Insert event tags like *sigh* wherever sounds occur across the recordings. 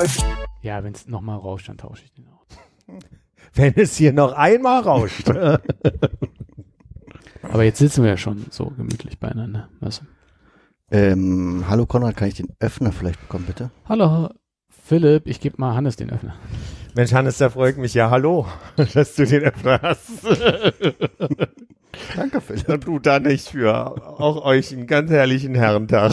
Läuft. Ja, wenn es nochmal rauscht, dann tausche ich den aus. *laughs* Wenn es hier noch einmal rauscht. *laughs* Aber jetzt sitzen wir ja schon so gemütlich beieinander. Weißt du? Ähm, hallo Konrad, kann ich den Öffner vielleicht bekommen, bitte? Hallo, Philipp, ich gebe mal Hannes den Öffner. Mensch, Hannes, da freut mich ja. Hallo, *laughs* dass du den Öffner hast. Danke, Philipp. Und du da nicht für. Auch euch einen ganz herrlichen Herrentag.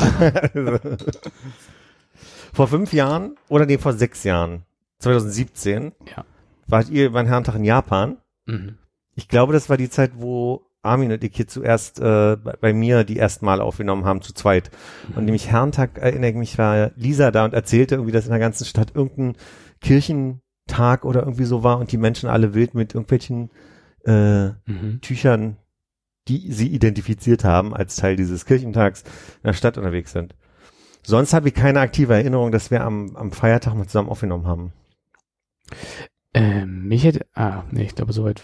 Vor fünf Jahren, oder nee, vor sechs Jahren, 2017, Ja. wart ihr beim Herrentag in Japan. Mhm. Ich glaube, das war die Zeit, wo Armin und ich hier zuerst äh, bei, bei mir die ersten Mal aufgenommen haben, zu zweit. Und nämlich Herrentag, erinnere ich mich, war Lisa da und erzählte irgendwie, dass in der ganzen Stadt irgendein Kirchentag oder irgendwie so war und die Menschen alle wild mit irgendwelchen äh, Mhm. Tüchern, die sie identifiziert haben als Teil dieses Kirchentags in der Stadt unterwegs sind. Sonst habe ich keine aktive Erinnerung, dass wir am, am Feiertag mal zusammen aufgenommen haben. Ähm, mich hätte, ah, nee, ich glaube soweit,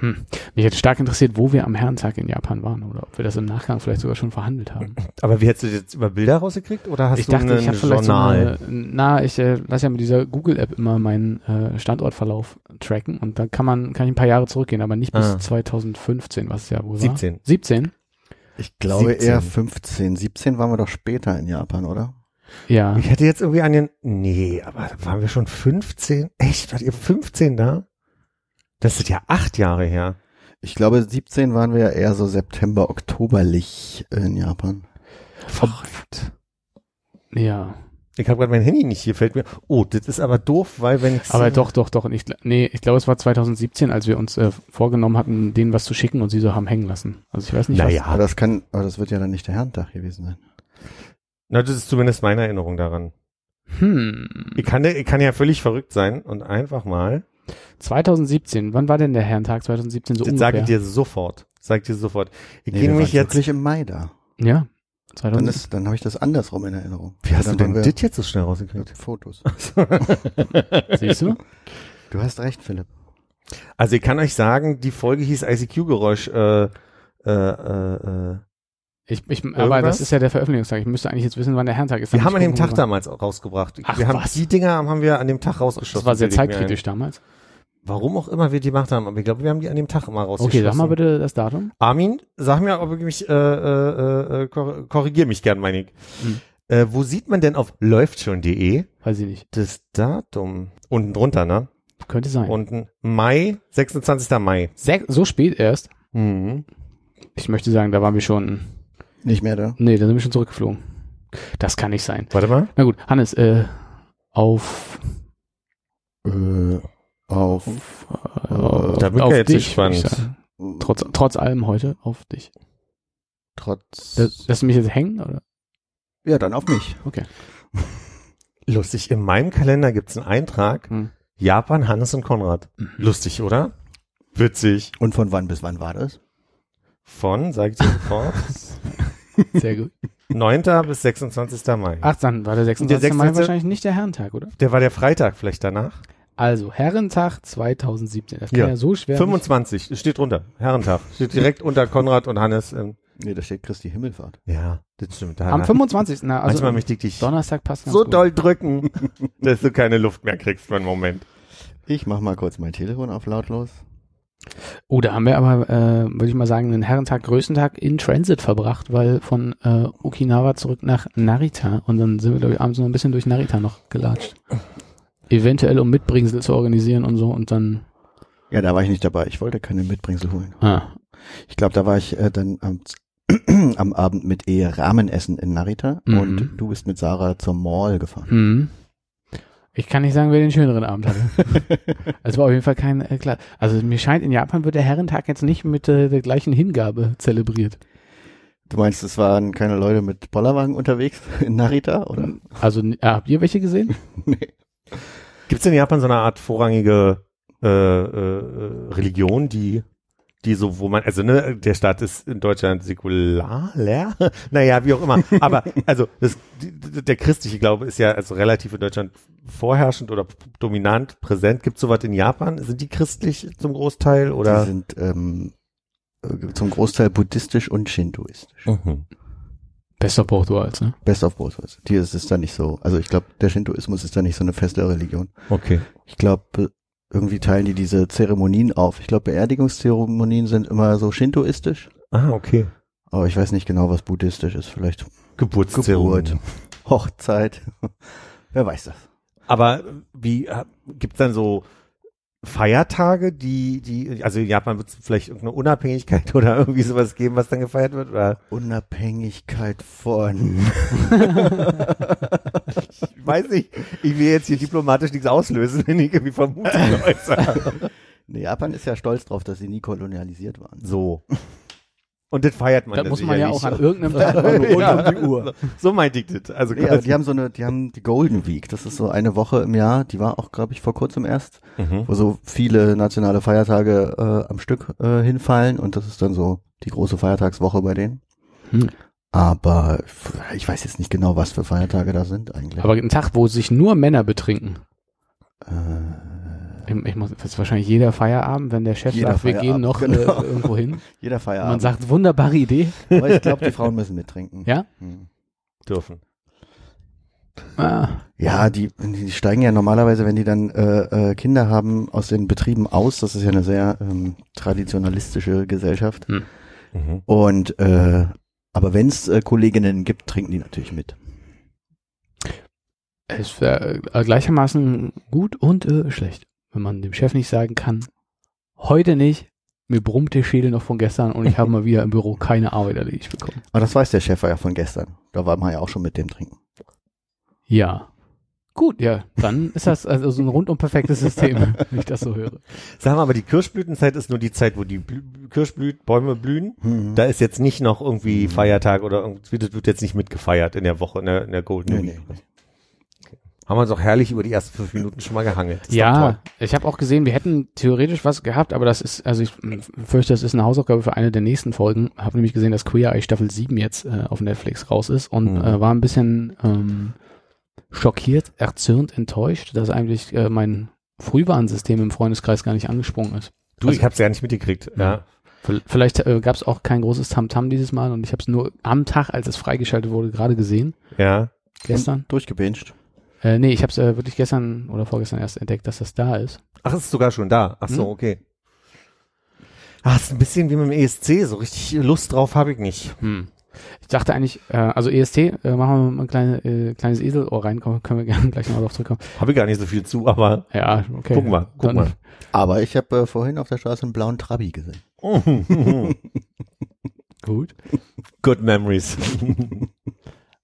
hm. mich hätte stark interessiert, wo wir am Herrentag in Japan waren oder ob wir das im Nachgang vielleicht sogar schon verhandelt haben. *laughs* Aber wie hättest du das jetzt über Bilder rausgekriegt oder hast ich du dachte, ich habe vielleicht so eine, na, ich äh, lasse ja mit dieser Google-App immer meinen äh, Standortverlauf tracken und dann kann man, kann ich ein paar Jahre zurückgehen, aber nicht bis Ah. 2015, was ja wohl war. 17. 17? Ich glaube 17. eher 15. 17 waren wir doch später in Japan, oder? Ja. Ich hätte jetzt irgendwie an den, nee, aber waren wir schon 15? Echt? Wart ihr 15 da? Das ist ja acht Jahre her. Ich glaube, 17 waren wir ja eher so September, Oktoberlich in Japan. Verrückt. Ja. Ich habe gerade mein Handy nicht hier, fällt mir. Oh, das ist aber doof, weil wenn ich Aber doch, doch, doch. Ich, nee, ich glaube, es war 2017, als wir uns äh, vorgenommen hatten, denen was zu schicken und sie so haben hängen lassen. Also ich weiß nicht, Naja. Aber das kann, aber das wird ja dann nicht der Herrentag gewesen sein. Na, das ist zumindest meine Erinnerung daran. was. Hm. Ich kann, ich kann ja völlig verrückt sein und einfach mal, 2017, wann war denn der Herrentag 2017 so das ungefähr? sage ich dir sofort, sag ich dir sofort. Ich Nee, gehe nämlich jetzt, wirklich im Mai da. Ja. Dann 2017. ist, dann habe ich das andersrum in Erinnerung. wie hast du Dann denn das jetzt so schnell rausgekriegt? Fotos. *laughs* Siehst du? Du hast recht, Philipp. Also ich kann euch sagen, die Folge hieß ICQ-Geräusch, äh, äh, äh. Ich, ich, aber Irgendwas? das ist ja der Veröffentlichungstag. Ich müsste eigentlich jetzt wissen, wann der Herrentag ist. Wir haben an dem Tag kann. damals rausgebracht. Ach, wir haben was? die Dinger haben wir an dem Tag rausgeschossen. Das war sehr zeitkritisch damals. Warum auch immer wir die gemacht haben, aber ich glaube, wir haben die an dem Tag immer rausgeschossen. Okay, sag mal bitte das Datum. Armin, sag mir, ob ich mich, äh, äh, äh, kor korrigier mich gern, meine ich. Hm. Äh, wo sieht man denn auf läuftschon.de Weiß ich nicht. das Datum? Unten drunter, ne? Könnte sein. Unten Mai, 26. Mai. Sehr, so spät erst. Mhm. Ich möchte sagen, da waren wir schon. Nicht mehr da. Nee, da sind wir schon zurückgeflogen. Das kann nicht sein. Warte mal. Na gut, Hannes, äh, auf, Äh, auf. äh, auf, Da bin ich jetzt dich, gespannt. Trotz, trotz allem heute auf dich. Trotz. Du mich jetzt hängen, oder? ja, dann auf mich. Okay. Lustig, in meinem Kalender gibt's einen Eintrag. Hm. Japan, Hannes und Konrad. Mhm. Lustig, oder? Witzig. Und von wann bis wann war das? Von, sag ich dir sofort, *laughs* Sehr gut. 9. bis 26. Mai. Ach, dann war der 26. Der Mai 26. wahrscheinlich nicht der Herrentag, oder? Der war der Freitag vielleicht danach. Also, Herrentag 2017. Das kann Ja. ja, so schwer 25, es steht drunter. Herrentag. Steht direkt *laughs* unter Konrad und Hannes. Ähm, Nee, da steht Christi Himmelfahrt. ja, das stimmt. Da nicht. Am 25. Na, also Manchmal möchte ich dich Donnerstag passt ganz so gut. doll drücken, *laughs* dass du keine Luft mehr kriegst für einen Moment. Ich mach mal kurz mein Telefon auf lautlos. Oh, da haben wir aber, äh, würde ich mal sagen, einen Herrentag, Größentag in Transit verbracht, weil von äh, Okinawa zurück nach Narita und dann sind wir, glaube ich, abends noch ein bisschen durch Narita noch gelatscht. Eventuell, um Mitbringsel zu organisieren und so und dann, Ja, da war ich nicht dabei. Ich wollte keine Mitbringsel holen. ah, Ich glaube, da war ich äh, dann am, *clears throat* am Abend mit Ehe Rahmenessen in Narita Mhm. und du bist mit Sarah zur Mall gefahren. hm. Ich kann nicht sagen, wer den schöneren Abend hatte. Es *laughs* war auf jeden Fall kein, äh, klar. Also mir scheint, in Japan wird der Herrentag jetzt nicht mit äh, der gleichen Hingabe zelebriert. Du meinst, es waren keine Leute mit Bollerwagen unterwegs *laughs* in Narita, oder? Also habt ihr welche gesehen? *laughs* Gibt es in Japan so eine Art vorrangige äh, äh, Religion, die die so, wo man, also ne, der Staat ist in Deutschland säkular, leer? *laughs* naja, wie auch immer. Aber also das, die, der christliche Glaube ist ja also relativ in Deutschland vorherrschend oder dominant, präsent. Gibt es sowas in Japan? Sind die christlich zum Großteil Die oder? sind ähm, äh, zum Großteil buddhistisch und shintoistisch. Mhm. Best of both worlds, ne? Best of both worlds. Hier ist es da nicht so. Also ich glaube, der Shintoismus ist da nicht so eine feste Religion. Okay. Ich glaube, irgendwie teilen die diese Zeremonien auf. Ich glaube, Beerdigungszeremonien sind immer so shintoistisch. Ah, okay. Aber ich weiß nicht genau, was buddhistisch ist. Vielleicht Geburtszeremonie. Geburt, *laughs* Hochzeit. *laughs* Wer weiß das? Aber wie äh, gibt's dann so Feiertage, die, die, also in Japan wird es vielleicht irgendeine Unabhängigkeit *laughs* oder irgendwie sowas geben, was dann gefeiert wird? Oder Unabhängigkeit von. ich weiß nicht, ich will jetzt hier diplomatisch nichts auslösen, *laughs* wenn ich irgendwie Vermutungen äußere. Nee, Japan ist ja stolz drauf, dass sie nie kolonialisiert waren. So. Und das feiert man Da dann muss man ja auch an irgendeinem *laughs* Tag rund Ja. um die Uhr. So meinte ich das. Also Ja, quasi. die haben so eine, die haben die Golden Week. Das ist so eine Woche im Jahr. Die war auch, glaube ich, vor kurzem erst, mhm. wo so viele nationale Feiertage äh, am Stück äh, hinfallen und das ist dann so die große Feiertagswoche bei denen. Hm. Aber ich weiß jetzt nicht genau, was für Feiertage da sind eigentlich. Aber ein Tag, wo sich nur Männer betrinken. äh, Ich, muss, das ist wahrscheinlich jeder Feierabend, wenn der Chef Jeder sagt, wir gehen Feierabend, noch genau. äh, irgendwo hin. *laughs* jeder Und Feierabend. man sagt, wunderbare Idee. Aber ich glaube, die Frauen müssen mittrinken. Ja? Hm. dürfen. Ah, Ja, die, die steigen ja normalerweise, wenn die dann äh, äh, Kinder haben, aus den Betrieben aus. Das ist ja eine sehr ähm, traditionalistische Gesellschaft. Mhm. Und äh, aber wenn es äh, Kolleginnen gibt, trinken die natürlich mit. es wäre äh, gleichermaßen gut und äh, schlecht, wenn man dem Chef nicht sagen kann, heute nicht, mir brummt der Schädel noch von gestern und ich habe *laughs* mal wieder im Büro keine Arbeit erledigt bekommen. Aber das weiß der Chef ja von gestern. Da war man ja auch schon mit dem trinken. Ja. Gut, ja, dann ist das also so ein rundum perfektes System, *laughs* wenn ich das so höre. Sagen wir aber, die Kirschblütenzeit ist nur die Zeit, wo die Blü Kirschblüt, Bäume blühen. Mhm. Da ist jetzt nicht noch irgendwie Feiertag oder irgendwie, das wird jetzt nicht mitgefeiert in der Woche, in der, in der Golden Nee, Week. nee. Haben wir uns auch herrlich über die ersten fünf Minuten schon mal gehangelt. Ist Ja, toll. ich habe auch gesehen, wir hätten theoretisch was gehabt, aber das ist, also ich fürchte, das ist eine Hausaufgabe für eine der nächsten Folgen. Habe nämlich gesehen, dass Queer Eye Staffel 7 jetzt äh, auf Netflix raus ist und Mhm. äh, war ein bisschen ähm, schockiert, erzürnt, enttäuscht, dass eigentlich äh, mein Frühwarnsystem im Freundeskreis gar nicht angesprungen ist. Du, ich hab's ja nicht mitgekriegt. Ja. Vielleicht äh, gab es auch kein großes Tamtam dieses Mal und ich habe es nur am Tag, als es freigeschaltet wurde, gerade gesehen. Ja. Gestern. Durchgebinged. Äh, nee, ich habe es äh, wirklich gestern oder vorgestern erst entdeckt, dass das da ist. Ach, es ist sogar schon da. Ach so, Hm. okay. Ah, ist ein bisschen wie mit dem ESC. So richtig Lust drauf habe ich nicht. Hm. Ich dachte eigentlich, äh, also EST, äh, machen wir mal ein kleine, äh, kleines Eselohr rein, können, können wir gerne *laughs* gleich noch drauf zurückkommen. Habe ich gar nicht so viel zu, aber Ja, okay. guck mal, guck Dann- mal. Aber ich habe äh, vorhin auf der Straße einen blauen Trabi gesehen. *laughs* Gut. Good memories.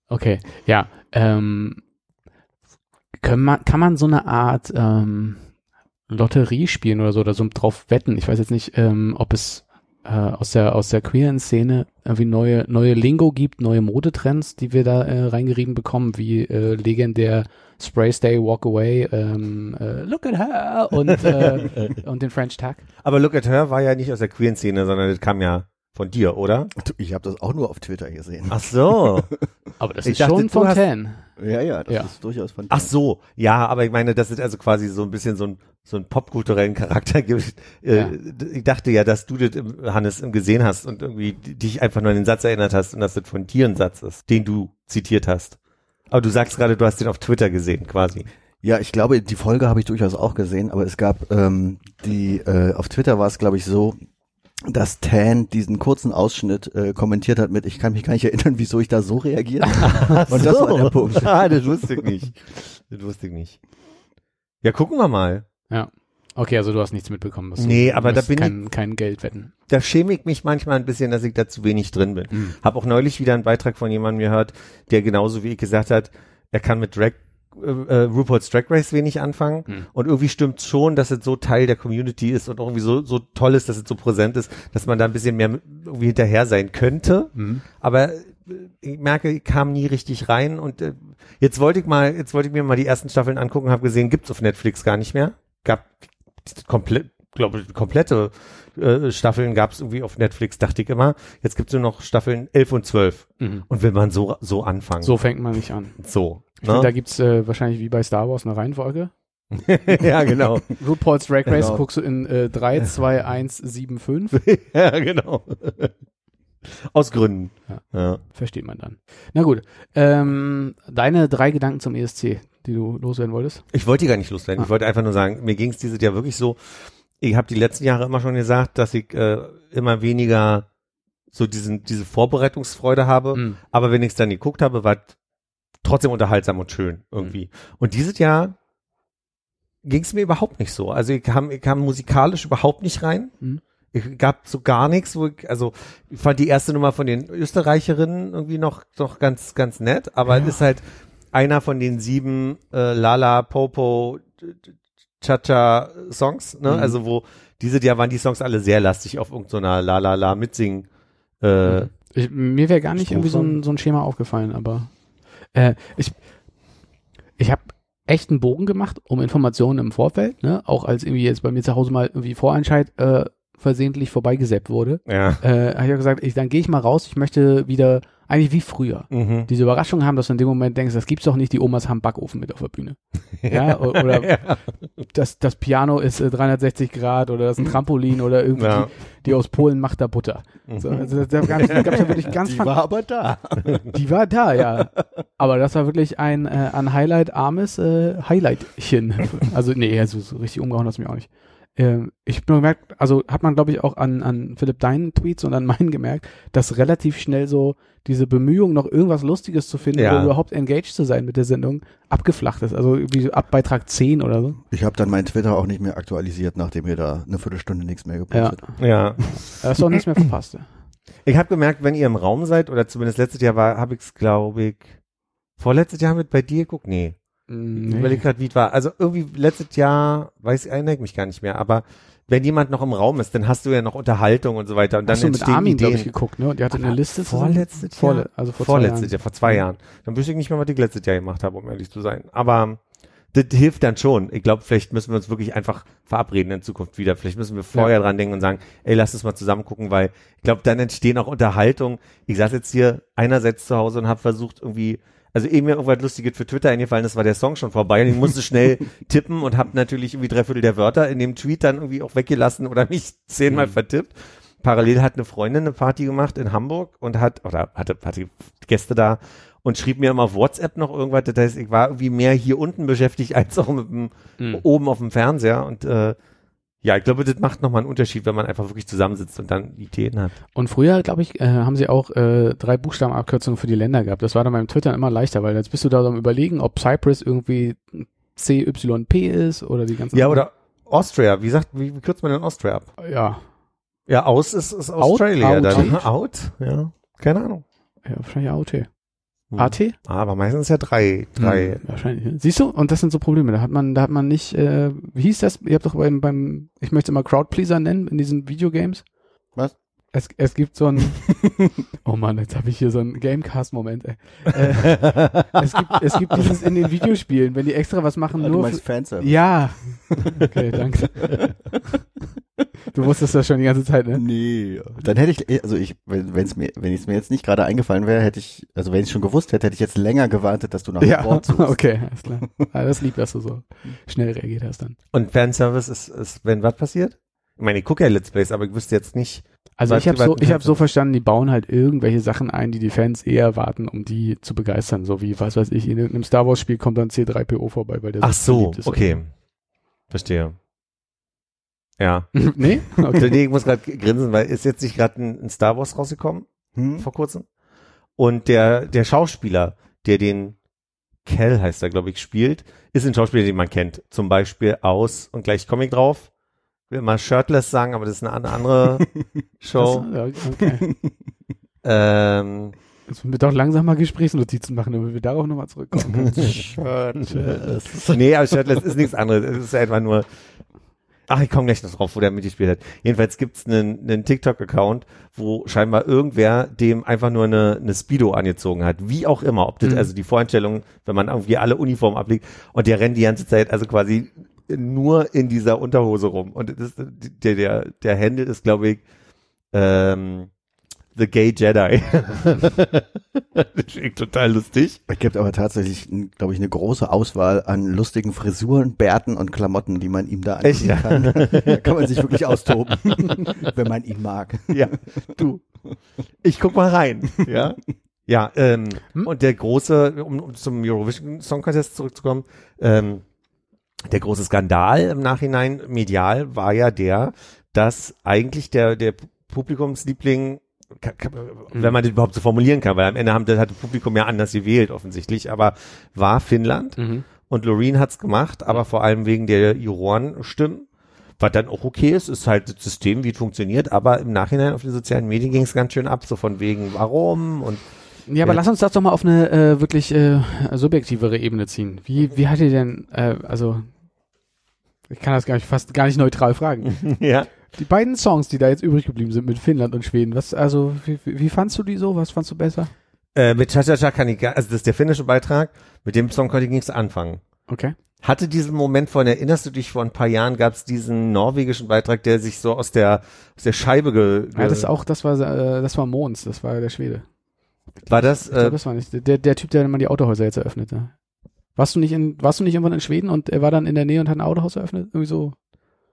Okay, ja. Ähm, können man, kann man so eine Art ähm, Lotterie spielen oder so, oder so drauf wetten? Ich weiß jetzt nicht, ähm, ob es äh, aus der aus der queeren Szene irgendwie neue neue Lingo gibt, neue Modetrends, die wir da äh, reingerieben bekommen, wie äh, legendär Spray Stay Walk Away, ähm, äh, Look at her und äh, *laughs* und den French Tag. aber Look at Her war ja nicht aus der queeren Szene, sondern das kam ja von dir, oder? Ich habe das auch nur auf Twitter gesehen. Ach so. *laughs* Aber das Ich ist dachte, schon Fontaine. Ja, ja, das Ja. ist durchaus von Ach so. Ja, aber ich meine, dass es also quasi so ein bisschen so ein so einen popkulturellen Charakter *laughs* gibt. Äh, Ja. Ich dachte ja, dass du das, im, Hannes, im gesehen hast und irgendwie dich einfach nur an den Satz erinnert hast und dass das von dir ein Satz ist, den du zitiert hast. Aber du sagst gerade, du hast den auf Twitter gesehen, quasi. Ja, ich glaube, die Folge habe ich durchaus auch gesehen, aber es gab ähm, die äh, auf Twitter war es, glaube ich, so, dass Tan diesen kurzen Ausschnitt äh, kommentiert hat mit, ich kann mich gar nicht erinnern, wieso ich da so reagiert habe. Und das war der Punkt. ah, das wusste ich nicht. Das wusste ich nicht. Ja, gucken wir mal. Okay, also du hast nichts mitbekommen. was du- Nee, du aber da bin kein, kein Geld wetten. Da schäme ich mich manchmal ein bisschen, dass ich da zu wenig drin bin. Hm. Hab auch neulich wieder einen Beitrag von jemandem gehört, der genauso wie ich gesagt hat, er kann mit Drag äh, äh, RuPaul's Drag Race wenig anfangen Hm. und irgendwie stimmt schon, dass es so Teil der Community ist und irgendwie so, so toll ist, dass es so präsent ist, dass man da ein bisschen mehr irgendwie hinterher sein könnte. Mhm. Aber äh, ich merke, ich kam nie richtig rein und äh, jetzt wollte ich mal, jetzt wollte ich mir mal die ersten Staffeln angucken, habe gesehen, gibt's auf Netflix gar nicht mehr. Gab komplett, glaube ich, komplette äh, Staffeln gab's irgendwie auf Netflix, dachte ich immer. Jetzt gibt's nur noch Staffeln 11 und 12 Mhm. und will man so so anfangen. So fängt man nicht an. so. Ich finde, da Ne? gibt's äh, wahrscheinlich wie bei Star Wars eine Reihenfolge. *laughs* ja, genau. *laughs* RuPaul's Drag Race Genau. guckst du in äh, 3, 2, 1, 7, 5. ja, genau. Aus Gründen. Ja. Ja. Versteht man dann. Na gut. Ähm, deine drei Gedanken zum ESC, die du loswerden wolltest? Ich wollte die gar nicht loswerden. Ah. Ich wollte einfach nur sagen, mir ging es dieses Jahr wirklich so. Ich habe die letzten Jahre immer schon gesagt, dass ich äh, immer weniger so diesen diese Vorbereitungsfreude habe. Mhm. Aber wenn ich es dann geguckt habe, war es trotzdem unterhaltsam und schön irgendwie. Und dieses Jahr ging es mir überhaupt nicht so. Also ich kam, ich kam musikalisch überhaupt nicht rein. Mhm. Ich gab so gar nichts, wo ich, also ich fand die erste Nummer von den Österreicherinnen irgendwie noch, noch ganz, ganz nett, aber Ja. es ist halt einer von den sieben äh, Lala, Popo, Cha-Cha Songs, ne? Mhm. Also wo diese Jahr waren die Songs alle sehr lastig auf irgendeiner La La La Mitsing. Äh, Ich, mir wäre gar nicht irgendwie so ein, so ein Schema aufgefallen, aber äh, ich, ich habe echt einen Bogen gemacht um Informationen im Vorfeld, ne? auch als irgendwie jetzt bei mir zu Hause mal irgendwie Vorentscheid äh, versehentlich vorbeigesappt wurde, ja. äh, habe ich ja gesagt, ich, dann gehe ich mal raus, ich möchte wieder, eigentlich wie früher, Mhm. diese Überraschung haben, dass du in dem Moment denkst, das gibt's doch nicht, die Omas haben Backofen mit auf der Bühne. *laughs* Ja, oder ja. das, das Piano ist äh, 360 Grad oder das ist ein Trampolin oder irgendwie Ja. die, die aus Polen macht da Butter. So, also da, da gab's gab's ja wirklich ganz Die war aber da. *laughs* die war da, ja. Aber das war wirklich ein äh, an Highlight armes äh, Highlightchen. Also nee, also so richtig umgehauen hast du mich auch nicht. Ähm, ich habe nur gemerkt, also hat man glaube ich auch an, an Philipp deinen Tweets und an meinen gemerkt, dass relativ schnell so diese Bemühung, noch irgendwas Lustiges zu finden, Ja. oder überhaupt engaged zu sein mit der Sendung, abgeflacht ist. Also irgendwie ab Beitrag 10 oder so. Ich habe dann mein Twitter auch nicht mehr aktualisiert, nachdem ihr da eine Viertelstunde nichts mehr Ja. gepostet habt. ja. *laughs* Da hast du auch nichts mehr verpasst. Ich habe gemerkt, wenn ihr im Raum seid, oder zumindest letztes Jahr war, habe ich es, glaube ich, vorletztes Jahr mit bei dir geguckt? Nee. Ich überlege gerade, wie es war. Also irgendwie letztes Jahr, weiß ich, erinnere ich mich gar nicht mehr, aber wenn jemand noch im Raum ist, dann hast du ja noch Unterhaltung und so weiter und dann Hast du mit Armin, glaube Ideen. ich, geguckt, ne? Und die hatte eine Liste vorletztes Jahr? Vorle also vor zwei Vorletztes Jahren. Jahr, vor zwei Jahren. Dann wüsste ich nicht mehr, was ich letztes Jahr gemacht habe, um ehrlich zu sein. Aber das hilft dann schon. Ich glaube, vielleicht müssen wir uns wirklich einfach verabreden in Zukunft wieder. Vielleicht müssen wir vorher dran denken und sagen, ey, lass uns mal zusammen gucken, weil ich glaube, dann entstehen auch Unterhaltungen. Ich saß jetzt hier einerseits zu Hause und habe versucht irgendwie, also eben mir irgendwas Lustiges für Twitter eingefallen ist, war der Song schon vorbei und ich musste schnell *laughs* tippen und habe natürlich irgendwie drei Viertel der Wörter in dem Tweet dann irgendwie auch weggelassen oder mich *laughs* zehnmal Mhm. vertippt. Parallel hat eine Freundin eine Party gemacht in Hamburg und hat, oder hatte, hatte Gäste da und schrieb mir immer auf WhatsApp noch irgendwas. Das heißt, ich war irgendwie mehr hier unten beschäftigt als auch mit dem, Mhm. oben auf dem Fernseher und äh, ja, ich glaube, das macht nochmal einen Unterschied, wenn man einfach wirklich zusammensitzt und dann Ideen hat. Und früher, glaube ich, äh, haben sie auch äh, drei Buchstabenabkürzungen für die Länder gehabt. Das war dann beim Twitter immer leichter, weil jetzt bist du da am überlegen, ob Cyprus irgendwie CYP ist oder die ganzen. Ja, oder Austria. Wie sagt, wie, wie kürzt man denn Austria ab? Ja, Ja, aus ist, ist Out? Australia Out? dann. Out? Ja, keine Ahnung. ja wahrscheinlich AOT. Hm. AT? Ah, aber meistens ja drei, drei. Hm, wahrscheinlich. Siehst du? Und das sind so Probleme. Da hat man, da hat man nicht, äh, wie hieß das? Ihr habt doch beim, beim ich möchte es immer Crowdpleaser nennen in diesen Videogames. Was? Es, es gibt so ein, *laughs* oh Mann, jetzt habe ich hier so einen Gamecast-Moment. ey. Äh, es, gibt, es gibt dieses in den Videospielen, wenn die extra was machen, du nur meinst für, Fanservice. Ja. Okay, danke. Du wusstest das schon die ganze Zeit, ne? Nee, dann hätte ich, also ich, wenn es mir, wenn es mir jetzt nicht gerade eingefallen wäre, hätte ich, also wenn ich schon gewusst hätte, hätte ich jetzt länger gewartet, dass du nach dem Ja, Wort suchst. *laughs* okay, alles klar. Ah, das lieb, dass du so schnell reagiert hast dann. Und Fanservice ist, ist wenn was passiert? Ich meine, ich gucke ja Let's Plays, aber ich wüsste jetzt nicht. Also Weißt ich habe so, ich habe so verstanden, die bauen halt irgendwelche Sachen ein, die die Fans eher warten, um die zu begeistern. So wie, was weiß ich, in irgendeinem Star Wars Spiel kommt dann C3PO vorbei, weil der Ach so, ist. okay. Verstehe. Ja. *laughs* nee? Okay. Nee, ich muss gerade grinsen, weil ist jetzt nicht gerade ein, ein Star Wars rausgekommen Hm? vor kurzem? Und der, der Schauspieler, der den Cal heißt er, glaube ich, spielt, ist ein Schauspieler, den man kennt. Zum Beispiel aus, und gleich komme ich drauf, will mal Shirtless sagen, aber das ist eine, andere *laughs* Show. Das, okay. ähm, Jetzt müssen wir doch langsam mal Gesprächsnotizen machen, damit wir darauf nochmal zurückkommen können. *laughs* nee, aber Shirtless ist nichts anderes. Es ist einfach nur. Ach, ich komme gleich noch drauf, wo der mitgespielt hat. Jedenfalls gibt's einen, einen TikTok-Account, wo scheinbar irgendwer dem einfach nur eine, eine Speedo angezogen hat. Wie auch immer. Ob das, Mhm. also die Voreinstellung, wenn man irgendwie alle Uniformen ablegt und der rennt die ganze Zeit, also quasi nur in dieser Unterhose rum. Und das, der, der, der Handle ist, glaube ich, ähm, The Gay Jedi. *laughs* total lustig. Es gibt aber tatsächlich, glaube ich, eine große Auswahl an lustigen Frisuren, Bärten und Klamotten, die man ihm da Echt, anziehen ja? kann. Da *laughs* kann man sich wirklich austoben, *laughs* wenn man ihn mag. Ja, du. Ich guck mal rein. Ja. Ja, ähm, Hm? und der große, um, um zum Eurovision Song Contest zurückzukommen, ähm, der große Skandal im Nachhinein medial war ja der, dass eigentlich der, der Publikumsliebling, ka- wenn man den überhaupt so formulieren kann, weil am Ende haben, das hat das Publikum ja anders gewählt offensichtlich, aber war Finnland Mhm. und Loreen hat's gemacht, aber vor allem wegen der Jurorenstimmen. Was dann auch okay ist, ist halt das System, wie es funktioniert, aber im Nachhinein auf den sozialen Medien ging es ganz schön ab, so von wegen, warum und Ja, aber Ja. lass uns das doch mal auf eine äh, wirklich äh, subjektivere Ebene ziehen. Wie, wie hat ihr denn, äh, also ich kann das gar nicht, fast gar nicht neutral fragen. *laughs* ja. Die beiden Songs, die da jetzt übrig geblieben sind mit Finnland und Schweden, was, also wie, wie fandst du die so? Was fandst du besser? Äh, mit Cha Cha Cha kann ich gar, also das ist der finnische Beitrag, mit dem Song konnte ich nichts anfangen. Okay. Hatte diesen Moment von, erinnerst du dich, vor ein paar Jahren gab es diesen norwegischen Beitrag, der sich so aus der, aus der Scheibe ge, ge Ja, das auch, das war, äh, das war Mons, das war der Schwede. War das, Ich glaub, äh, das war nicht der, der Typ, der mal die Autohäuser jetzt eröffnet. Ja. Warst du nicht in, warst du nicht irgendwann in Schweden und er war dann in der Nähe und hat ein Autohaus eröffnet? Irgendwie so.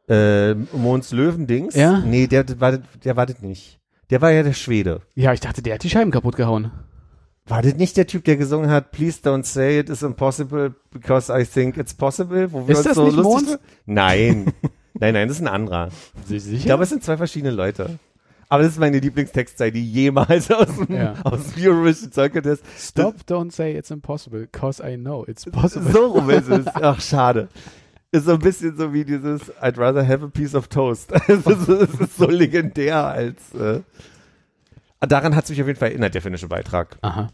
äh, Mons Löwendings? Ja? Nee, der, der war, das- der war das nicht. Der war ja der Schwede. Ja, ich dachte, der hat die Scheiben kaputt gehauen. War das nicht der Typ, der gesungen hat, Please don't say it is impossible because I think it's possible? Wo wir Ist uns das so nicht lustig Mons? Nein. nein, nein, das ist ein anderer. *laughs* Sicher? Ich glaube, es sind zwei verschiedene Leute. Aber das ist meine Lieblingstextzeit, die jemals *laughs* aus dem, Ja. aus dem Eurovision Song Contest. Stop, don't say it's impossible, cause I know it's possible. So rum ist es. *laughs* Ach, schade. Ist so ein bisschen so wie dieses I'd rather have a piece of toast. *laughs* Es ist, es ist so legendär als, äh, daran hat es mich auf jeden Fall erinnert, der finnische Beitrag. Aha.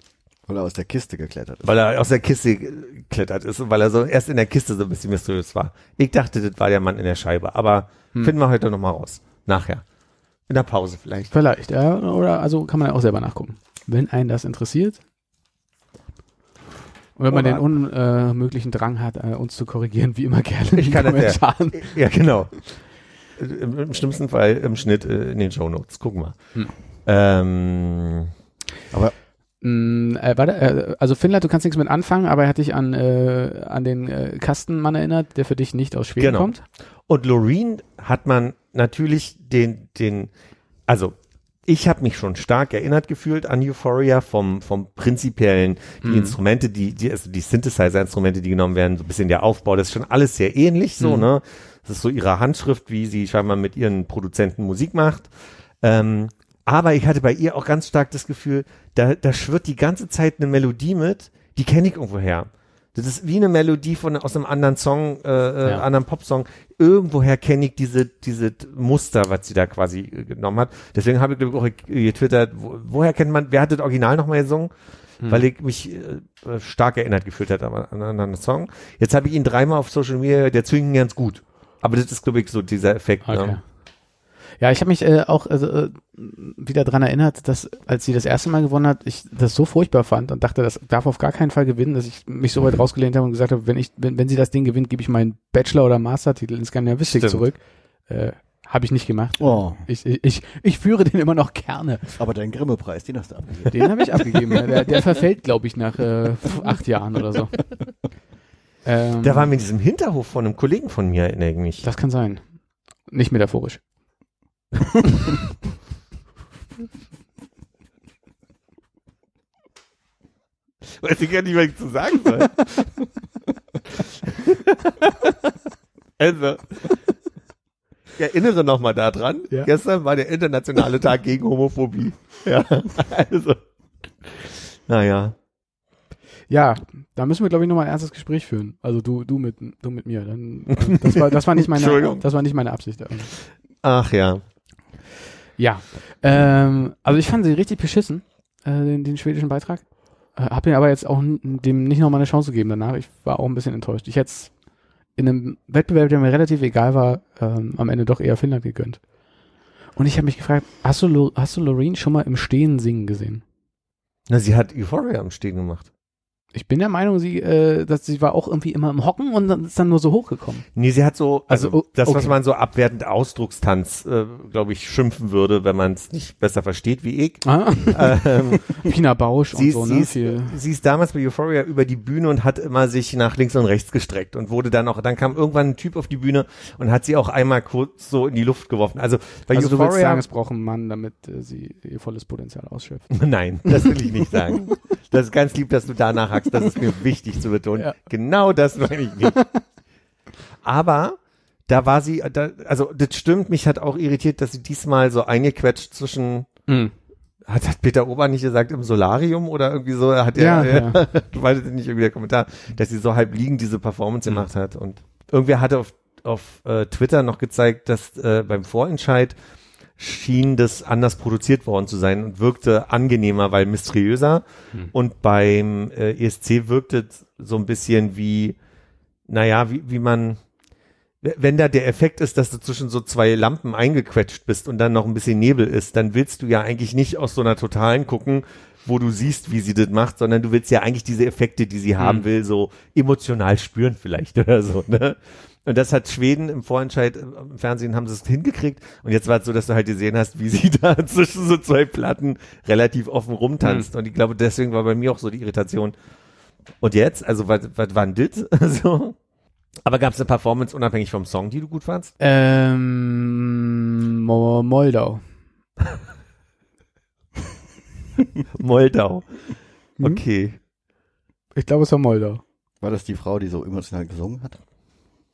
Weil er aus der Kiste geklettert ist. Weil er aus der Kiste geklettert ist und weil er so erst in der Kiste so ein bisschen mysteriös war. Ich dachte, das war der Mann in der Scheibe. Aber Hm. finden wir heute noch mal raus. Nachher. In der Pause vielleicht. Vielleicht, ja. Oder also kann man ja auch selber nachgucken. Wenn einen das interessiert. Und wenn man den unmöglichen Drang hat, äh, uns zu korrigieren, wie immer gerne Ich kann das ja. Ja, genau. Im, Im schlimmsten Fall im Schnitt äh, in den Show Notes. Gucken wir. Hm. Ähm, Mm, äh, warte, äh, also Finnland, du kannst nichts mit anfangen, aber er hat dich an, äh, an den äh, Kastenmann erinnert, der für dich nicht aus Schweden Genau. kommt. Und Loreen hat man natürlich den, den, also ich habe mich schon stark erinnert gefühlt an Euphoria vom, vom prinzipiellen, die Mhm. Instrumente, die, die, also die Synthesizer-Instrumente, die genommen werden, so ein bisschen der Aufbau, das ist schon alles sehr ähnlich so, Mhm. ne? Das ist so ihre Handschrift, wie sie scheinbar mit ihren Produzenten Musik macht. Ähm, aber ich hatte bei ihr auch ganz stark das Gefühl, da, da schwirrt die ganze Zeit eine Melodie mit, die kenne ich irgendwo her. Das ist wie eine Melodie von aus einem anderen Song, äh, äh, Ja. anderen Popsong. Irgendwoher kenne ich diese diese Muster, was sie da quasi äh, genommen hat. Deswegen habe ich glaube ich auch getwittert, wo, woher kennt man, wer hat das Original nochmal gesungen? Hm. Weil ich mich äh, stark erinnert gefühlt hat an, an einen anderen Song. Jetzt habe ich ihn dreimal auf Social Media, der zwingt ganz gut. Aber das ist glaube ich so dieser Effekt. Okay. Ne? Ja, ich habe mich äh, auch also, äh, wieder dran erinnert, dass als sie das erste Mal gewonnen hat, ich das so furchtbar fand und dachte, das darf auf gar keinen Fall gewinnen, dass ich mich so weit rausgelehnt habe und gesagt habe, wenn ich, wenn, wenn sie das Ding gewinnt, gebe ich meinen Bachelor- oder Mastertitel in Skandinavistik zurück. Äh, habe ich nicht gemacht. Oh, Ich, ich, ich, ich führe den immer noch gerne. aber dein Grimme-Preis, den hast du abgegeben. Den habe ich abgegeben. Der, der verfällt, glaube ich, nach äh, acht Jahren oder so. Ähm, Der war mir in diesem Hinterhof von einem Kollegen von mir, erinnere ich mich. Das kann sein. Nicht metaphorisch. *laughs* Weiß ich gar nicht, was ich zu sagen soll. *laughs* also, ich erinnere nochmal daran, Ja. gestern war der internationale Tag gegen Homophobie. Ja, also, naja. Ja, da müssen wir, glaube ich, nochmal ein ernstes Gespräch führen. Also du, du mit, du mit mir. Dann, äh, das, war, das war nicht meine, das war nicht meine Absicht. Ach ja. Ja, ähm, also ich fand sie richtig beschissen. äh, den, den schwedischen Beitrag. Äh, hab mir aber jetzt auch dem nicht nochmal eine Chance gegeben danach. Ich war auch ein bisschen enttäuscht. Ich hätte es in einem Wettbewerb, der mir relativ egal war, ähm, am Ende doch eher Finnland gegönnt. Und ich habe mich gefragt, hast du, Lo hast du Loreen schon mal im Stehen singen gesehen? Na, sie hat Euphoria am Stehen gemacht. Ich bin der Meinung, sie, äh, dass sie war auch irgendwie immer im Hocken und dann ist dann nur so hochgekommen. Nee, sie hat so, also, Also, o- das, was okay. man so abwertend Ausdruckstanz, äh, glaube ich, schimpfen würde, wenn man es nicht besser versteht wie ich. Ah, ähm, *laughs* Pina Bausch sie, und so, sie, ne? ist, Viel. sie ist damals bei Euphoria über die Bühne und hat immer sich nach links und rechts gestreckt und wurde dann auch, dann kam irgendwann ein Typ auf die Bühne und hat sie auch einmal kurz so in die Luft geworfen. Also bei Also du willst Euphoria, sagen, es braucht einen Mann, damit äh, sie ihr volles Potenzial ausschöpft. *laughs* nein, das will ich nicht sagen. *laughs* Das ist ganz lieb, dass du danach hackst, das ist mir wichtig zu betonen. *laughs* Ja. Genau das meine ich nicht. Aber da war sie, da, also das stimmt, mich hat auch irritiert, dass sie diesmal so eingequetscht zwischen Mhm. Hat, hat Peter Ober nicht gesagt im Solarium oder irgendwie so? Hat Ja, er, ja. *laughs* du weißt nicht irgendwie der Kommentar, dass sie so halb liegend diese Performance Mhm. gemacht hat und irgendwer hatte auf, auf äh, Twitter noch gezeigt, dass äh, beim Vorentscheid schien das anders produziert worden zu sein und wirkte angenehmer, weil mysteriöser Mhm. und beim äh, ESC wirkte es so ein bisschen wie, naja, wie, wie man wenn da der Effekt ist, dass du zwischen so zwei Lampen eingequetscht bist und dann noch ein bisschen Nebel ist, dann willst du ja eigentlich nicht aus so einer totalen gucken, wo du siehst, wie sie das macht, sondern du willst ja eigentlich diese Effekte, die sie haben will, so emotional spüren vielleicht *laughs* oder so, ne? Und das hat Schweden im Vorentscheid, äh, im Fernsehen haben sie es hingekriegt. Und jetzt war es so, dass du halt gesehen hast, wie *laughs* sie da zwischen so zwei Platten relativ offen rumtanzt. Und ich glaube, deswegen war bei mir auch so die Irritation. Und jetzt, also was, was war denn das? *laughs* so. Aber gab es eine Performance unabhängig vom Song, die du gut fandst? Ähm, Mo Moldau. *laughs* Moldau. Hm? Okay. Ich glaube, es war Moldau. War das die Frau, die so emotional gesungen hat?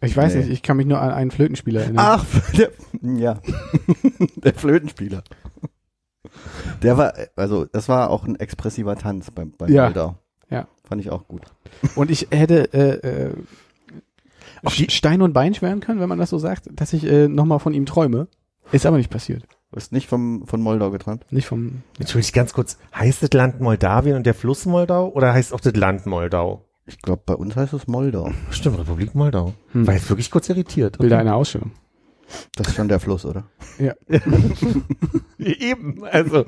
Ich weiß Nee. nicht, ich kann mich nur an einen Flötenspieler erinnern. Ach, der, ja, *laughs* der Flötenspieler. Der war, also das war auch ein expressiver Tanz beim, beim Ja. Moldau. Ja. Fand ich auch gut. Und ich hätte äh, äh, Sch- Stein und Bein schwören können, wenn man das so sagt, dass ich äh, nochmal von ihm träume. Ist aber nicht passiert. Du hast nicht vom, von Moldau geträumt? Nicht vom. Entschuldige ganz kurz. Heißt das Land Moldawien und der Fluss Moldau oder heißt auch das Land Moldau? Ich glaube, bei uns heißt es Moldau. Stimmt, Republik Moldau. Hm. War jetzt wirklich kurz irritiert. Bilder einer Ausstellung. Das ist schon der Fluss, oder? *laughs* Eben, also.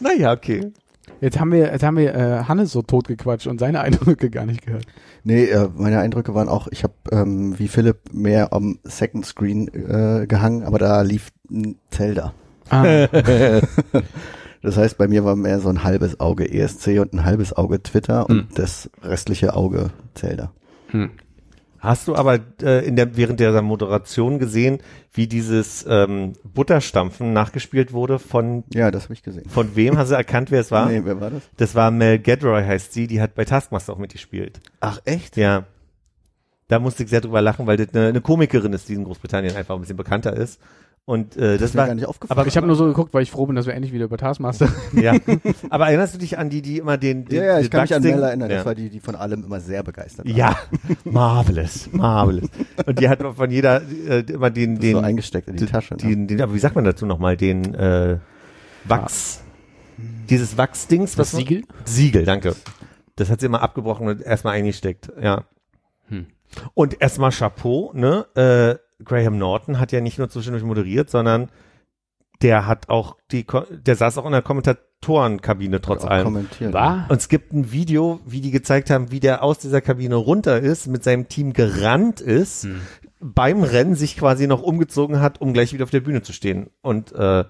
Naja, okay. Jetzt haben wir, jetzt haben wir äh, Hannes so totgequatscht und seine Eindrücke gar nicht gehört. Nee, äh, meine Eindrücke waren auch, ich habe ähm, wie Philipp mehr am Second Screen äh, gehangen, aber da lief ein Zelda. Ah, *laughs* Das heißt, bei mir war mehr so ein halbes Auge ESC und ein halbes Auge Twitter und Hm. das restliche Auge Zelda. hm. Hast du aber äh, in der, während der Moderation gesehen, wie dieses ähm, Butterstampfen nachgespielt wurde von, Ja, das habe ich gesehen. von wem? Hast du erkannt, wer es war? Nee, wer war das? Das war Mel Gadroy heißt sie, die hat bei Taskmaster auch mitgespielt. Ach, echt? Ja. Da musste ich sehr drüber lachen, weil das eine, eine Komikerin ist, die in Großbritannien einfach ein bisschen bekannter ist. Und äh, das, ist mir war, gar nicht aufgefallen. aber ich habe nur so geguckt, weil ich froh bin, dass wir endlich wieder über Taskmaster. *laughs* ja. *laughs* aber erinnerst du dich an die, die immer den, den ja, ja, ich den kann mich an Mel erinnern. Ja. Das war die, die von allem immer sehr begeistert war. Ja, marvelous, marvelous. Und die hat von jeder äh, immer den, Das den, so eingesteckt in die den, Tasche. ne? den, den, aber wie sagt man dazu nochmal, den äh, Wachs, dieses Wachsdings, Das was Siegel? Siegel, danke. Das hat sie immer abgebrochen und erstmal eingesteckt, ja. Hm. Und erstmal Chapeau, ne? Äh, Graham Norton hat ja nicht nur zwischendurch moderiert, sondern der hat auch die, der saß auch in der Kommentatorenkabine trotz allem. kommentiert. War? Und es gibt ein Video, wie die gezeigt haben, wie der aus dieser Kabine runter ist, mit seinem Team gerannt ist, Hm. beim Rennen sich quasi noch umgezogen hat, um gleich wieder auf der Bühne zu stehen. Und äh,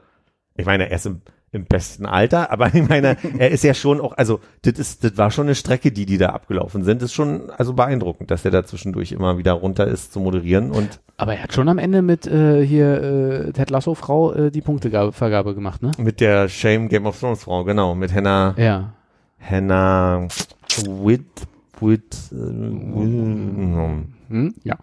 ich meine, er ist im, im besten Alter, aber ich meine, er ist ja schon auch, also das ist, das war schon eine Strecke, die die da abgelaufen sind. Das ist schon also beeindruckend, dass er da zwischendurch immer wieder runter ist zu moderieren und Aber er hat schon am Ende mit äh, hier äh, Ted Lasso Frau äh, die Punktevergabe gemacht, ne? mit der Shame Game of Thrones Frau, genau, mit Hannah, Ja. Hannah Witt, Witt, äh, Will- Hm? Ja.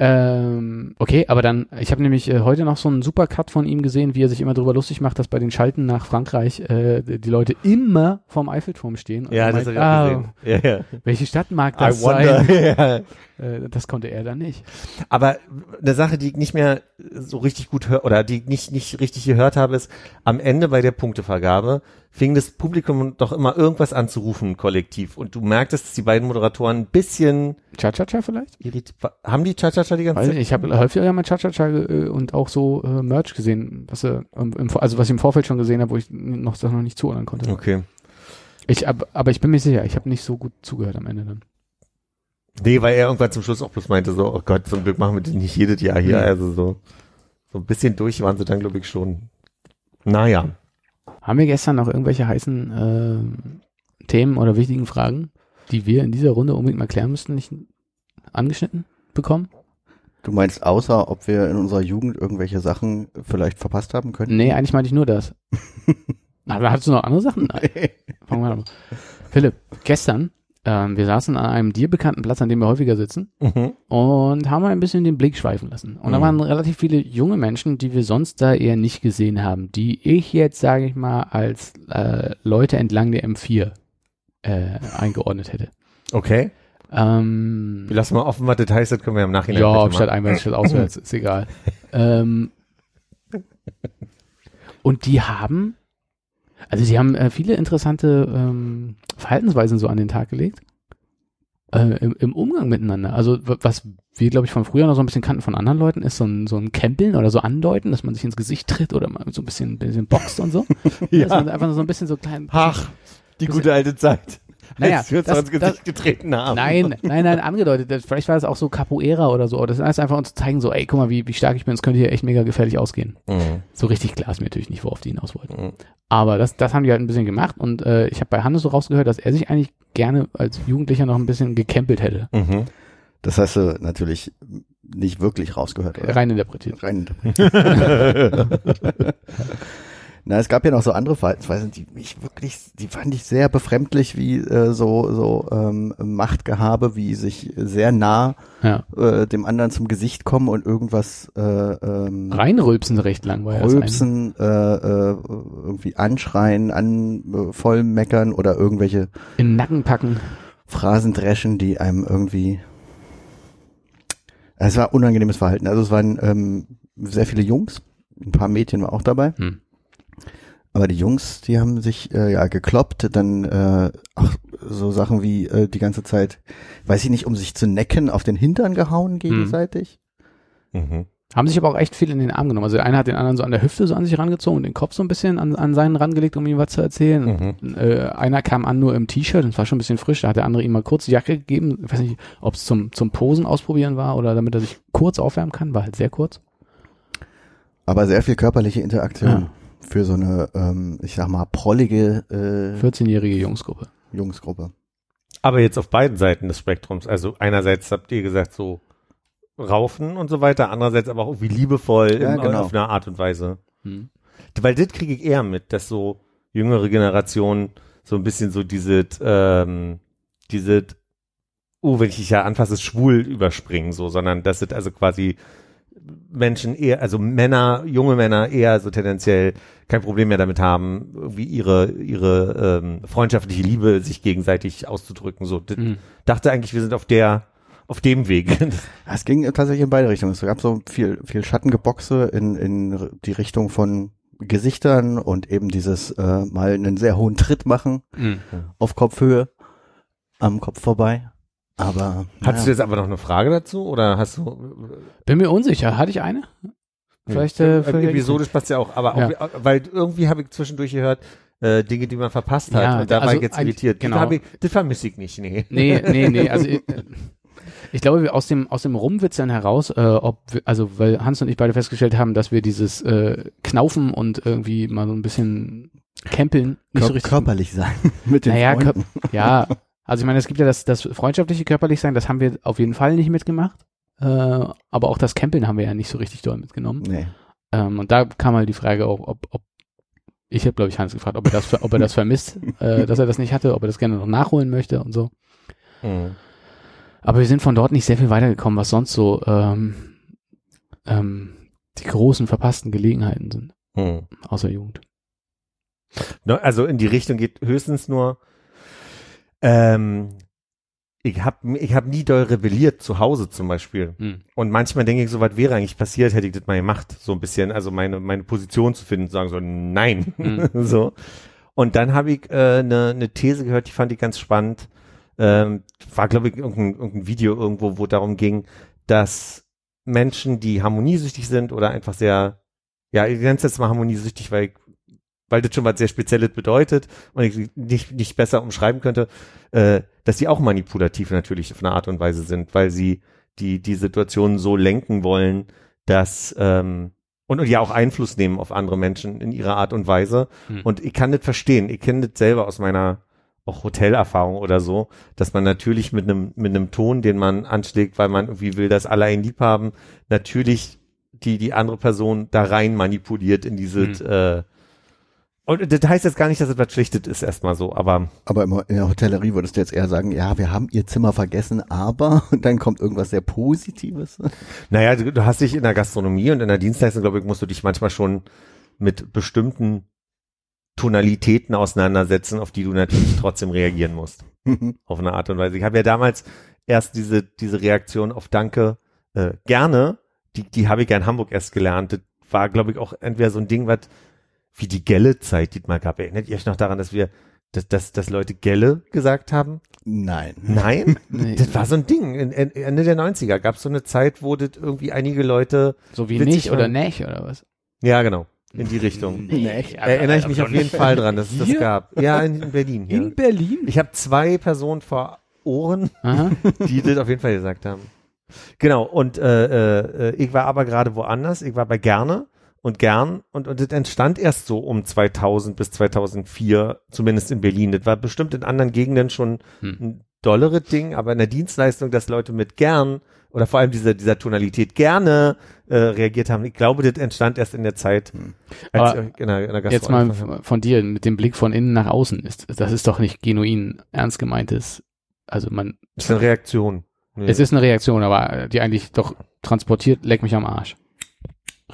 Ähm, okay, aber dann, ich habe nämlich äh, heute noch so einen Supercut von ihm gesehen, wie er sich immer darüber lustig macht, dass bei den Schalten nach Frankreich äh, die Leute immer vorm Eiffelturm stehen. Ja, das habe ich auch gesehen. Ja, ja. Welche Stadt mag I das wonder. sein? *laughs* Ja. Äh, das konnte er dann nicht. Aber eine Sache, die ich nicht mehr so richtig gut höre oder die ich nicht, nicht richtig gehört habe, ist, am Ende bei der Punktevergabe fing das Publikum doch immer irgendwas an zu rufen, kollektiv. Und du merktest, dass die beiden Moderatoren ein bisschen Cha-Cha-Cha vielleicht? haben die Cha-Cha-Cha die ganze Zeit? ich habe häufiger mal Cha-Cha-Cha äh, und auch so äh, Merch gesehen, was ähm, im, also was ich im Vorfeld schon gesehen habe, wo ich noch, das noch nicht zuordnen konnte. Okay. Ich, ab, aber ich bin mir sicher, ich habe nicht so gut zugehört am Ende dann. Nee, weil er irgendwann zum Schluss auch bloß meinte so, oh Gott, zum Glück machen wir das nicht jedes Jahr hier. Mhm. Also so, so ein bisschen durch waren sie dann, glaube ich, schon. Naja. Haben wir gestern noch irgendwelche heißen äh, Themen oder wichtigen Fragen, die wir in dieser Runde unbedingt mal klären müssten, nicht angeschnitten bekommen? Du meinst, außer ob wir in unserer Jugend irgendwelche Sachen vielleicht verpasst haben können? Nee, eigentlich meinte ich nur das. *laughs* Aber hattest du noch andere Sachen? Nein. Fangen wir an. Philipp, gestern, ähm, wir saßen an einem dir bekannten Platz, an dem wir häufiger sitzen Mhm. und haben ein bisschen den Blick schweifen lassen. Und da Mhm. waren relativ viele junge Menschen, die wir sonst da eher nicht gesehen haben, die ich jetzt, sage ich mal, als äh, Leute entlang der M4 äh, eingeordnet hätte. Okay. Ähm, Wir lassen mal offen, was heißt, das können wir im Nachhinein ja, ob statt einwärts, statt auswärts, ist egal. ähm, und die haben, also sie haben äh, viele interessante ähm, Verhaltensweisen so an den Tag gelegt. Äh, im, Im Umgang miteinander. Also was wir, glaube ich, von früher noch so ein bisschen kannten von anderen Leuten, ist so ein, so ein Campeln oder so andeuten, dass man sich ins Gesicht tritt oder mal so ein bisschen, bisschen boxt und so. *laughs* Dass man einfach so ein bisschen so klein. Ach, die gute alte Zeit. Naja, als wir uns das- ins Gesicht getreten haben. Nein, nein, nein, angedeutet. Das- Vielleicht war das auch so Capoeira oder so. Das ist einfach zu zeigen, so, ey, guck mal, wie, wie stark ich bin. Das könnte hier echt mega gefährlich ausgehen. Mhm. So richtig klar ist mir natürlich nicht, worauf die hinaus wollten. Mhm. Aber das, das haben die halt ein bisschen gemacht und äh, ich habe bei Hannes so rausgehört, dass er sich eigentlich gerne als Jugendlicher noch ein bisschen gecampelt hätte. Mhm. Das hast du natürlich nicht wirklich rausgehört, oder? Rein interpretiert. Rein. *laughs* Na, es gab ja noch so andere Verhaltensweisen, die mich wirklich, die fand ich sehr befremdlich, wie äh, so so ähm, Machtgehabe, wie sich sehr nah Ja. äh, dem anderen zum Gesicht kommen und irgendwas äh, ähm, Reinrülpsen recht lang war ja das eine. rülpsen, äh, äh, irgendwie anschreien, an äh, voll meckern oder irgendwelche In Nacken packen. Phrasen dreschen, die einem irgendwie. Es war unangenehmes Verhalten. Also es waren ähm, sehr viele Jungs, ein paar Mädchen war auch dabei. Hm. Aber die Jungs, die haben sich äh, ja gekloppt, dann äh, ach, so Sachen wie äh, die ganze Zeit, weiß ich nicht, um sich zu necken, auf den Hintern gehauen gegenseitig. Mhm. Haben sich aber auch echt viel in den Arm genommen. Also der eine hat den anderen so an der Hüfte so an sich rangezogen und den Kopf so ein bisschen an, an seinen rangelegt, um ihm was zu erzählen. Mhm. Äh, einer kam an nur im T-Shirt und es war schon ein bisschen frisch. Da hat der andere ihm mal kurz die Jacke gegeben. Ich weiß nicht, ob es zum, zum Posen ausprobieren war oder damit er sich kurz aufwärmen kann. War halt sehr kurz. Aber sehr viel körperliche Interaktion Ja. Für so eine, ähm, ich sag mal, prollige äh, 14-jährige Jungsgruppe. Jungsgruppe. Aber jetzt auf beiden Seiten des Spektrums. Also einerseits habt ihr gesagt so raufen und so weiter, andererseits aber auch irgendwie liebevoll Ja, im, genau. auf eine Art und Weise. Hm. Weil das kriege ich eher mit, dass so jüngere Generationen so ein bisschen so diese, ähm, diese, oh, wenn ich dich ja anfasse, schwul überspringen, so, sondern dass es also quasi Menschen eher, also Männer, junge Männer eher so tendenziell kein Problem mehr damit haben, irgendwie ihre, ihre ähm, freundschaftliche Liebe sich gegenseitig auszudrücken. So, das Hm. dachte eigentlich, wir sind auf der, auf dem Weg. *laughs* Es ging tatsächlich in beide Richtungen. Es gab so viel, viel Schattengeboxe in, in die Richtung von Gesichtern und eben dieses äh, mal einen sehr hohen Tritt machen Hm. auf Kopfhöhe am Kopf vorbei. Aber Hattest du naja, jetzt aber noch eine Frage dazu oder hast du Bin mir unsicher. Hatte ich eine? Vielleicht, äh, äh, vielleicht episodisch passt ja auch, aber Ja. auch, weil irgendwie habe ich zwischendurch gehört, äh, Dinge, die man verpasst hat. Ja, und da war also ich jetzt eigentlich- irritiert. genau. Das, ich, das vermisse ich nicht, nee. Nee, nee, nee. Also *laughs* ich, ich glaube, wir aus dem aus dem Rumwitzeln heraus, äh, ob wir, also weil Hans und ich beide festgestellt haben, dass wir dieses äh, Knaufen und irgendwie mal so ein bisschen Campeln nicht so kör richtig. körperlich sein *laughs* mit den Naja, Freunden. Ja, also ich meine, es gibt ja das, das freundschaftliche körperlich sein, das haben wir auf jeden Fall nicht mitgemacht. Äh, aber auch das Campeln haben wir ja nicht so richtig doll mitgenommen. Nee. Ähm, und da kam halt die Frage auch, ob, ob ich habe, glaube ich, Hans gefragt, ob er das, ob er das vermisst, *laughs* äh, dass er das nicht hatte, ob er das gerne noch nachholen möchte und so. Mhm. Aber wir sind von dort nicht sehr viel weitergekommen, was sonst so ähm, ähm, die großen verpassten Gelegenheiten sind, Hm. außer Jugend. Ne, Also in die Richtung geht höchstens nur, ähm, ich habe ich hab nie doll rebelliert zu Hause zum Beispiel. Hm. Und manchmal denke ich so, was wäre eigentlich passiert, hätte ich das mal gemacht. So ein bisschen, also meine, meine Position zu finden, zu sagen so, nein. Mhm. *laughs* so. Und dann habe ich eine äh, ne ne These gehört, die fand ich ganz spannend. Ähm, war, glaube ich, irgendein, irgendein Video irgendwo, wo darum ging, dass Menschen, die harmoniesüchtig sind oder einfach sehr, ja, ich nenne es jetzt mal harmoniesüchtig, weil ich, weil das schon was sehr Spezielles bedeutet und ich nicht, nicht besser umschreiben könnte, äh, dass sie auch manipulativ natürlich auf eine Art und Weise sind, weil sie die, die Situation so lenken wollen, dass ähm, und, und ja auch Einfluss nehmen auf andere Menschen in ihrer Art und Weise. Hm. Und ich kann das verstehen. Ich kenne das selber aus meiner auch Hotelerfahrung oder so, dass man natürlich mit einem mit einem Ton, den man anschlägt, weil man irgendwie will, dass alle einen lieb haben, natürlich die die andere Person da rein manipuliert in diese Hm. äh, und das heißt jetzt gar nicht, dass es Schlechtes ist, erstmal so, aber Aber in der Hotellerie würdest du jetzt eher sagen, ja, wir haben ihr Zimmer vergessen, aber und *laughs* dann kommt irgendwas sehr Positives. naja, du, du hast dich in der Gastronomie und in der Dienstleistung, glaube ich, musst du dich manchmal schon mit bestimmten Tonalitäten auseinandersetzen, auf die du natürlich trotzdem reagieren musst. auf eine Art und Weise. Ich habe ja damals erst diese, diese Reaktion auf Danke äh, gerne, die, die habe ich ja in Hamburg erst gelernt. Das war, glaube ich, auch entweder so ein Ding, was wie die Gelle-Zeit, die es mal gab. Erinnert ihr euch noch daran, dass wir, dass, dass, dass Leute Gelle gesagt haben? Nein. Nein? *laughs* Nee. Das war so ein Ding. In, in, Ende der 90er gab es so eine Zeit, wo das irgendwie einige Leute, So wie nicht oder nicht oder was? ja genau, in die Richtung. *laughs* Nee, Erinnere ich mich auf jeden Fall dran, dass es das gab. Ja, in, in Berlin hier. In Berlin? Ich habe zwei Personen vor Ohren, Aha. *laughs* die das auf jeden Fall gesagt haben. Genau, und äh, äh, ich war aber gerade woanders, ich war bei Gerne und Gern und, und das entstand erst so um 2000 bis 2004, zumindest in Berlin. Das war bestimmt in anderen Gegenden schon Hm. ein dolleres Ding, aber in der Dienstleistung, dass Leute mit Gern oder vor allem dieser, dieser Tonalität gerne äh, reagiert haben, ich glaube, das entstand erst in der Zeit, als Aber in der, in der Jetzt mal von dir, mit dem Blick von innen nach außen ist, das ist doch nicht genuin ernst gemeintes. Also man, Das ist eine Reaktion. Nee. es ist eine Reaktion, aber die eigentlich doch transportiert, leck mich am Arsch.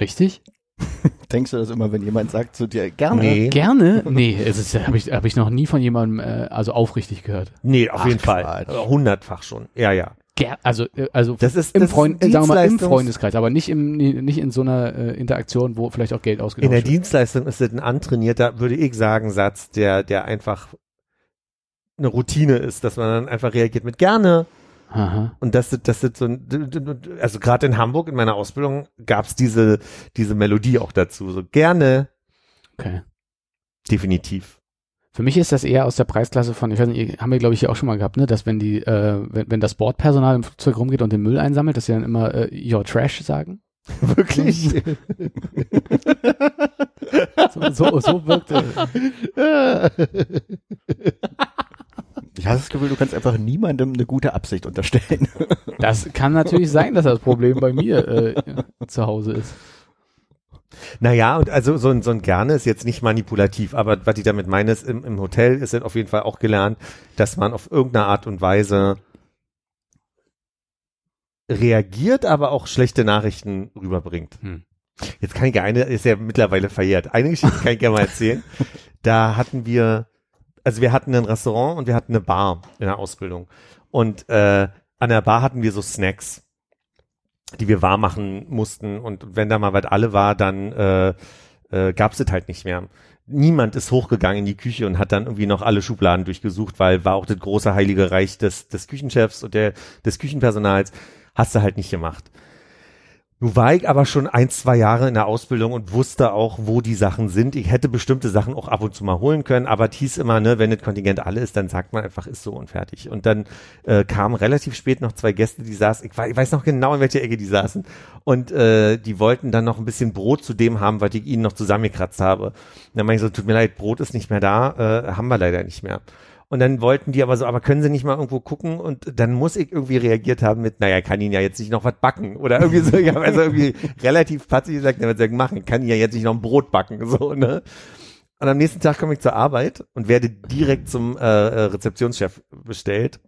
Richtig? *laughs* Denkst du das immer, wenn jemand sagt zu dir, gerne? Nee. Gerne? Nee, ist, habe ich, hab ich noch nie von jemandem, äh, also aufrichtig gehört. Nee, auf Ach, jeden Fall. Äh, Hundertfach schon. Ja, ja. Ger also, äh, also Das ist im das Freund, sagen wir mal, im Freundeskreis, aber nicht im, nicht in so einer äh, Interaktion, wo vielleicht auch Geld In ausgetauscht der wird. Dienstleistung ist das ein antrainierter, würde ich sagen, Satz, der, der einfach eine Routine ist, dass man dann einfach reagiert mit gerne. Aha. Und das, das ist so ein, also gerade in Hamburg in meiner Ausbildung gab's diese, diese Melodie auch dazu. So gerne, Okay. definitiv. Für mich ist das eher aus der Preisklasse von, ich weiß nicht, haben wir glaube ich hier auch schon mal gehabt, ne, dass wenn die, äh, wenn, wenn das Bordpersonal im Flugzeug rumgeht und den Müll einsammelt, dass sie dann immer äh, your trash sagen. *laughs* Wirklich? *laughs* So, so, so wirkt äh, *laughs* Ich habe das Gefühl, du kannst einfach niemandem eine gute Absicht unterstellen. *laughs* Das kann natürlich sein, dass das Problem bei mir äh, zu Hause ist. Naja, und also so ein, so ein Gerne ist jetzt nicht manipulativ, aber was ich damit meine, ist im, im Hotel ist auf jeden Fall auch gelernt, dass man auf irgendeine Art und Weise reagiert, aber auch schlechte Nachrichten rüberbringt. Hm. Jetzt kann ich eine, ist ja mittlerweile verjährt. Eine Geschichte kann ich gerne mal erzählen. Da hatten wir, also wir hatten ein Restaurant und wir hatten eine Bar in der Ausbildung. Und äh, an der Bar hatten wir so Snacks die wir warm machen mussten. Und wenn da mal was alle war, dann äh, äh, gab es halt nicht mehr. Niemand ist hochgegangen in die Küche und hat dann irgendwie noch alle Schubladen durchgesucht, weil war auch das große heilige Reich des, des Küchenchefs und der, des Küchenpersonals. Hast du halt nicht gemacht. Nun war ich aber schon ein, zwei Jahre in der Ausbildung und wusste auch, wo die Sachen sind. Ich hätte bestimmte Sachen auch ab und zu mal holen können, aber es hieß immer, ne, wenn das Kontingent alle ist, dann sagt man einfach, ist so und fertig. Und dann äh, kamen relativ spät noch zwei Gäste, die saßen, ich, ich weiß noch genau, in welcher Ecke die saßen. Und äh, die wollten dann noch ein bisschen Brot zu dem haben, was ich ihnen noch zusammengekratzt habe. Und dann meinte ich so, tut mir leid, Brot ist nicht mehr da, äh, haben wir leider nicht mehr. Und dann wollten die aber so, aber können sie nicht mal irgendwo gucken? Und dann muss ich irgendwie reagiert haben mit, naja, kann ihnen ja jetzt nicht noch was backen. Oder irgendwie so, ich habe also irgendwie relativ patzig gesagt, na, was soll ich machen? Kann ihnen ja jetzt nicht noch ein Brot backen, so, ne? Und am nächsten Tag komme ich zur Arbeit und werde direkt zum äh, äh, Rezeptionschef bestellt,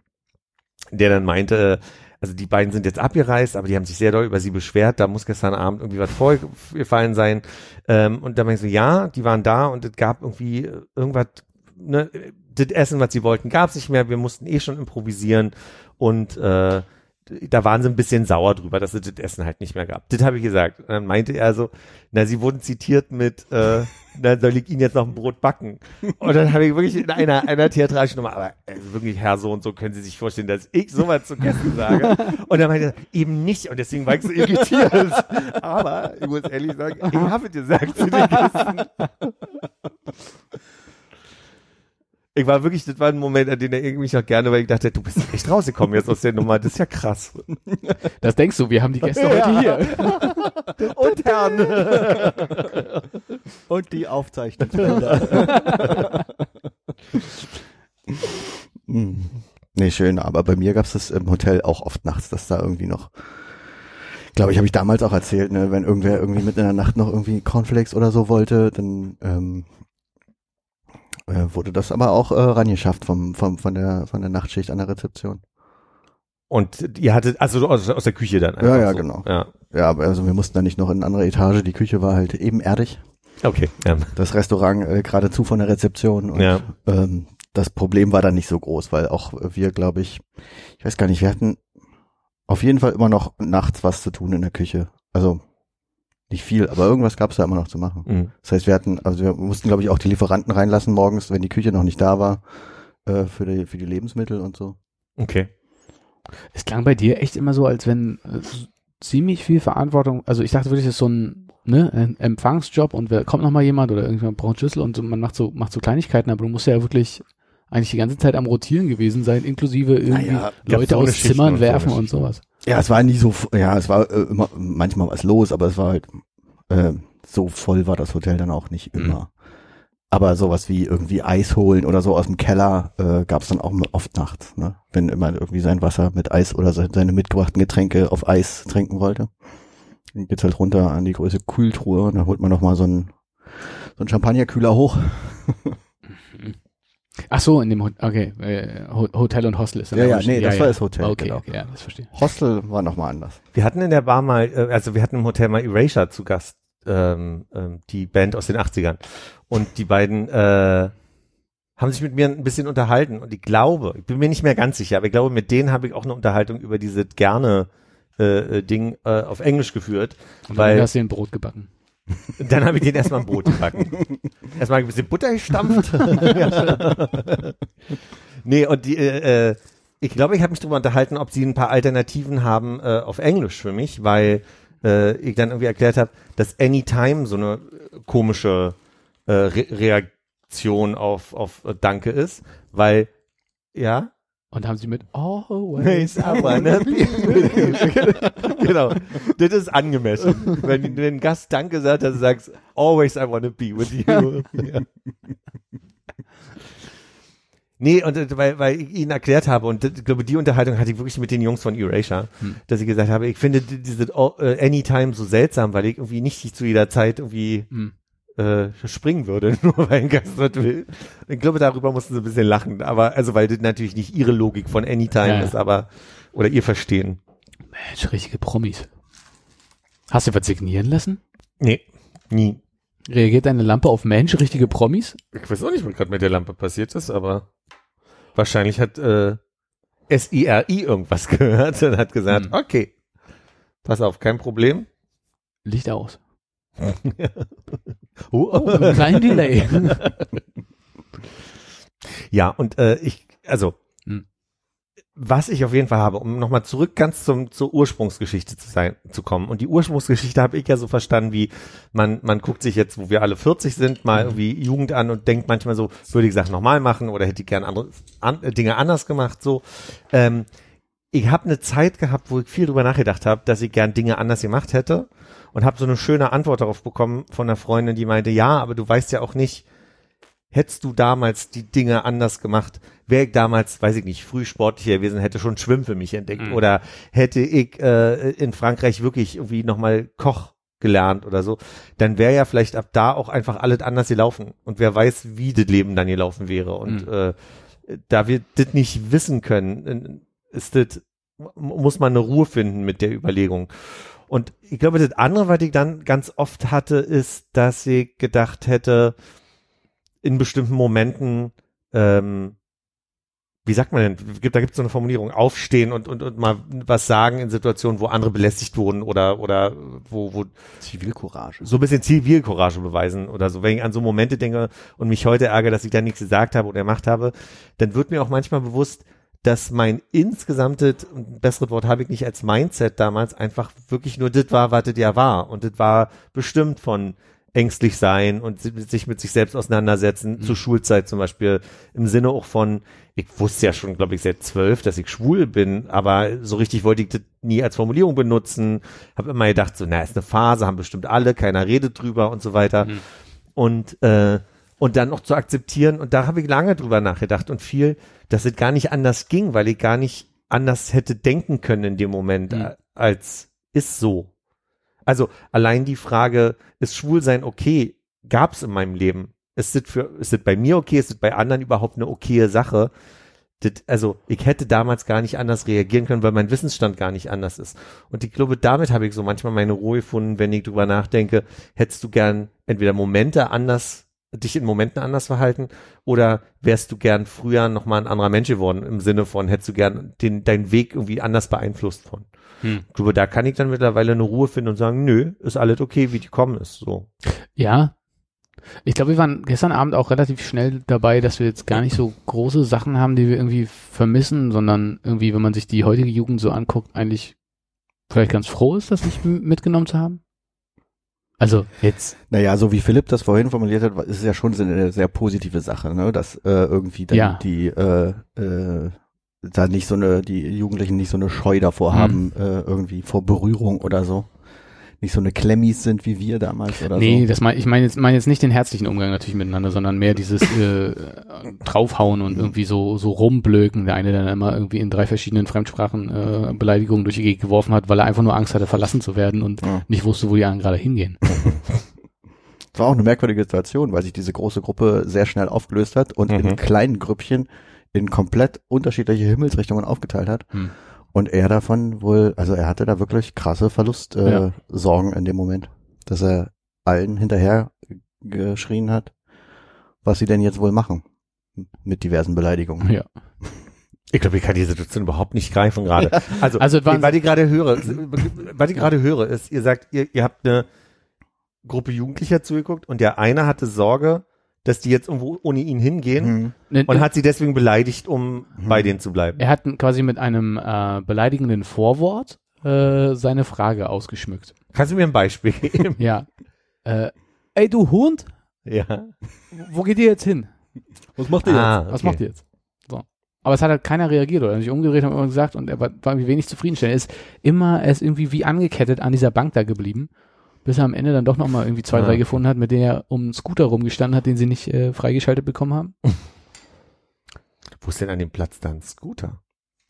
der dann meinte, also die beiden sind jetzt abgereist, aber die haben sich sehr doll über sie beschwert, da muss gestern Abend irgendwie was vorgefallen sein. Ähm, und da meinte ich so, ja, die waren da und es gab irgendwie irgendwas, ne, das Essen, was sie wollten, gab es nicht mehr, wir mussten eh schon improvisieren und äh, da waren sie ein bisschen sauer drüber, dass es das Essen halt nicht mehr gab. Das habe ich gesagt. Und dann meinte er so, na, sie wurden zitiert mit, äh, *laughs* na, soll ich Ihnen jetzt noch ein Brot backen? Und dann habe ich wirklich in einer, einer theatralischen Nummer, aber äh, wirklich, Herr so und so, können Sie sich vorstellen, dass ich sowas zu Gästen sage? Und dann meinte er, eben nicht, und deswegen war ich so irritiert. Aber ich muss ehrlich sagen, ich habe gesagt zu den Gästen. Ich war wirklich, das war ein Moment, an den er irgendwie noch gerne, weil ich dachte, du bist echt rausgekommen jetzt aus der Nummer, das ist ja krass. *laughs* Das denkst du, wir haben die Gäste heute hier. *laughs* Und Herrn. *laughs* Und die Aufzeichnungsfelder. Hm. Nee, schön, aber bei mir gab's das im Hotel auch oft nachts, dass da irgendwie noch, glaube ich, habe ich damals auch erzählt, ne, wenn irgendwer irgendwie mitten in der Nacht noch irgendwie Cornflakes oder so wollte, dann ähm, äh, wurde das aber auch äh, rangeschafft vom, vom, von der von der Nachtschicht an der Rezeption. Und ihr hattet, also aus, aus der Küche dann Ja, ja, so. genau. Ja. Ja, aber also wir mussten da nicht noch in eine andere Etage, die Küche war halt ebenerdig. Okay. Ja. Das Restaurant äh, geradezu von der Rezeption und Ja. ähm, das Problem war dann nicht so groß, weil auch wir, glaube ich, ich weiß gar nicht, wir hatten auf jeden Fall immer noch nachts was zu tun in der Küche. Also nicht viel, aber irgendwas gab es da immer noch zu machen. Mhm. Das heißt, wir hatten, also wir mussten, glaube ich, auch die Lieferanten reinlassen morgens, wenn die Küche noch nicht da war, äh, für die, für die Lebensmittel und so. Okay. Es klang bei dir echt immer so, als wenn äh, ziemlich viel Verantwortung, also ich dachte wirklich, das ist so ein, ne, ein Empfangsjob und wer, kommt noch mal jemand oder irgendjemand braucht einen Schlüssel und so, man macht so, macht so Kleinigkeiten, aber du musst ja wirklich eigentlich die ganze Zeit am Rotieren gewesen sein, inklusive irgendwie Naja, Leute so aus Schichten Zimmern und so werfen eine und sowas. Ja, es war nie so, ja, es war äh, immer manchmal was los, aber es war halt äh, so voll war das Hotel dann auch nicht Mhm. immer. Aber sowas wie irgendwie Eis holen oder so aus dem Keller äh, gab es dann auch oft nachts, ne? Wenn immer irgendwie sein Wasser mit Eis oder se- seine mitgebrachten Getränke auf Eis trinken wollte. Dann geht's halt runter an die größte Kühltruhe und dann holt man noch mal so einen so einen Champagnerkühler hoch. *laughs* Ach so, in dem Ho okay, äh, Ho- Hotel und Hostel ist in Ja, ja, nee, das war das Hotel, Okay, genau. okay, ja, das verstehe ich. Hostel war noch mal anders. Wir hatten in der Bar mal, äh, also wir hatten im Hotel mal Erasure zu Gast, ähm, ähm, die Band aus den 80ern. Und die beiden äh, haben sich mit mir ein bisschen unterhalten. Und ich glaube, ich bin mir nicht mehr ganz sicher, aber ich glaube, mit denen habe ich auch eine Unterhaltung über diese gerne äh, äh, Ding äh, auf Englisch geführt. Und Weil- dann hast du ein Brot gebacken. *laughs* Dann habe ich denen erstmal ein Brot gebacken. erstmal ein bisschen Butter gestampft. *laughs* nee, und die, äh, äh, ich glaube, ich habe mich darüber unterhalten, ob sie ein paar Alternativen haben äh, auf Englisch für mich, weil äh, ich dann irgendwie erklärt habe, dass Anytime so eine komische äh, Re Reaktion auf, auf Danke ist, weil, ja, Und haben sie mit Always. I wanna be with you. *laughs* genau. Das ist angemessen. Wenn, wenn ein Gast Danke sagt, dann sagst always I wanna be with you. ja. *laughs* Nee, und äh, weil, weil ich ihnen erklärt habe, und das, ich glaube, die Unterhaltung hatte ich wirklich mit den Jungs von Erasure, dass ich gesagt habe, ich finde die- diese äh, Anytime so seltsam, weil ich irgendwie nicht zu jeder Zeit irgendwie Hm. Äh, springen würde, *laughs* nur weil ein Gast das will. Ich glaube, darüber mussten sie ein bisschen lachen, aber also weil das natürlich nicht ihre Logik von Anytime Ja, ist, aber oder ihr Verstehen. Mensch, richtige Promis. Hast du was signieren lassen? Nee, nie. Reagiert deine Lampe auf Mensch, richtige Promis? Ich weiß auch nicht, was gerade mit der Lampe passiert ist, aber wahrscheinlich hat äh, SIRI irgendwas *laughs* gehört und hat gesagt, Hm. okay, pass auf, kein Problem. Licht aus. *laughs* Oh, Oh, kleinen Delay. *laughs* Ja, und äh, ich, also, Hm. was ich auf jeden Fall habe, um nochmal zurück ganz zum, zur Ursprungsgeschichte zu sein, zu kommen. Und die Ursprungsgeschichte habe ich ja so verstanden, wie man, man guckt sich jetzt, wo wir alle 40 sind, mal Mhm. irgendwie Jugend an und denkt manchmal so, würde ich Sachen nochmal machen oder hätte ich gern andere an, äh, Dinge anders gemacht, so. Ähm, ich habe eine Zeit gehabt, wo ich viel drüber nachgedacht habe, dass ich gern Dinge anders gemacht hätte und habe so eine schöne Antwort darauf bekommen von einer Freundin, die meinte, ja, aber du weißt ja auch nicht, hättest du damals die Dinge anders gemacht, wäre ich damals, weiß ich nicht, früh sportlicher gewesen, hätte schon Schwimmen für mich entdeckt Mhm. oder hätte ich äh, in Frankreich wirklich irgendwie nochmal Koch gelernt oder so, dann wäre ja vielleicht ab da auch einfach alles anders gelaufen und wer weiß, wie das Leben dann gelaufen wäre und Mhm. äh, da wir das nicht wissen können, ist das muss man eine Ruhe finden mit der Überlegung. Und ich glaube, das andere, was ich dann ganz oft hatte, ist, dass ich gedacht hätte, in bestimmten Momenten, ähm, wie sagt man denn, gibt, da gibt es so eine Formulierung, aufstehen und, und, und mal was sagen in Situationen, wo andere belästigt wurden oder, oder wo, wo Zivilcourage. so ein bisschen Zivilcourage beweisen oder so. Wenn ich an so Momente denke und mich heute ärgere, dass ich da nichts gesagt habe oder gemacht habe, dann wird mir auch manchmal bewusst, dass mein insgesamtes, ein besseres Wort habe ich nicht als Mindset damals, einfach wirklich nur das war, was das ja war. Und das war bestimmt von ängstlich sein und sich mit sich selbst auseinandersetzen, Mhm. zur Schulzeit zum Beispiel, im Sinne auch von, ich wusste ja schon, glaube ich, seit zwölf, dass ich schwul bin, aber so richtig wollte ich das nie als Formulierung benutzen, habe immer gedacht, so, na, ist eine Phase, haben bestimmt alle, keiner redet drüber und so weiter. Mhm. Und, äh, und dann noch zu akzeptieren, und da habe ich lange drüber nachgedacht und viel, dass es gar nicht anders ging, weil ich gar nicht anders hätte denken können in dem Moment, Mhm. als ist so. Also allein die Frage, ist Schwulsein okay, gab es in meinem Leben. Ist das für, ist das bei mir okay, ist das bei anderen überhaupt eine okaye Sache? Das, also ich hätte damals gar nicht anders reagieren können, weil mein Wissensstand gar nicht anders ist. Und ich glaube, damit habe ich so manchmal meine Ruhe gefunden, wenn ich drüber nachdenke, hättest du gern entweder Momente anders, dich in Momenten anders verhalten oder wärst du gern früher nochmal ein anderer Mensch geworden im Sinne von, hättest du gern den, deinen Weg irgendwie anders beeinflusst von. Hm. Ich glaube, da kann ich dann mittlerweile eine Ruhe finden und sagen, nö, ist alles okay, wie die kommen ist, so. Ja. Ich glaube, wir waren gestern Abend auch relativ schnell dabei, dass wir jetzt gar nicht so große Sachen haben, die wir irgendwie vermissen, sondern irgendwie, wenn man sich die heutige Jugend so anguckt, eigentlich vielleicht ganz froh ist, das nicht mitgenommen zu haben. Also jetzt, Naja, so wie Philipp das vorhin formuliert hat, ist es ja schon eine sehr positive Sache, ne? dass äh, irgendwie dann Ja. die äh, äh, da nicht so eine, die Jugendlichen nicht so eine Scheu davor Mhm. haben, äh, irgendwie vor Berührung oder so. Nicht so eine Klemmis sind wie wir damals oder nee, so. das mein, ich meine jetzt, meine jetzt nicht den herzlichen Umgang natürlich miteinander, sondern mehr dieses äh, draufhauen und irgendwie so so rumblöken. Der eine dann immer irgendwie in drei verschiedenen Fremdsprachen äh, Beleidigungen durch die Gegend geworfen hat, weil er einfach nur Angst hatte, verlassen zu werden und Ja. nicht wusste, wo die anderen gerade hingehen. *laughs* Es war auch eine merkwürdige Situation, weil sich diese große Gruppe sehr schnell aufgelöst hat und Mhm. in kleinen Grüppchen in komplett unterschiedliche Himmelsrichtungen aufgeteilt hat. Hm. Und er davon wohl, also er hatte da wirklich krasse Verlustsorgen äh, Ja. Sorgen in dem Moment, dass er allen hinterher geschrien hat, was sie denn jetzt wohl machen mit diversen Beleidigungen. Ja. Ich glaube, ich kann die Situation überhaupt nicht greifen gerade. *laughs* Also, Also, es waren- was ich gerade höre, was ich gerade höre, ist, ihr sagt, ihr, ihr habt eine Gruppe Jugendlicher zugeguckt und der eine hatte Sorge, dass die jetzt irgendwo ohne ihn hingehen Hm. Ne, und hat sie deswegen beleidigt, um bei denen zu bleiben. er hat quasi mit einem äh, beleidigenden Vorwort äh, seine Frage ausgeschmückt. Kannst du mir ein Beispiel geben? *laughs* Ja. Äh, ey, du Hund, ja. wo geht ihr jetzt hin? Was macht Ah, Was okay. macht ihr jetzt? So. Aber es hat halt keiner reagiert oder sich umgedreht und immer gesagt und er war, war irgendwie wenig zufriedenstellend. Er ist immer, er ist irgendwie wie angekettet an dieser Bank da geblieben, bis er am Ende dann doch nochmal irgendwie zwei, Ah. drei gefunden hat, mit denen er um einen Scooter rumgestanden hat, den sie nicht äh, freigeschaltet bekommen haben. Wo ist denn an dem Platz dann Scooter?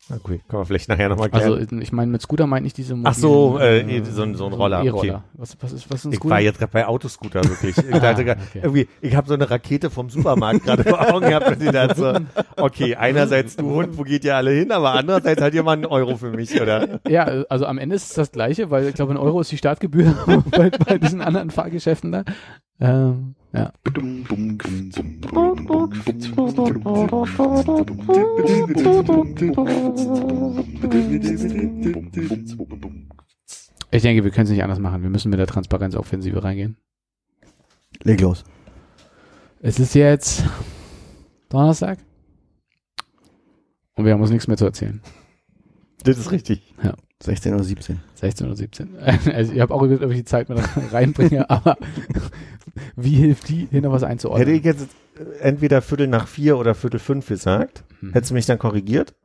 Gut, können wir vielleicht nachher nochmal Also klären. ich meine, mit Scooter meint nicht diese Ach so, mobilen, äh, so ein- so ein Roller, E-Roller. okay. Was, was ist was ist ein ich Scooter? war jetzt gerade bei Autoscooter wirklich. *laughs* Ich, Ah, okay. irgendwie, ich habe so eine Rakete vom Supermarkt gerade vor Augen gehabt und die dachte, so, okay, einerseits du Hund, wo geht ihr alle hin, aber andererseits hat jemand einen Euro für mich, oder? Ja, also am Ende ist es das gleiche, weil ich glaube, ein Euro ist die Startgebühr *laughs* bei, bei diesen anderen Fahrgeschäften da. Ähm, ja. Ich denke, wir können es nicht anders machen. Wir müssen mit der Transparenzoffensive reingehen. Leg los. Es ist jetzt Donnerstag und wir haben uns nichts mehr zu erzählen. Das ist richtig. 16 oder 17. 16 oder 17. Also ich habe auch überlegt, ob ich die Zeit mit reinbringe, *laughs* aber *laughs* wie hilft die, hier noch was einzuordnen? Hätte ich jetzt äh, entweder Viertel nach vier oder Viertel fünf gesagt, Hm. hättest du mich dann korrigiert?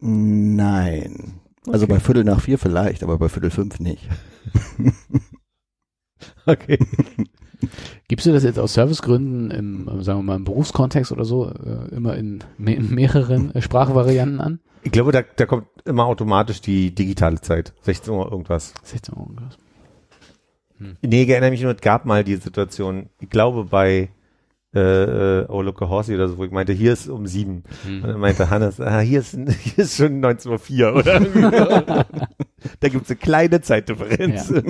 Nein. Also Okay. bei Viertel nach vier vielleicht, aber bei Viertel fünf nicht. *laughs* Okay. Gibst du das jetzt aus Servicegründen im, äh, sagen wir mal, im Berufskontext oder so, äh, immer in, me in mehreren äh, Sprachvarianten an? Ich glaube, da, da kommt immer automatisch die digitale Zeit. 16 Uhr irgendwas. 16 Uhr. Nee, ich erinnere mich nur, es gab mal die Situation, ich glaube bei äh, Oh Look a Horsey oder so, wo ich meinte, hier ist um sieben. Hm. Und dann meinte Hannes, ah, hier ist, *laughs* hier ist schon 19.04 Uhr, oder? *laughs* da gibt's eine kleine Zeitdifferenz. Ja.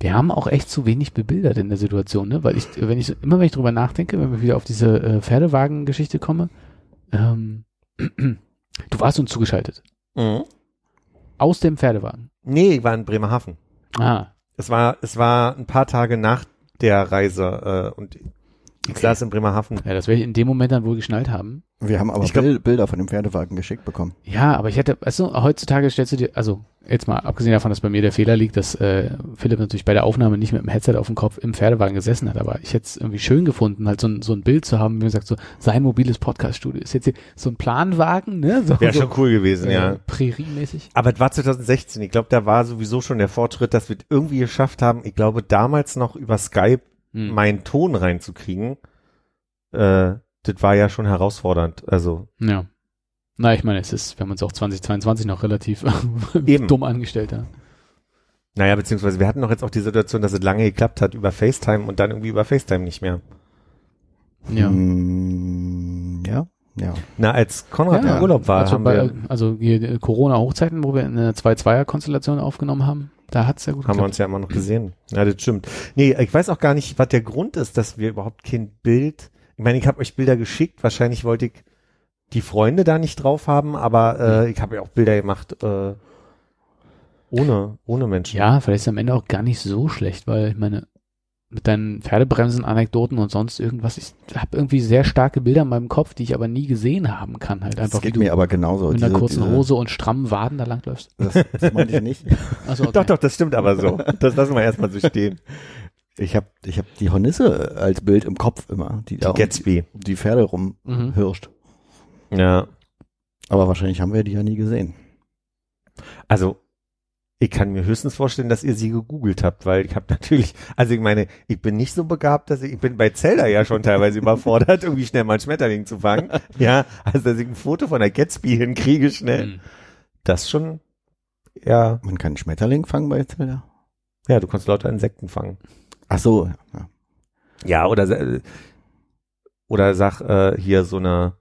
Wir haben auch echt zu wenig bebildert in der Situation, ne? Weil ich, wenn ich immer wenn ich drüber nachdenke, wenn wir wieder auf diese äh, Pferdewagen-Geschichte komme, ähm, *clears throat* du warst uns zugeschaltet. Mhm. Aus dem Pferdewagen. Nee, ich war in Bremerhaven. Ah, Es war, es war ein paar Tage nach der Reise äh, und ich Okay. saß in Bremerhaven. ja, das werde ich in dem Moment dann wohl geschnallt haben. Wir haben aber glaub- Bil- Bilder von dem Pferdewagen geschickt bekommen. Ja, aber ich hätte, weißt du, heutzutage stellst du dir, also jetzt mal abgesehen davon, dass bei mir der Fehler liegt, dass äh, Philipp natürlich bei der Aufnahme nicht mit dem Headset auf dem Kopf im Pferdewagen gesessen hat, aber ich hätte es irgendwie schön gefunden, halt so ein, so ein Bild zu haben, wie man sagt, so sein mobiles Podcast-Studio ist jetzt hier so ein Planwagen, ne? So, Wäre so, schon cool gewesen, äh, ja. Prärie-mäßig. Aber es war 2016. Ich glaube, da war sowieso schon der Fortschritt, dass wir irgendwie geschafft haben, ich glaube, damals noch über Skype Hm. meinen Ton reinzukriegen. Äh, das war ja schon herausfordernd. Also, Ja. Na, ich meine, es ist, wir haben uns auch 2022 noch relativ *laughs* Eben. dumm angestellt, ja. naja, beziehungsweise wir hatten noch jetzt auch die Situation, dass es lange geklappt hat über FaceTime und dann irgendwie über FaceTime nicht mehr. Ja. Mm, ja, ja. Na, als Konrad Ja, im Urlaub war, also, haben bei, wir, also Corona-Hochzeiten, wo wir eine 2-2er-Konstellation aufgenommen haben, da hat's ja gut haben wir geklappt. uns ja immer noch gesehen. Ja, das stimmt. Nee, ich weiß auch gar nicht, was der Grund ist, dass wir überhaupt kein Bild. Ich meine, ich habe euch Bilder geschickt. Wahrscheinlich wollte ich die Freunde da nicht drauf haben, aber äh, ich habe ja auch Bilder gemacht äh, ohne ohne Menschen. Ja, vielleicht ist es am Ende auch gar nicht so schlecht, weil ich meine, mit deinen Pferdebremsen, Anekdoten und sonst irgendwas, ich habe irgendwie sehr starke Bilder in meinem Kopf, die ich aber nie gesehen haben kann. Halt Das einfach, wie geht du mir aber genauso. mit einer Diese- kurzen diese- Hose und strammen Waden da langläufst. Das, das meinte ich nicht. *laughs* Also, okay. Doch, doch, das stimmt aber so. Das lassen wir erstmal so stehen. Ich habe ich hab die Hornisse als Bild im Kopf immer, die da um Gatsby. um die Pferde Mhm. rumhirscht. Ja. Aber wahrscheinlich haben wir die ja nie gesehen. Also, ich kann mir höchstens vorstellen, dass ihr sie gegoogelt habt, weil ich habe natürlich, also ich meine, ich bin nicht so begabt, dass ich, ich bin bei Zelda ja schon teilweise überfordert, *laughs* irgendwie schnell mal einen Schmetterling zu fangen. Ja, also dass ich ein Foto von der Gatsby hinkriege schnell. Hm. Das schon, ja, Man kann einen Schmetterling fangen bei Zelda. ja, du kannst lauter Insekten fangen. Ach so, ja. Ja, oder, oder sag äh, hier so eine,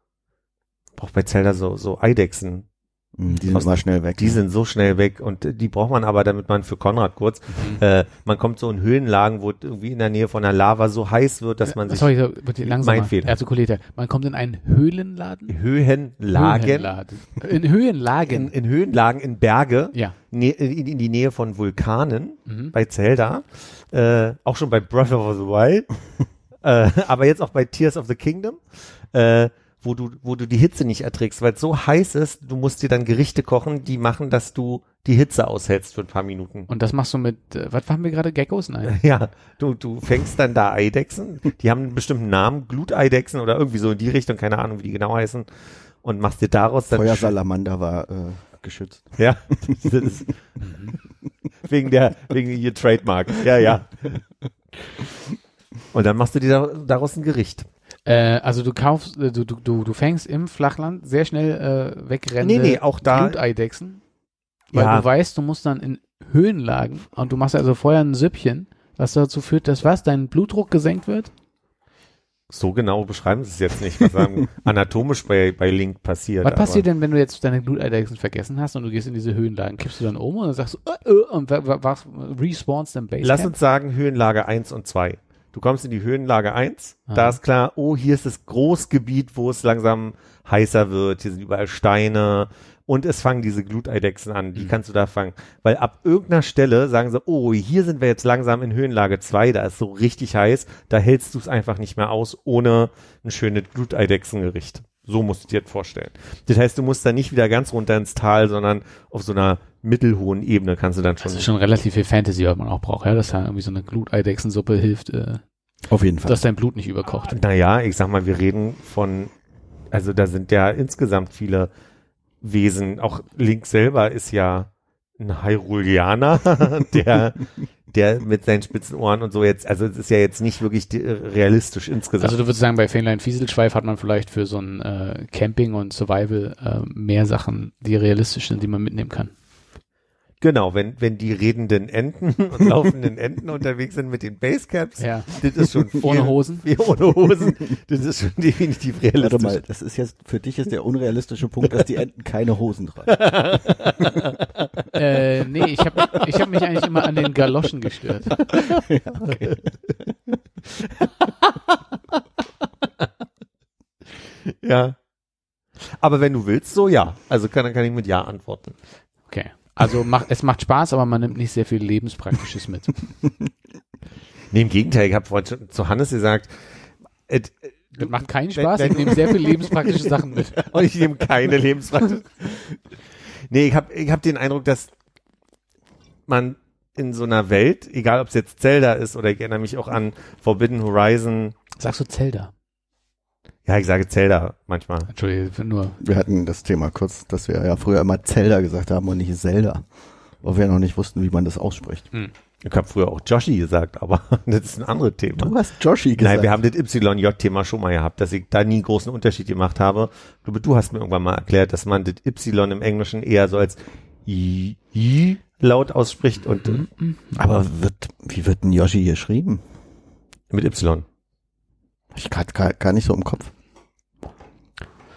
braucht bei Zelda so, so Eidechsen. Mm, Die sind immer schnell weg. Die sind so schnell weg und äh, die braucht man aber, damit man für Konrad kurz, äh, man kommt so in Höhenlagen, wo irgendwie in der Nähe von der Lava so heiß wird, dass man sich Sorry, so, langsam. Mein Fehler. Artikulierter. Man kommt in einen Höhlenladen. Höhenlagen, Höhenladen. In in, Höhenlagen. in Höhenlagen in Berge, Ja. ne, in, in die Nähe von Vulkanen, Mhm. bei Zelda, äh, auch schon bei Breath of the Wild, *laughs* äh, aber jetzt auch bei Tears of the Kingdom, äh, wo du, wo du die Hitze nicht erträgst, weil es so heiß ist, du musst dir dann Gerichte kochen, die machen, dass du die Hitze aushältst für ein paar Minuten. Und das machst du mit, äh, was haben wir gerade? Geckos? Nein. *laughs* Ja, du, du fängst dann da Eidechsen, die haben einen bestimmten Namen, Gluteidechsen oder irgendwie so in die Richtung, keine Ahnung, wie die genau heißen, und machst dir daraus dann Feuersalamander war äh, geschützt. Ja, ist wegen der, wegen ihr Trademark. Ja, ja. Und dann machst du dir da, daraus ein Gericht. Äh, also du kaufst, äh, du, du, du, du fängst im Flachland sehr schnell äh, wegrennende Nee, nee, auch da- Bluteidechsen. Weil Ja. du weißt, du musst dann in Höhenlagen und du machst also vorher ein Süppchen, was dazu führt, dass was, dein Blutdruck gesenkt wird? So genau beschreiben sie es jetzt nicht, was dann *laughs* anatomisch bei, bei Link passiert. Was passiert aber- denn, wenn du jetzt deine Bluteidechsen vergessen hast und du gehst in diese Höhenlagen? Kippst du dann um und dann sagst du, äh, äh, und wa- wa- was, respawnst im Basecamp? Lass uns sagen Höhenlage 1 und 2. Du kommst in die Höhenlage 1, da Ah. ist klar, oh, hier ist das Großgebiet, wo es langsam heißer wird, hier sind überall Steine und es fangen diese Gluteidechsen an, die Mhm. kannst du da fangen. Weil ab irgendeiner Stelle sagen sie, oh, hier sind wir jetzt langsam in Höhenlage 2, da ist so richtig heiß, da hältst du es einfach nicht mehr aus, ohne ein schönes Gluteidechsengericht. So musst du dir das vorstellen. Das heißt, du musst da nicht wieder ganz runter ins Tal, sondern auf so einer mittelhohen Ebene kannst du dann schon. Das ist schon relativ viel Fantasy, was man auch braucht, ja, dass da irgendwie so eine Gluteidechsensuppe hilft, äh, Auf jeden Fall. dass dein Blut nicht überkocht. Naja, ich sag mal, wir reden von, also da sind ja insgesamt viele Wesen, auch Link selber ist ja ein Hyruleaner, *laughs* der, der mit seinen spitzen Ohren und so jetzt, also es ist ja jetzt nicht wirklich realistisch insgesamt. Also du würdest sagen, bei Fähnlein Fieselschweif hat man vielleicht für so ein äh, Camping und Survival äh, mehr Sachen, die realistisch sind, die man mitnehmen kann. Genau, wenn, wenn die redenden Enten *laughs* und laufenden Enten unterwegs sind mit den Basecaps, Ja. das ist schon viel, Ohne Hosen? Viel *laughs* ohne Hosen, das ist schon definitiv realistisch. Warte mal, das ist jetzt, für dich ist der unrealistische Punkt, dass die Enten keine Hosen tragen. *laughs* Äh, nee, ich habe ich hab mich eigentlich immer an den Galoschen gestört. Ja. Aber wenn du willst, so ja. Also kann, dann kann ich mit Ja antworten. Also macht, es macht Spaß, aber man nimmt nicht sehr viel Lebenspraktisches mit. *laughs* Nee, im Gegenteil, ich habe vorhin schon zu Hannes gesagt, äh, Das macht keinen Spaß, ich nehme sehr viel lebenspraktische Sachen mit. *laughs* Und ich nehme keine Lebenspraxis. *laughs* Nee, ich habe ich hab den Eindruck, dass man in so einer Welt, egal ob es jetzt Zelda ist oder ich erinnere mich auch an Forbidden Horizon, Sagst du Zelda? Ja, ich sage Zelda manchmal. Entschuldigung, nur. Wir hatten das Thema kurz, dass wir ja früher immer Zelda gesagt haben und nicht Zelda. Weil wir noch nicht wussten, wie man das ausspricht. Ich habe früher auch Joshi gesagt, aber *laughs* das ist ein anderes Thema. Du hast Joshi gesagt. Nein, wir haben das YJ-Thema schon mal gehabt, dass ich da nie einen großen Unterschied gemacht habe. Ich glaube, du hast mir irgendwann mal erklärt, dass man das Y im Englischen eher so als I, I laut ausspricht und Aber wird, wie wird ein Yoshi geschrieben? mit Y. Ich gerade gar, gar nicht so im Kopf.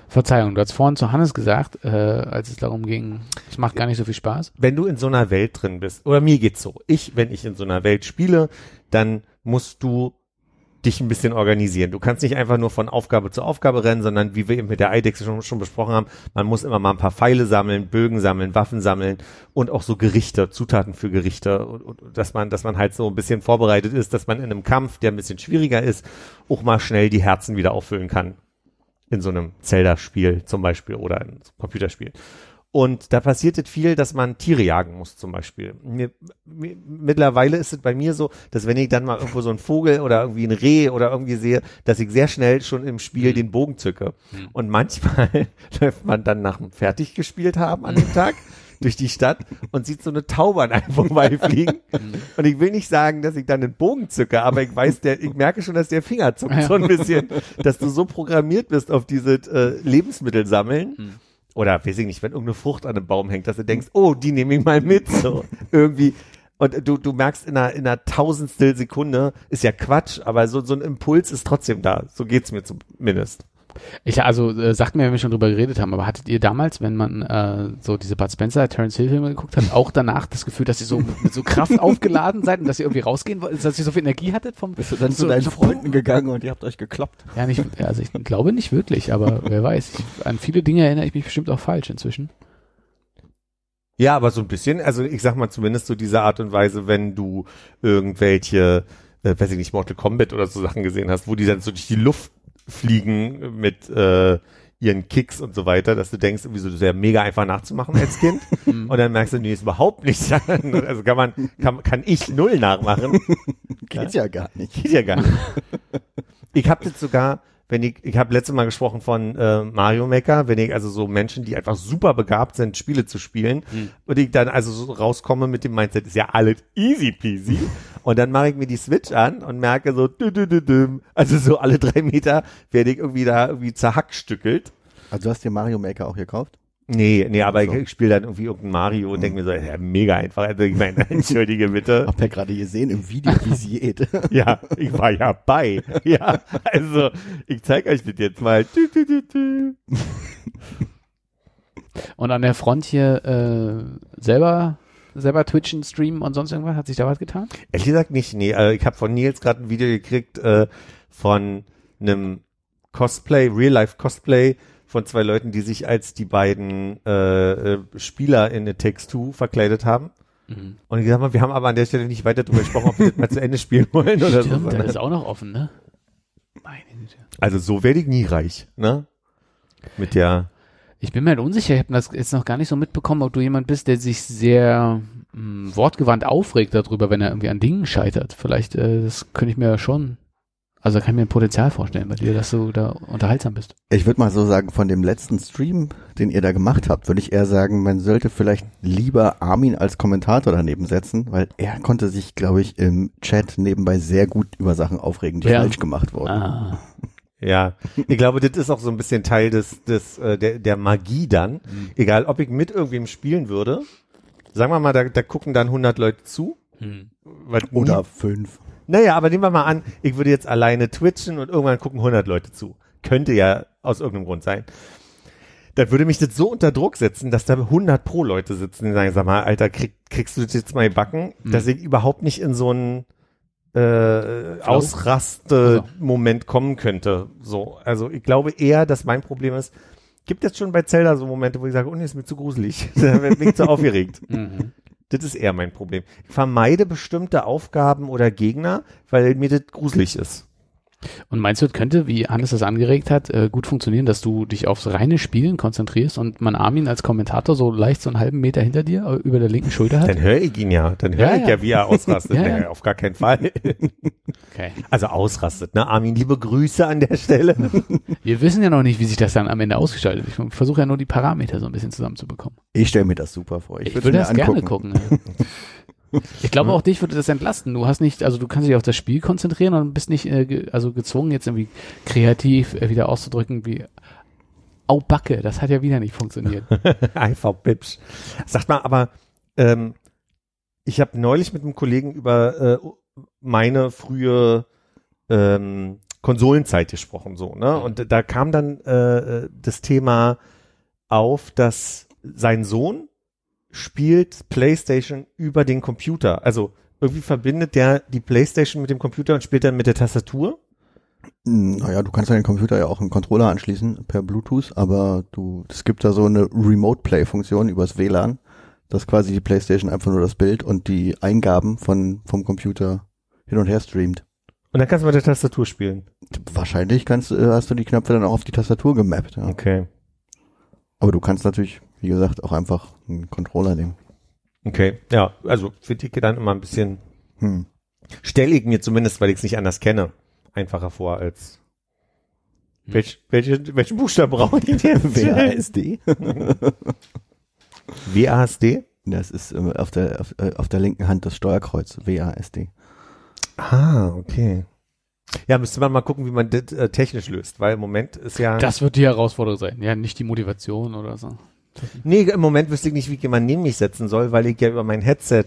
Verzeihung, du hast vorhin zu Hannes gesagt, äh, als es darum ging, es macht gar nicht so viel Spaß. wenn du in so einer Welt drin bist, oder mir geht's so, ich, wenn ich in so einer Welt spiele, dann musst du dich ein bisschen organisieren. Du kannst nicht einfach nur von Aufgabe zu Aufgabe rennen, sondern wie wir eben mit der Eidechse schon, schon besprochen haben, man muss immer mal ein paar Pfeile sammeln, Bögen sammeln, Waffen sammeln und auch so Gerichte, Zutaten für Gerichte und, und dass man, dass man halt so ein bisschen vorbereitet ist, dass man in einem Kampf, der ein bisschen schwieriger ist, auch mal schnell die Herzen wieder auffüllen kann. In so einem Zelda-Spiel zum Beispiel oder in so einem Computerspiel. Und da passiert es viel, dass man Tiere jagen muss zum Beispiel. Mir, mir, mittlerweile ist es bei mir so, dass wenn ich dann mal irgendwo so einen Vogel oder irgendwie ein Reh oder irgendwie sehe, dass ich sehr schnell schon im Spiel den Bogen zücke. Und manchmal *laughs* läuft man dann nach dem fertig gespielt haben an dem Tag *laughs* durch die Stadt und sieht so eine Taube an einem *laughs* vorbeifliegen. und ich will nicht sagen, dass ich dann den Bogen zücke, aber ich weiß, der, ich merke schon, dass der Finger zuckt so ein bisschen, dass du so programmiert bist auf diese äh, Lebensmittel sammeln oder weiß ich nicht, wenn irgendeine Frucht an einem Baum hängt, dass du denkst, oh, die nehme ich mal mit, so irgendwie. Und du, du merkst in einer, in einer tausendstel Sekunde, ist ja Quatsch, aber so, so ein Impuls ist trotzdem da. So geht's mir zumindest. Ich, also, äh, sagt mir, wenn wir schon drüber geredet haben, aber hattet ihr damals, wenn man äh, so diese Bud Spencer, Terence Hill Filme geguckt hat, auch danach das Gefühl, dass ihr so mit so Kraft *laughs* aufgeladen seid und dass ihr irgendwie rausgehen wollt, dass ihr so viel Energie hattet vom Bist du dann so, zu deinen so- Freunden gegangen und ihr habt euch gekloppt? Ja, nicht, also ich glaube nicht wirklich, aber *laughs* wer weiß. Ich, an viele Dinge erinnere ich mich bestimmt auch falsch inzwischen. Ja, aber so ein bisschen, also ich sag mal zumindest so diese Art und Weise, wenn du irgendwelche, äh, weiß ich nicht, Mortal Kombat oder so Sachen gesehen hast, wo die dann so durch die Luft fliegen mit äh, ihren Kicks und so weiter, dass du denkst, irgendwie so, das wäre mega einfach nachzumachen als Kind. *laughs* und dann merkst du, nee, ist überhaupt nicht. *laughs* also kann man, kann, kann ich null nachmachen. *laughs* Geht's ja gar nicht. Geht ja gar nicht. Ich habe jetzt sogar, wenn ich, ich habe letztes Mal gesprochen von äh, Mario Maker, wenn ich also so Menschen, die einfach super begabt sind, Spiele zu spielen, und ich dann also so rauskomme mit dem Mindset, ist ja alles easy peasy. Und dann mache ich mir die Switch an und merke so, dü, dü, dü, also so alle drei Meter werde ich irgendwie da irgendwie zerhackstückelt. Also du hast dir Mario Maker auch gekauft? Nee, nee, aber So. ich, ich spiele dann irgendwie irgendein Mario und denke mir so, ja, mega einfach. Also ich meine, *laughs* entschuldige bitte. *laughs* Hab ja gerade gesehen im Video, wie sie geht. *laughs* Ja, ich war ja bei. Ja, also ich zeige euch das jetzt mal. Und an der Front hier äh, selber selber twitchen, streamen und sonst irgendwas? Hat sich da was getan? Ehrlich gesagt nicht, nee. Also ich habe von Nils gerade ein Video gekriegt äh, von einem Cosplay, Real-Life-Cosplay von zwei Leuten, die sich als die beiden äh, äh, Spieler in It Takes Two verkleidet haben. Und ich gesagt mal, wir haben aber an der Stelle nicht weiter drüber gesprochen, ob wir das mal zu Ende spielen wollen oder Stimmt, so. das ist auch noch offen, ne? Meine Güte. Also so werde ich nie reich, ne? Mit der Ich bin mir halt unsicher, ich habe das jetzt noch gar nicht so mitbekommen, ob du jemand bist, der sich sehr mh, wortgewandt aufregt darüber, wenn er irgendwie an Dingen scheitert. Vielleicht, äh, das könnte ich mir schon, also da kann ich mir ein Potenzial vorstellen bei dir, dass du da unterhaltsam bist. Ich würde mal so sagen, von dem letzten Stream, den ihr da gemacht habt, würde ich eher sagen, man sollte vielleicht lieber Armin als Kommentator daneben setzen, weil er konnte sich, glaube ich, im Chat nebenbei sehr gut über Sachen aufregen, die Ja. falsch gemacht wurden. Ah. *laughs* Ja, ich glaube, das ist auch so ein bisschen Teil des, des äh, der, der Magie dann. Egal, ob ich mit irgendwem spielen würde sagen wir mal, da, da gucken dann 100 Leute zu. Hm. weil nie- Oder fünf. Naja, aber nehmen wir mal an, ich würde jetzt alleine twitchen und irgendwann gucken 100 Leute zu. Könnte ja aus irgendeinem Grund sein. Da würde mich das so unter Druck setzen, dass da 100 pro Leute sitzen, die sagen, sag mal, Alter, krieg, kriegst du das jetzt mal backen, Mhm. dass ich überhaupt nicht in so einen äh, Ausraste-Moment kommen könnte. So, also ich glaube eher, dass mein Problem ist, gibt jetzt schon bei Zelda so Momente, wo ich sage, oh nee, ist mir zu gruselig. *laughs* da bin ich zu *laughs* aufgeregt. Mhm. Das ist eher mein Problem. Ich vermeide bestimmte Aufgaben oder Gegner, weil mir das gruselig ist. Und meinst du, es könnte, wie Hannes das angeregt hat, äh, gut funktionieren, dass du dich aufs reine Spielen konzentrierst und man Armin als Kommentator so leicht so einen halben Meter hinter dir äh, über der linken Schulter hat? Dann höre ich ihn ja. Dann höre Ja, ich ja. ja, wie er ausrastet. *laughs* Ja, ja. Auf gar keinen Fall. *laughs* Okay. Also ausrastet, ne? Armin, liebe Grüße an der Stelle. *laughs* Wir wissen ja noch nicht, wie sich das dann am Ende ausgestaltet. Ich versuche ja nur die Parameter so ein bisschen zusammenzubekommen. Ich stelle mir das super vor. Ich, Ich, würde mir das angucken. gerne gucken. Ich glaube auch dich würde das entlasten. Du hast nicht, also du kannst dich auf das Spiel konzentrieren und bist nicht äh, ge, also gezwungen jetzt irgendwie kreativ äh, wieder auszudrücken wie Au Backe, das hat ja wieder nicht funktioniert. *laughs* Einfach Bibsch. Sagt mal, aber ähm, ich habe neulich mit einem Kollegen über äh, meine frühe ähm, Konsolenzeit gesprochen, so, ne? Und da kam dann äh, äh, das Thema auf, dass sein Sohn spielt PlayStation über den Computer. Also irgendwie verbindet der die PlayStation mit dem Computer und spielt dann mit der Tastatur. Hm, Naja, du kannst an den Computer ja auch einen Controller anschließen per Bluetooth, aber du, es gibt da so eine Remote Play Funktion übers WLAN, dass quasi die Playstation einfach nur das Bild und die Eingaben von, vom Computer hin und her streamt. Und dann kannst du mit der Tastatur spielen. Wahrscheinlich kannst, du- hast du die Knöpfe dann auch auf die Tastatur gemappt. Ja. Okay. Aber du kannst natürlich, wie gesagt, auch einfach einen Controller nehmen. Okay. Ja, also finde ich dann immer ein bisschen Hm. stelle ich mir zumindest, weil ich es nicht anders kenne, einfacher vor als welch, welche, welchen Buchstaben brauche ich denn? WASD? *laughs* WASD? Das ist äh, auf der, auf, äh, auf der linken Hand das Steuerkreuz. WASD. Ah, okay. Ja, müsste man mal gucken, wie man das äh, technisch löst, weil im Moment ist ja. Das wird die Herausforderung sein. Ja, nicht die Motivation oder so. Nee, im Moment wüsste ich nicht, wie ich jemanden neben mich setzen soll, weil ich ja über mein Headset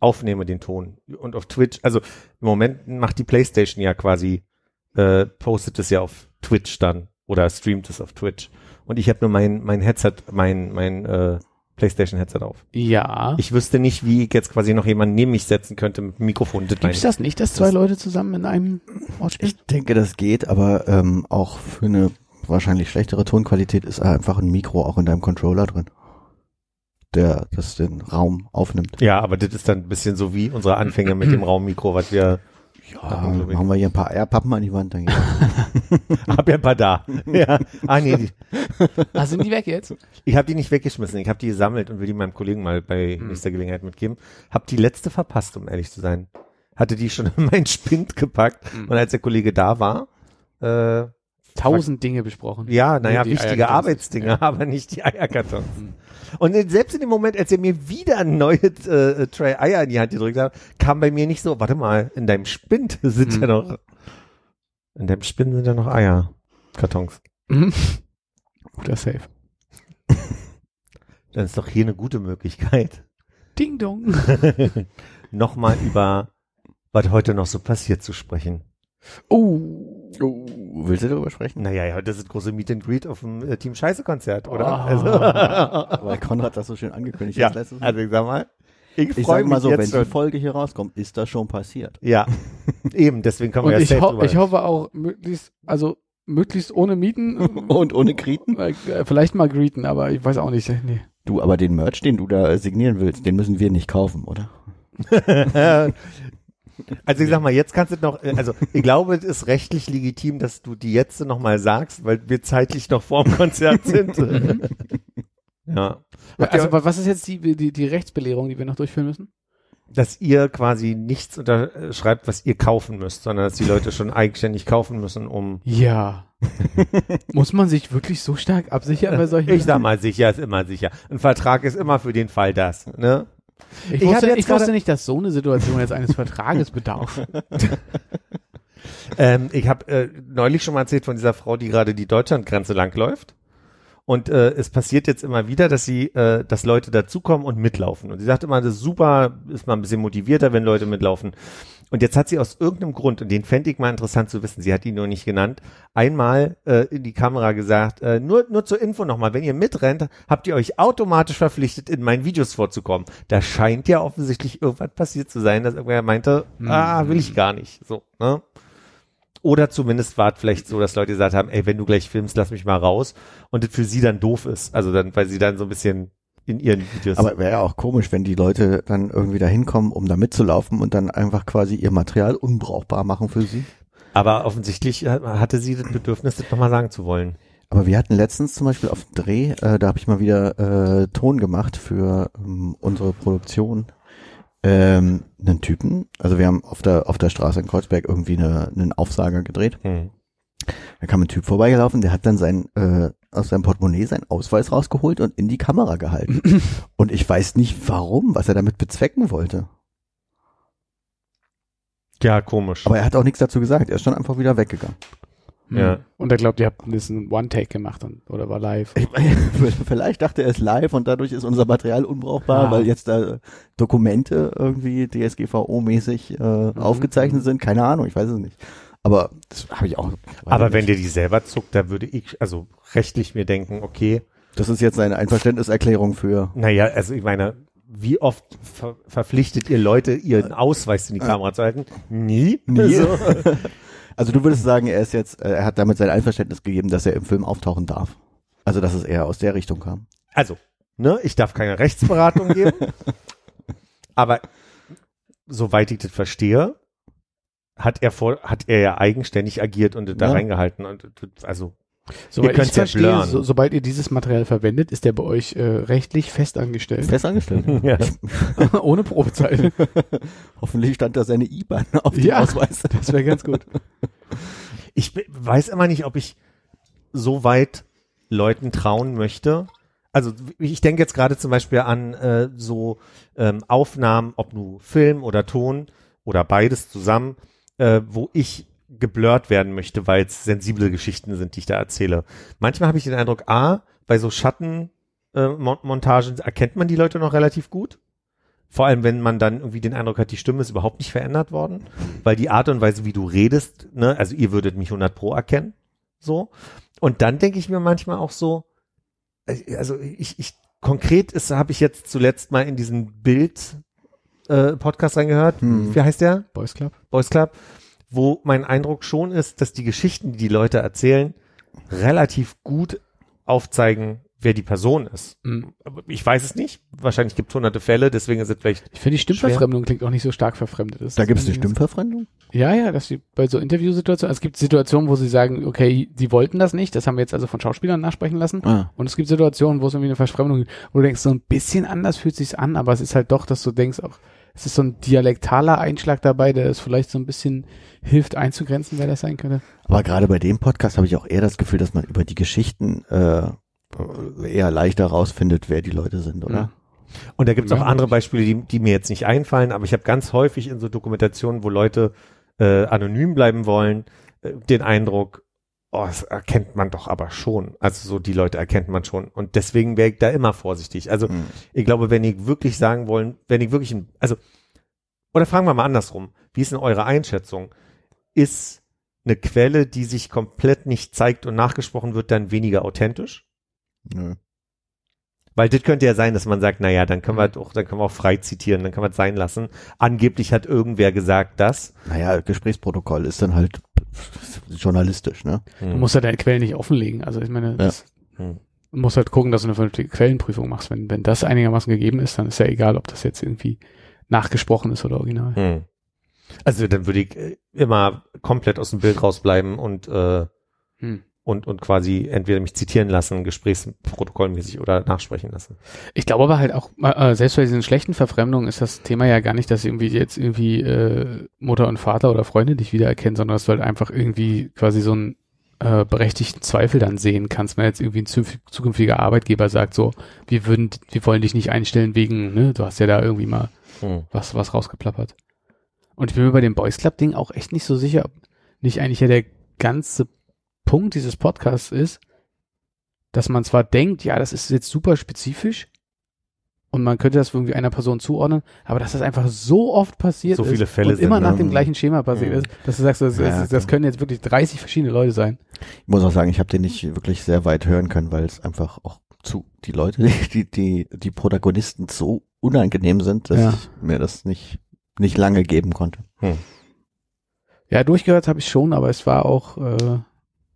aufnehme den Ton. Und auf Twitch, also im Moment macht die Playstation ja quasi, äh, postet es ja auf Twitch dann oder streamt es auf Twitch. Und ich habe nur mein, mein Headset, mein, mein äh, Playstation-Headset auf. Ja. Ich wüsste nicht, wie ich jetzt quasi noch jemanden neben mich setzen könnte mit Mikrofon. Das Gibt's ich. das nicht, dass zwei Das- Leute zusammen in einem Ort spielen? Ich denke, das geht, aber ähm, auch für eine wahrscheinlich schlechtere Tonqualität ist einfach ein Mikro auch in deinem Controller drin, der das den Raum aufnimmt. Ja, aber das ist dann ein bisschen so wie unsere Anfänge mit dem *clears throat* Raummikro, was wir, Ja, Machen wir machen wir hier ein paar Eierpappen an die Wand. Dann geht's. *laughs* hab ja ein paar da. *laughs* Ja, ah nee, die, Ah, sind die weg jetzt? ich habe die nicht weggeschmissen, ich habe die gesammelt und will die meinem Kollegen mal bei Hm. nächster Gelegenheit mitgeben. Hab die letzte verpasst, um ehrlich zu sein. Hatte die schon *laughs* in meinen Spind gepackt Hm. und als der Kollege da war, äh, Tausend Dinge besprochen. ja, naja, wichtige. Arbeitsdinge, aber nicht die Eierkartons. Und selbst in dem Moment, als er mir wieder ein neues äh, Tray Eier in die Hand gedrückt hat, kam bei mir nicht so, warte mal, in deinem Spind sind Hm. ja noch, in deinem Spind sind ja noch Eierkartons. Mhm. Guter Safe. *laughs* Dann ist doch hier eine gute Möglichkeit, Ding dong. *laughs* nochmal über was heute noch so passiert zu sprechen. Oh. oh, willst du darüber sprechen? Naja, ja, das ist das große Meet and Greet auf dem äh, Team Scheiße Konzert, oder? Oh. Also, *laughs* Weil Konrad das so schön angekündigt ja, hat letztes Mal. also ich sag mal, ich, ich freue sag mal mich so, wenn jetzt die schon. Folge hier rauskommt, ist das schon passiert. Ja, *laughs* eben, deswegen kommen Und wir ja ich, ho ich hoffe auch möglichst, also möglichst ohne Mieten. *laughs* Und ohne Kriten? Äh, Vielleicht mal greeten, aber ich weiß auch nicht. Nee. Du, aber den Merch, den du da signieren willst, den müssen wir nicht kaufen, oder? Also ich sag mal, jetzt kannst du noch, äh, also ich glaube, es ist rechtlich legitim, dass du die jetzt noch mal sagst, weil wir zeitlich noch vor dem Konzert sind. *laughs* ja. Also wa- was ist jetzt die, die, die Rechtsbelehrung, die wir noch durchführen müssen? dass ihr quasi nichts unterschreibt, was ihr kaufen müsst, sondern dass die Leute schon eigenständig kaufen müssen, um Ja. *laughs* Muss man sich wirklich so stark absichern bei solchen ich sag mal, sicher ist immer sicher. Ein Vertrag ist immer für den Fall das, ne? Ich, Ich wusste, ich wusste nicht, dass so eine Situation jetzt eines Vertrages bedarf. *laughs* Ähm, ich habe äh, neulich schon mal erzählt von dieser Frau, die gerade die Deutschlandgrenze langläuft Und äh, es passiert jetzt immer wieder, dass sie, äh, dass Leute dazukommen und mitlaufen. Und sie sagt immer, das ist super, ist mal ein bisschen motivierter, wenn Leute mitlaufen. Und jetzt hat sie aus irgendeinem Grund, und den fände ich mal interessant zu wissen, sie hat ihn nur nicht genannt, einmal äh, in die Kamera gesagt, äh, nur, nur zur Info nochmal, wenn ihr mitrennt, habt ihr euch automatisch verpflichtet, in meinen Videos vorzukommen. Da scheint ja offensichtlich irgendwas passiert zu sein, dass irgendwer meinte, ah, will ich gar nicht. So, ne? Oder zumindest war es vielleicht so, dass Leute gesagt haben, ey, wenn du gleich filmst, lass mich mal raus. Und das für sie dann doof ist. Also dann, weil sie dann so ein bisschen in ihren Videos. Aber wäre ja auch komisch, wenn die Leute dann irgendwie da hinkommen, um da mitzulaufen und dann einfach quasi ihr Material unbrauchbar machen für sie. Aber offensichtlich hatte sie das Bedürfnis, das nochmal sagen zu wollen. Aber wir hatten letztens zum Beispiel auf dem Dreh, äh, da habe ich mal wieder äh, Ton gemacht für ähm, unsere Produktion. Ähm, einen Typen, also wir haben auf der auf der Straße in Kreuzberg irgendwie eine, einen Aufsager gedreht. Hm. Da kam ein Typ vorbeigelaufen, der hat dann sein äh, aus seinem Portemonnaie seinen Ausweis rausgeholt und in die Kamera gehalten. *clears throat* und ich weiß nicht warum, was er damit bezwecken wollte. Ja, komisch. Aber er hat auch nichts dazu gesagt. Er ist schon einfach wieder weggegangen. Ja. Hm. Und er glaubt, ihr habt ein bisschen One-Take gemacht und, oder war live. Ich meine, *laughs* vielleicht dachte er es live und dadurch ist unser Material unbrauchbar, Ja. weil jetzt da Dokumente irgendwie DSGVO-mäßig äh, aufgezeichnet sind. Keine Ahnung, ich weiß es nicht. Aber das habe ich auch. Aber wenn dir die selber zuckt, da würde ich, also rechtlich mir denken, okay, das ist jetzt eine Einverständniserklärung für. naja, also ich meine, wie oft ver verpflichtet ihr Leute, ihren Ausweis in die Kamera zu halten? Nie. Nie. *laughs* Also, *laughs* Also du würdest sagen, er ist jetzt, äh, er hat damit sein Einverständnis gegeben, dass er im Film auftauchen darf. Also dass es eher aus der Richtung kam. also, ne, ich darf keine Rechtsberatung geben, *laughs* aber soweit ich das verstehe, hat er vor, hat er ja eigenständig agiert und da Ja. reingehalten und also Soweit könnt's ich ja verstehe, so, sobald ihr dieses Material verwendet, ist der bei euch äh, rechtlich festangestellt. Fest angestellt. ja. *laughs* *laughs* Ohne Probezeit. *laughs* Hoffentlich stand da seine IBAN auf dem Ja. Ausweis. Das wäre ganz gut. ich weiß immer nicht, ob ich so weit Leuten trauen möchte. Also ich denke jetzt gerade zum Beispiel an äh, so ähm, Aufnahmen, ob nur Film oder Ton oder beides zusammen, äh, wo ich geblurrt werden möchte, weil es sensible Geschichten sind, die ich da erzähle. Manchmal habe ich den Eindruck, a, bei so Schattenmontagen äh, erkennt man die Leute noch relativ gut. Vor allem, wenn man dann irgendwie den Eindruck hat, die Stimme ist überhaupt nicht verändert worden, weil die Art und Weise, wie du redest, ne, also ihr würdet mich 100 pro erkennen, so. Und dann denke ich mir manchmal auch so, äh, also ich, ich konkret ist, habe ich jetzt zuletzt mal in diesen Bild äh, Podcast reingehört. Hm. Wie heißt der? Boys Club. Boys Club, wo mein Eindruck schon ist, dass die Geschichten, die die Leute erzählen, relativ gut aufzeigen, wer die Person ist. Mhm. Ich weiß es nicht. Wahrscheinlich gibt es hunderte Fälle, deswegen ist es vielleicht. Ich finde, die Stimmverfremdung klingt auch nicht so stark verfremdet. Das Da gibt es eine Stimmverfremdung? Ja, ja, dass sie bei so Interviewsituationen, also es gibt Situationen, wo sie sagen, okay, die wollten das nicht, das haben wir jetzt also von Schauspielern nachsprechen lassen. Ah. Und es gibt Situationen, wo es irgendwie eine Verfremdung gibt, wo du denkst, so ein bisschen anders fühlt sich's an, aber es ist halt doch, dass du denkst, auch, es ist so ein dialektaler Einschlag dabei, der es vielleicht so ein bisschen hilft einzugrenzen, wer das sein könnte. Aber gerade bei dem Podcast habe ich auch eher das Gefühl, dass man über die Geschichten äh, eher leichter rausfindet, wer die Leute sind, oder? Und da gibt es auch Ja, andere. Beispiele, die, die mir jetzt nicht einfallen, aber ich habe ganz häufig in so Dokumentationen, wo Leute äh, anonym bleiben wollen, äh, den Eindruck, oh, das erkennt man doch aber schon. Also so die Leute erkennt man schon. Und deswegen wäre ich da immer vorsichtig. Also Hm. ich glaube, wenn ich wirklich sagen wollen, wenn ich wirklich, ein, also, oder fragen wir mal andersrum, wie ist denn eure Einschätzung? Ist eine Quelle, die sich komplett nicht zeigt und nachgesprochen wird, dann weniger authentisch? Nö. Weil das könnte ja sein, dass man sagt, naja, dann können wir doch, dann können wir auch frei zitieren, dann kann man es sein lassen. Angeblich hat irgendwer gesagt, dass. Naja, Gesprächsprotokoll ist dann halt journalistisch, ne? Du Hm. musst ja deine Quellen nicht offenlegen. Also ich meine, das, Hm. du musst halt gucken, dass du eine vernünftige Quellenprüfung machst. Wenn, wenn das einigermaßen gegeben ist, dann ist ja egal, ob das jetzt irgendwie nachgesprochen ist oder original. Hm. Also dann würde ich äh, immer komplett aus dem Bild rausbleiben und äh, Hm. Und und quasi entweder mich zitieren lassen, gesprächsprotokollmäßig oder nachsprechen lassen. Ich glaube aber halt auch, äh, selbst bei diesen schlechten Verfremdungen ist das Thema ja gar nicht, dass irgendwie jetzt irgendwie äh, Mutter und Vater oder Freunde dich wiedererkennen, sondern dass du halt einfach irgendwie quasi so einen äh, berechtigten Zweifel dann sehen kannst, wenn jetzt irgendwie ein zukünftiger Arbeitgeber sagt so, wir würden, wir wollen dich nicht einstellen wegen, ne, du hast ja da irgendwie mal Hm. was, was rausgeplappert. Und ich bin mir bei dem Boys Club Ding auch echt nicht so sicher, ob nicht eigentlich ja der ganze Punkt dieses Podcasts ist, dass man zwar denkt, ja, das ist jetzt super spezifisch und man könnte das irgendwie einer Person zuordnen, aber dass das einfach so oft passiert So ist viele Fälle und immer nach ne? dem gleichen Schema passiert Mhm. ist, dass du sagst, das, Ja, das, das klar. können jetzt wirklich 30 verschiedene Leute sein. Ich muss auch sagen, ich habe den nicht wirklich sehr weit hören können, weil es einfach auch zu die Leute, *laughs* die die die Protagonisten so unangenehm sind, dass Ja. ich mir das nicht nicht lange geben konnte. Ja, durchgehört habe ich schon, aber es war auch, äh,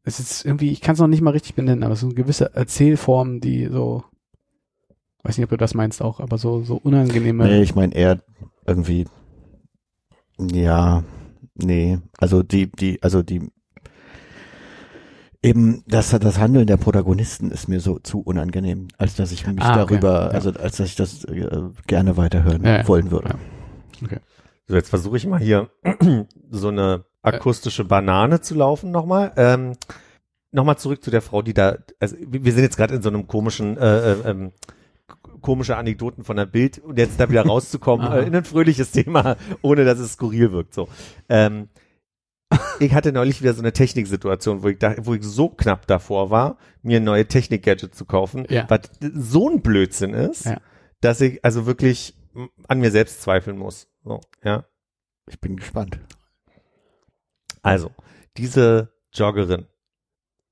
es ist irgendwie, ich kann es noch nicht mal richtig benennen, aber es sind gewisse Erzählformen, die so, weiß nicht, ob du das meinst auch, aber so, so unangenehme. Nee, ich meine eher irgendwie ja, nee, also die die also die eben das das Handeln der Protagonisten ist mir so zu unangenehm, als dass ich mich Ah, okay. darüber, Ja. also als dass ich das äh, gerne weiterhören Ja, wollen würde. Ja. So, jetzt versuche ich mal hier *clears throat* so eine akustische Banane zu laufen nochmal. Ähm, nochmal zurück zu der Frau, die da, also wir sind jetzt gerade in so einem komischen, äh, äh, ähm, komische Anekdoten von der Bild und jetzt da wieder *laughs* rauszukommen äh, in ein fröhliches Thema, ohne dass es skurril wirkt. So, ähm, ich hatte neulich wieder so eine Techniksituation, wo ich da, wo ich so knapp davor war, mir ein neue Technik-Gadget zu kaufen, Ja. was so ein Blödsinn ist, Ja. dass ich also wirklich an mir selbst zweifeln muss. So, ja. Ich bin gespannt. Also, diese Joggerin,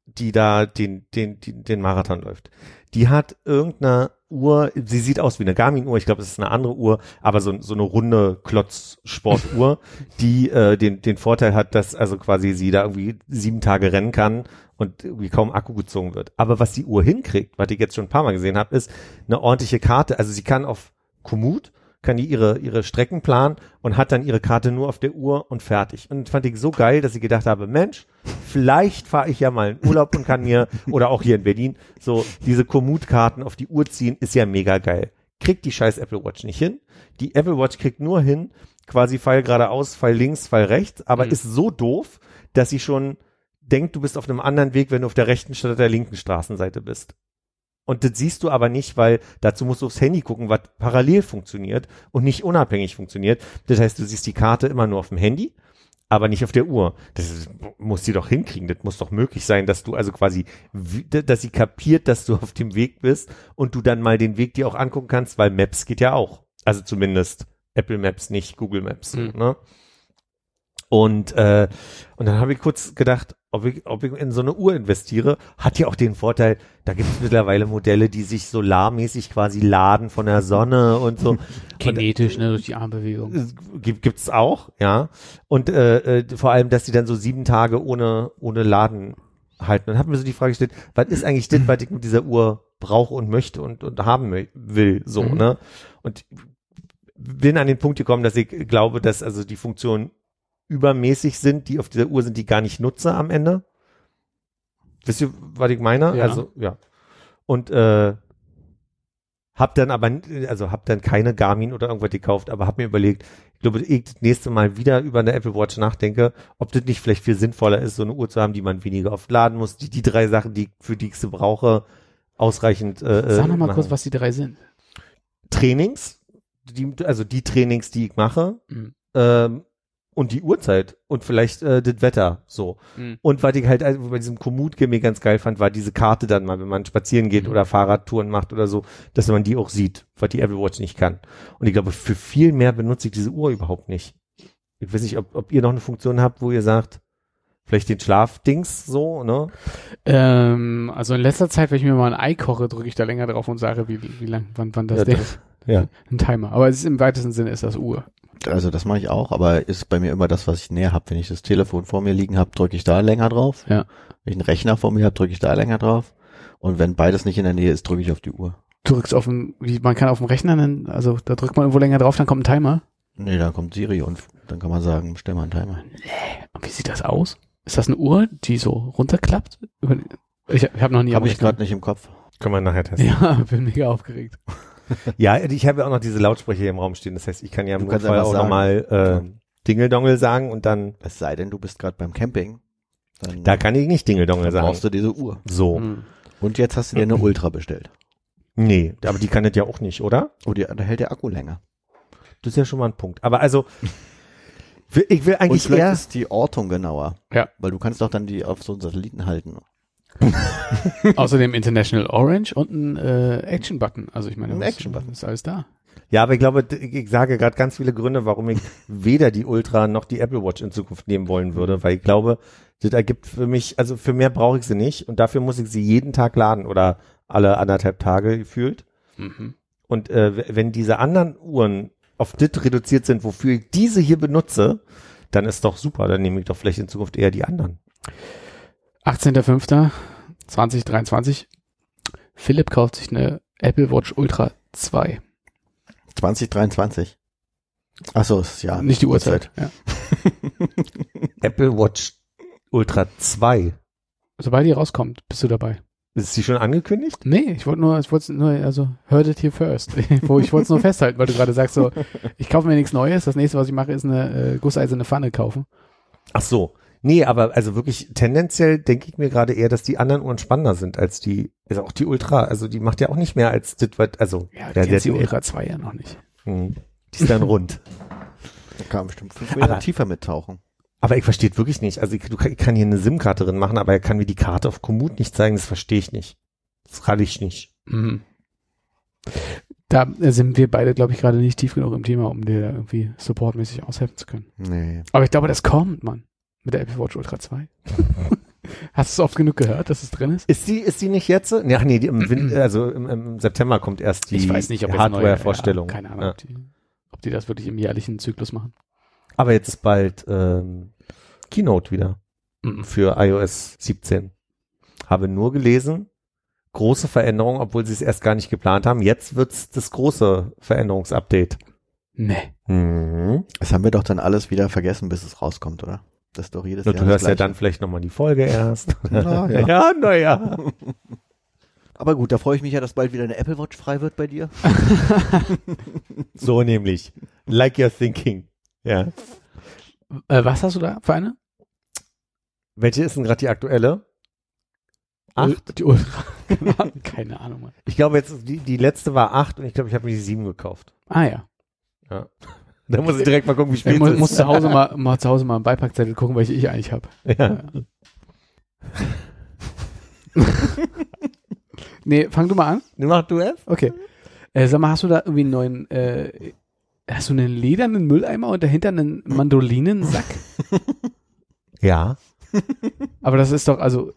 die da den, den, den, den Marathon läuft, die hat irgendeine Uhr, sie sieht aus wie eine Garmin-Uhr, ich glaube, es ist eine andere Uhr, aber so, so eine runde Klotz-Sportuhr, die äh, den, den Vorteil hat, dass also quasi sie da irgendwie sieben Tage rennen kann und irgendwie kaum Akku gezogen wird. Aber was die Uhr hinkriegt, was ich jetzt schon ein paar Mal gesehen habe, ist eine ordentliche Karte. Also sie kann auf Komoot, kann die ihre, ihre Strecken planen und hat dann ihre Karte nur auf der Uhr und fertig. Und fand ich so geil, dass ich gedacht habe, Mensch, vielleicht fahre ich ja mal in Urlaub und kann mir, *laughs* oder auch hier in Berlin, so diese Komoot-Karten auf die Uhr ziehen, ist ja mega geil. Kriegt die scheiß Apple Watch nicht hin. Die Apple Watch kriegt nur hin, quasi Pfeil geradeaus, Pfeil links, Pfeil rechts, aber Mhm. ist so doof, dass sie schon denkt, du bist auf einem anderen Weg, wenn du auf der rechten statt der linken Straßenseite bist. Und das siehst du aber nicht, weil dazu musst du aufs Handy gucken, was parallel funktioniert und nicht unabhängig funktioniert. Das heißt, du siehst die Karte immer nur auf dem Handy, aber nicht auf der Uhr. Das ist, muss sie doch hinkriegen. Das muss doch möglich sein, dass du also quasi, dass sie kapiert, dass du *laughs* auf dem Weg bist und du dann mal den Weg dir auch angucken kannst, weil Maps geht ja auch. Also zumindest Apple Maps, nicht Google Maps. Mhm. Ne? Und, äh, und dann habe ich kurz gedacht, ob ich, ob ich in so eine Uhr investiere, hat ja auch den Vorteil, da gibt es mittlerweile Modelle, die sich solarmäßig quasi laden von der Sonne und so. *laughs* Kinetisch, ne, durch die Armbewegung. Gibt, gibt's auch, ja. Und äh, äh, vor allem, dass die dann so sieben Tage ohne, ohne Laden halten. Und habe mir so die Frage gestellt, was ist eigentlich das, was ich mit dieser Uhr brauche und möchte und, und haben will, so, Mhm. ne? Und bin an den Punkt gekommen, dass ich glaube, dass also die Funktionen übermäßig sind, die auf dieser Uhr sind, die gar nicht nutze am Ende. Wisst ihr, was ich meine? Ja. Also, ja. Und äh, hab dann aber, also hab dann keine Garmin oder irgendwas gekauft, aber hab mir überlegt, ich glaube, ich das nächste Mal wieder über eine Apple Watch nachdenke, ob das nicht vielleicht viel sinnvoller ist, so eine Uhr zu haben, die man weniger oft laden muss, die die drei Sachen, die für die ich sie brauche, ausreichend. Äh, Sag noch mal machen. kurz, was die drei sind. Trainings, die, also die Trainings, die ich mache, Mhm. ähm, und die Uhrzeit und vielleicht äh, das Wetter so. Mhm. Und was ich halt also bei diesem Komoot-Gimmick ganz geil fand, war diese Karte dann mal, wenn man spazieren geht Mhm. oder Fahrradtouren macht oder so, dass man die auch sieht, was die Apple Watch nicht kann. Und ich glaube, für viel mehr benutze ich diese Uhr überhaupt nicht. Ich weiß nicht, ob, ob ihr noch eine Funktion habt, wo ihr sagt, vielleicht den Schlafdings so, ne? Ähm, also in letzter Zeit, wenn ich mir mal ein Ei koche, drücke ich da länger drauf und sage, wie, wie lang, wann, wann das Ja, Ding, Ja. *laughs* ein Timer. Aber es ist im weitesten Sinne ist das Uhr. Also das mache ich auch, aber ist bei mir immer das, was ich näher habe. Wenn ich das Telefon vor mir liegen habe, drücke ich da länger drauf. Ja. Wenn ich einen Rechner vor mir habe, drücke ich da länger drauf. Und wenn beides nicht in der Nähe ist, drücke ich auf die Uhr. Du drückst auf dem, wie, man kann auf dem Rechner, dann, also da drückt man irgendwo länger drauf, dann kommt ein Timer. Nee, dann kommt Siri und dann kann man sagen, stell mal einen Timer. Und wie sieht das aus? Ist das eine Uhr, die so runterklappt? Ich, habe noch nie Habe ich gerade nicht im Kopf. Können wir nachher testen. Ja, *laughs* bin mega aufgeregt. *laughs* Ja, ich habe ja auch noch diese Lautsprecher hier im Raum stehen. Das heißt, ich kann ja im Du Notfall auch sagen. nochmal äh, Dingeldongel sagen und dann, Es sei denn, du bist gerade beim Camping. Dann, da kann ich nicht Dingeldongel dann sagen. brauchst du diese Uhr. So. Hm. Und jetzt hast du dir eine *clears throat* Ultra bestellt. Nee, aber die kann das ja auch nicht, oder? Oh, die, da hält der Akku länger. Das ist ja schon mal ein Punkt. Aber also, will- *laughs* ich will Und eigentlich vielleicht eher, ist die Ortung genauer. Ja. Weil du kannst doch dann die auf so einen Satelliten halten. *laughs* Außerdem International Orange und ein äh, Action-Button. Also ich meine, Ein Action-Button. ist alles da. Ja, aber ich glaube, ich sage gerade ganz viele Gründe, warum ich weder die Ultra noch die Apple Watch in Zukunft nehmen wollen würde, weil ich glaube, das ergibt für mich, also für mehr brauche ich sie nicht und dafür muss ich sie jeden Tag laden oder alle anderthalb Tage gefühlt. Mhm. Und äh, wenn diese anderen Uhren auf das reduziert sind, wofür ich diese hier benutze, dann ist doch super, dann nehme ich doch vielleicht in Zukunft eher die anderen. 18.05.2023. Philipp kauft sich eine Apple Watch Ultra 2. 2023. Ach so, ist ja. Nicht die Uhrzeit. Ja. *laughs* Apple Watch Ultra 2. Sobald die rauskommt, bist du dabei. Ist sie schon angekündigt? Nee, ich wollte nur, ich wollte nur, also heard it here first. *laughs* Wo ich wollte es nur festhalten, weil du gerade sagst so, *laughs* ich kaufe mir nichts Neues. Das nächste, was ich mache, ist eine äh, gusseiserne Pfanne kaufen. Ach so. Nee, aber also wirklich tendenziell denke ich mir gerade eher, dass die anderen Uhren spannender sind als die, also auch die Ultra. Also die macht ja auch nicht mehr als das, was, also Ja, ja, der, der, die Ultra 2 ja noch nicht. Hm. die ist dann rund. *laughs* Da kann man bestimmt fünf Meter Aber- tiefer mittauchen. Aber ich verstehe wirklich nicht. Also ich, du, kann- ich kann hier eine SIM-Karte drin machen, aber er kann mir die Karte auf Komoot nicht zeigen. Das verstehe ich nicht. Das kann ich nicht. Mhm. Da sind wir beide, glaube ich, gerade nicht tief genug im Thema, um dir da irgendwie supportmäßig aushelfen zu können. Nee. Aber ich glaube, das kommt, Mann. Mit der Apple Watch Ultra 2. *laughs* Hast du es oft genug gehört, dass es drin ist? Ist die, ist die nicht jetzt? Ach nee, die im, Win *clears throat* also im, im September kommt erst die ich weiß nicht, ob jetzt eine neue- Hardware-Vorstellung. Ja, keine Ahnung, Ja. ob, die, ob die das wirklich im jährlichen Zyklus machen. Aber jetzt ist bald ähm, Keynote wieder Mhm. für iOS 17. Habe nur gelesen, große Veränderung, obwohl sie es erst gar nicht geplant haben. Jetzt wird's das große Veränderungsupdate. Nee. Mhm. Das haben wir doch dann alles wieder vergessen, bis es rauskommt, oder? Das ist doch jedes Und Jahr du hörst ja dann vielleicht nochmal die Folge erst. *laughs* Na, ja. *laughs* ja, naja. *laughs* Aber gut, da freue ich mich ja, dass bald wieder eine Apple Watch frei wird bei dir. So nämlich. Like you're thinking. Ja. Äh, was hast du da für eine? Welche ist denn gerade die aktuelle? Acht? Die Ultra. keine Ahnung, Mann. Ich glaube jetzt, die, die letzte war acht und ich glaube, ich habe mir die sieben gekauft. Ah ja. Da muss ich direkt mal gucken, wie Ich spät muss, es ist. muss zu Hause mal, mal zu Hause mal einen Beipackzettel gucken, welche ich eigentlich habe. Ja. *laughs* Nee, fang du mal an. Mach du es? Okay. Äh, sag mal, hast du da irgendwie einen neuen, äh, hast du einen ledernen Mülleimer und dahinter einen Mandolinensack? *laughs* Ja. Aber das ist doch, also,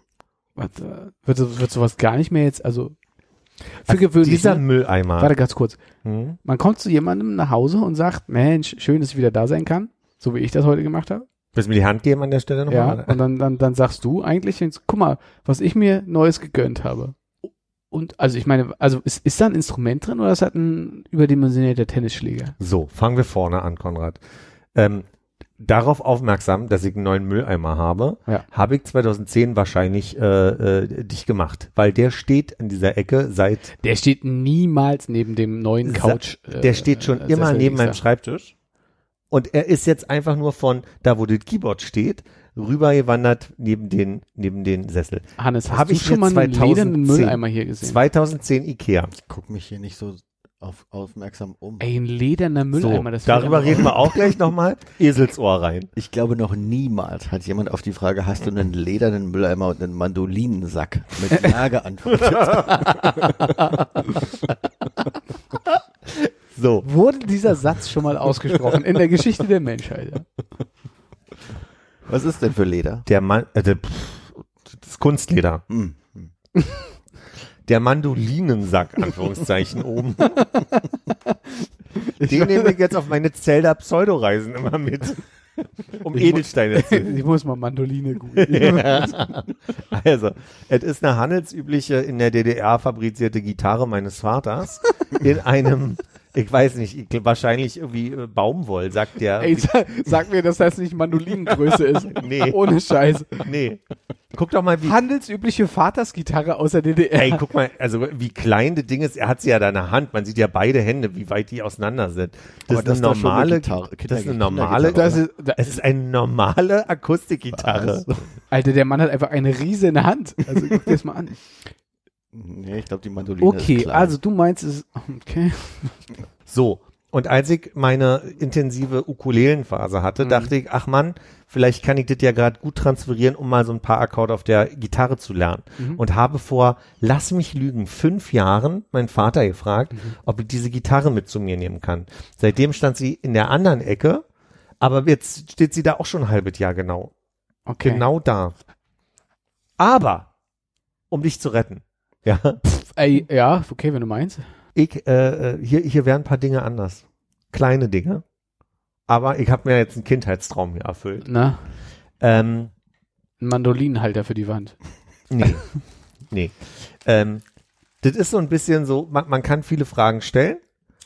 was, äh, wird, wird sowas gar nicht mehr jetzt, also, für Also gewöhnlich. dieser? Mülleimer. Warte ganz kurz. Hm? Man kommt zu jemandem nach Hause und sagt, Mensch, schön, dass ich wieder da sein kann. So wie ich das heute gemacht habe. Willst du mir die Hand geben an der Stelle Ja. nochmal? Und dann, dann, dann sagst du eigentlich, guck mal, was ich mir Neues gegönnt habe. Und, also ich meine, also ist, ist da ein Instrument drin oder ist das ein überdimensionierter Tennisschläger? So, fangen wir vorne an, Konrad. Ähm, darauf aufmerksam, dass ich einen neuen Mülleimer habe, Ja. habe ich 2010 wahrscheinlich äh, äh, dich gemacht, weil der steht an dieser Ecke seit, Der steht niemals neben dem neuen Couch. äh, der steht schon äh, immer Sessel, neben meinem. Schreibtisch und er ist jetzt einfach nur von da, wo das Keyboard steht, rübergewandert neben den neben den Sessel. Hannes, hast Hab du ich schon mal einen 2010 ledernen Mülleimer hier gesehen? 2010 Ikea. Ich guck mich hier nicht so auf, aufmerksam um. Ey, ein lederner Mülleimer. so, das darüber reden wir auch gleich nochmal. *laughs* Eselsohr rein. Ich glaube, noch niemals hat jemand auf die Frage, hast du einen ledernen Mülleimer und einen Mandolinensack mit *laughs* Ja geantwortet. *laughs* So, Wurde dieser Satz schon mal ausgesprochen in der Geschichte der Menschheit? Ja? Was ist denn für Leder? der Mann, äh, der, pff, das Kunstleder. Hm. Der Mandolinensack, Anführungszeichen, *laughs* oben. Den nehme ich jetzt auf meine Zelda Pseudoreisen immer mit. Um Ich Edelsteine zu. *laughs* Ich muss mal Mandoline googeln. *laughs* Ja. Also, es ist eine handelsübliche in der DDR fabrizierte Gitarre meines Vaters in einem, ich weiß nicht, ich, wahrscheinlich irgendwie äh, Baumwoll, sagt der. Ey, sag, sag mir, dass das nicht Mandolinengröße ist. *laughs* Nee. Ohne Scheiß. nee. Guck doch mal, wie, Handelsübliche Vatersgitarre aus der DDR. Ey, guck mal, also wie klein das Ding ist. Er hat sie ja da in der Hand. Man sieht ja beide Hände, wie weit die auseinander sind. Das Aber ist eine doch schon normale, Gitarre- das ist eine normale, das ist, da, es ist eine normale Akustikgitarre. Alter, der Mann hat einfach eine Riese in der Hand. Also guck dir das mal an. Nee, ich glaube, die Mandoline ist Okay, also du meinst es. Okay. So. Und als ich meine intensive Ukulelenphase hatte, Mhm. dachte ich, ach Mann, vielleicht kann ich das ja gerade gut transferieren, um mal so ein paar Akkorde auf der Gitarre zu lernen. Mhm. Und habe vor, lass mich lügen, fünf Jahren meinen Vater gefragt, Mhm. ob ich diese Gitarre mit zu mir nehmen kann. Seitdem stand sie in der anderen Ecke, aber jetzt steht sie da auch schon ein halbes Jahr genau. Okay. Genau da. Aber, um dich zu retten, ja, Ey, ja, okay, wenn du meinst. ich, äh, äh, hier, hier wären ein paar Dinge anders. Kleine Dinge. Aber ich habe mir jetzt einen Kindheitstraum hier erfüllt. Na, Ähm, ein Mandolinenhalter für die Wand. *laughs* nee. nee. Ähm, das ist so ein bisschen so, man, man kann viele Fragen stellen,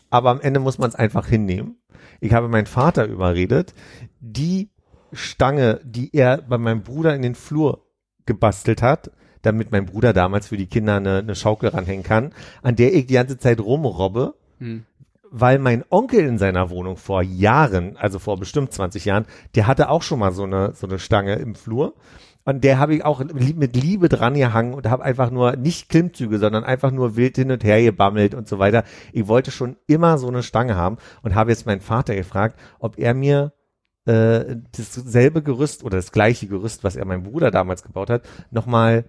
aber am Ende muss man es einfach hinnehmen. Ich habe meinen Vater überredet, die Stange, die er bei meinem Bruder in den Flur gebastelt hat, damit mein Bruder damals für die Kinder eine, eine Schaukel ranhängen kann, an der ich die ganze Zeit rumrobbe, Hm. weil mein Onkel in seiner Wohnung vor Jahren, also vor bestimmt 20 Jahren, der hatte auch schon mal so eine, so eine Stange im Flur. Und der habe ich auch mit Liebe dran gehangen und habe einfach nur nicht Klimmzüge, sondern einfach nur wild hin und her gebammelt und so weiter. Ich wollte schon immer so eine Stange haben und habe jetzt meinen Vater gefragt, ob er mir äh, dasselbe Gerüst oder das gleiche Gerüst, was er meinem Bruder damals gebaut hat, nochmal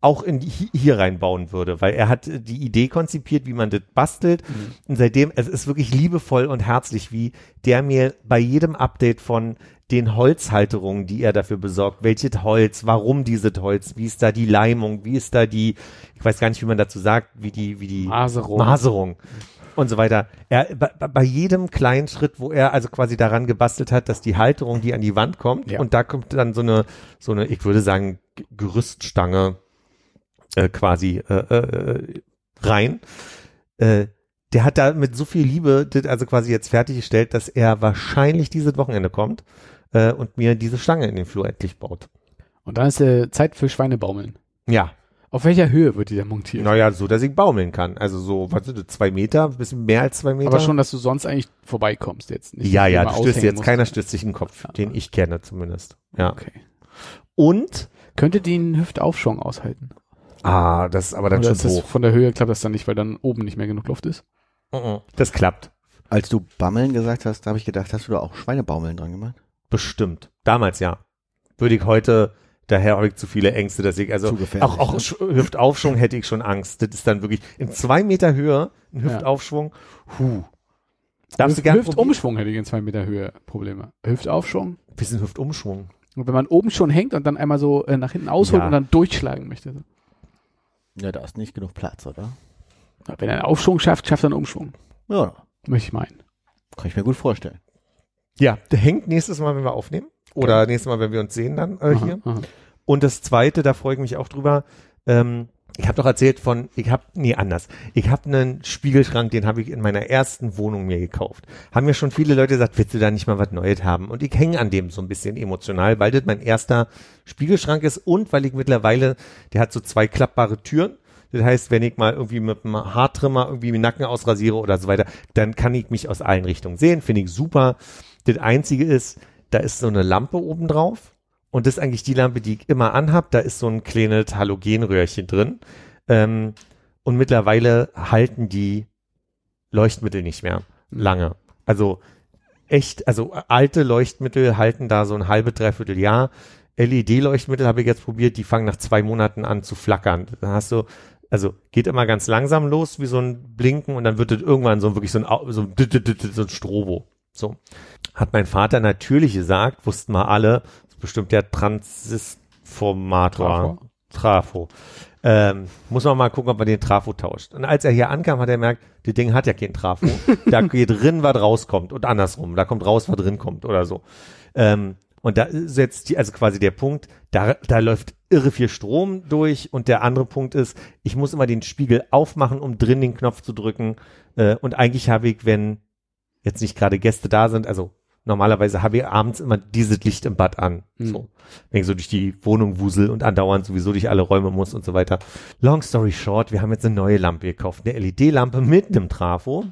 auch in die, hi- hier reinbauen würde, weil er hat die Idee konzipiert, wie man das bastelt. Und seitdem, es ist wirklich liebevoll und herzlich, wie der mir bei jedem Update von den Holzhalterungen, die er dafür besorgt, welches Holz, warum dieses Holz, wie ist da die Leimung, wie ist da die, ich weiß gar nicht, wie man dazu sagt, wie die, wie die Maserung. Maserung und so weiter. Er, bei, bei jedem kleinen Schritt, wo er also quasi daran gebastelt hat, dass die Halterung, die an die Wand kommt, Ja. und da kommt dann so eine, so eine, ich würde sagen, Gerüststange äh, quasi äh, äh, rein. Äh, der hat da mit so viel Liebe das also quasi jetzt fertiggestellt, dass er wahrscheinlich dieses Wochenende kommt äh, und mir diese Stange in den Flur endlich baut. Und dann ist äh, Zeit für Schweinebaumeln. Ja, Auf welcher Höhe wird die denn montiert? naja, so, dass ich baumeln kann. Also so, was sind das, zwei Meter, ein bisschen mehr als zwei Meter. Aber schon, dass du sonst eigentlich vorbeikommst jetzt. Nicht, Ja, ja, du stößt jetzt, musst. keiner stößt sich in den Kopf, Ja. den ich kenne zumindest. Ja. Okay. Und, Könnte die einen Hüftaufschwung aushalten? Ah, das ist aber dann Oder schon ist das hoch. von der Höhe klappt das dann nicht, weil dann oben nicht mehr genug Luft ist? Mhm. Das klappt. Als du Bammeln gesagt hast, da habe ich gedacht, hast du da auch Schweinebaumeln dran gemacht? Bestimmt. Damals ja. Würde ich heute, daher habe ich zu viele Ängste, dass ich, also Zu gefährlich, auch, auch ne? Sch- Hüftaufschwung hätte ich schon Angst. Das ist dann wirklich in zwei Meter Höhe ein. Hüftaufschwung. Huh. Darfst du Hüft, probieren? Hüftumschwung hätte ich in zwei Meter Höhe Probleme. Hüftaufschwung? Bisschen Hüftumschwung. Und wenn man oben schon hängt und dann einmal so äh, nach hinten ausholt Ja. und dann durchschlagen möchte. Ja, da ist nicht genug Platz, oder? Wenn er einen Aufschwung schafft, schafft er einen Umschwung. Ja, Möchte ich meinen. kann ich mir gut vorstellen. Ja, der hängt nächstes Mal, wenn wir aufnehmen. Oder nächstes Mal, wenn wir uns sehen dann äh, hier. Aha, aha. Und das zweite, da freue ich mich auch drüber. Ähm, ich habe doch erzählt von, ich habe, nee, anders. Ich habe einen Spiegelschrank, den habe ich in meiner ersten Wohnung mir gekauft. Haben mir schon viele Leute gesagt, willst du da nicht mal was Neues haben? Und ich hänge an dem so ein bisschen emotional, weil das mein erster Spiegelschrank ist und weil ich mittlerweile, der hat so zwei klappbare Türen. Das heißt, wenn ich mal irgendwie mit einem Haartrimmer irgendwie den Nacken ausrasiere oder so weiter, dann kann ich mich aus allen Richtungen sehen. Finde ich super. Das Einzige ist, da ist so eine Lampe oben drauf. Und das ist eigentlich die Lampe, die ich immer anhab. Da ist so ein kleines Halogenröhrchen drin. Ähm, und mittlerweile halten die Leuchtmittel nicht mehr lange. Also echt, also alte Leuchtmittel halten da so ein halbe, dreiviertel Jahr. LED-Leuchtmittel habe ich jetzt probiert, die fangen nach zwei Monaten an zu flackern. Dann hast du, also geht immer ganz langsam los, wie so ein Blinken und dann wird das irgendwann so wirklich so ein, so ein, so ein Strobo. So. Hat mein Vater natürlich gesagt, wussten wir alle, bestimmt der Transisformator. Trafo. Trafo. Ähm, muss man mal gucken, ob man den Trafo tauscht. Und als er hier ankam, hat er gemerkt, das Ding hat ja keinen Trafo. *laughs* da geht drin, was rauskommt und andersrum. Da kommt raus, was drin kommt oder so. Ähm, und da ist jetzt die, also quasi der Punkt, da, da läuft irre viel Strom durch und der andere Punkt ist, ich muss immer den Spiegel aufmachen, um drin den Knopf zu drücken. Äh, und eigentlich habe ich, wenn jetzt nicht gerade Gäste da sind, also normalerweise habe ich abends immer dieses Licht im Bad an. Mhm. So. Wenn ich so durch die Wohnung wusel und andauernd sowieso durch alle Räume muss und so weiter. Long story short, wir haben jetzt eine neue Lampe gekauft. Eine LED-Lampe mit einem Trafo.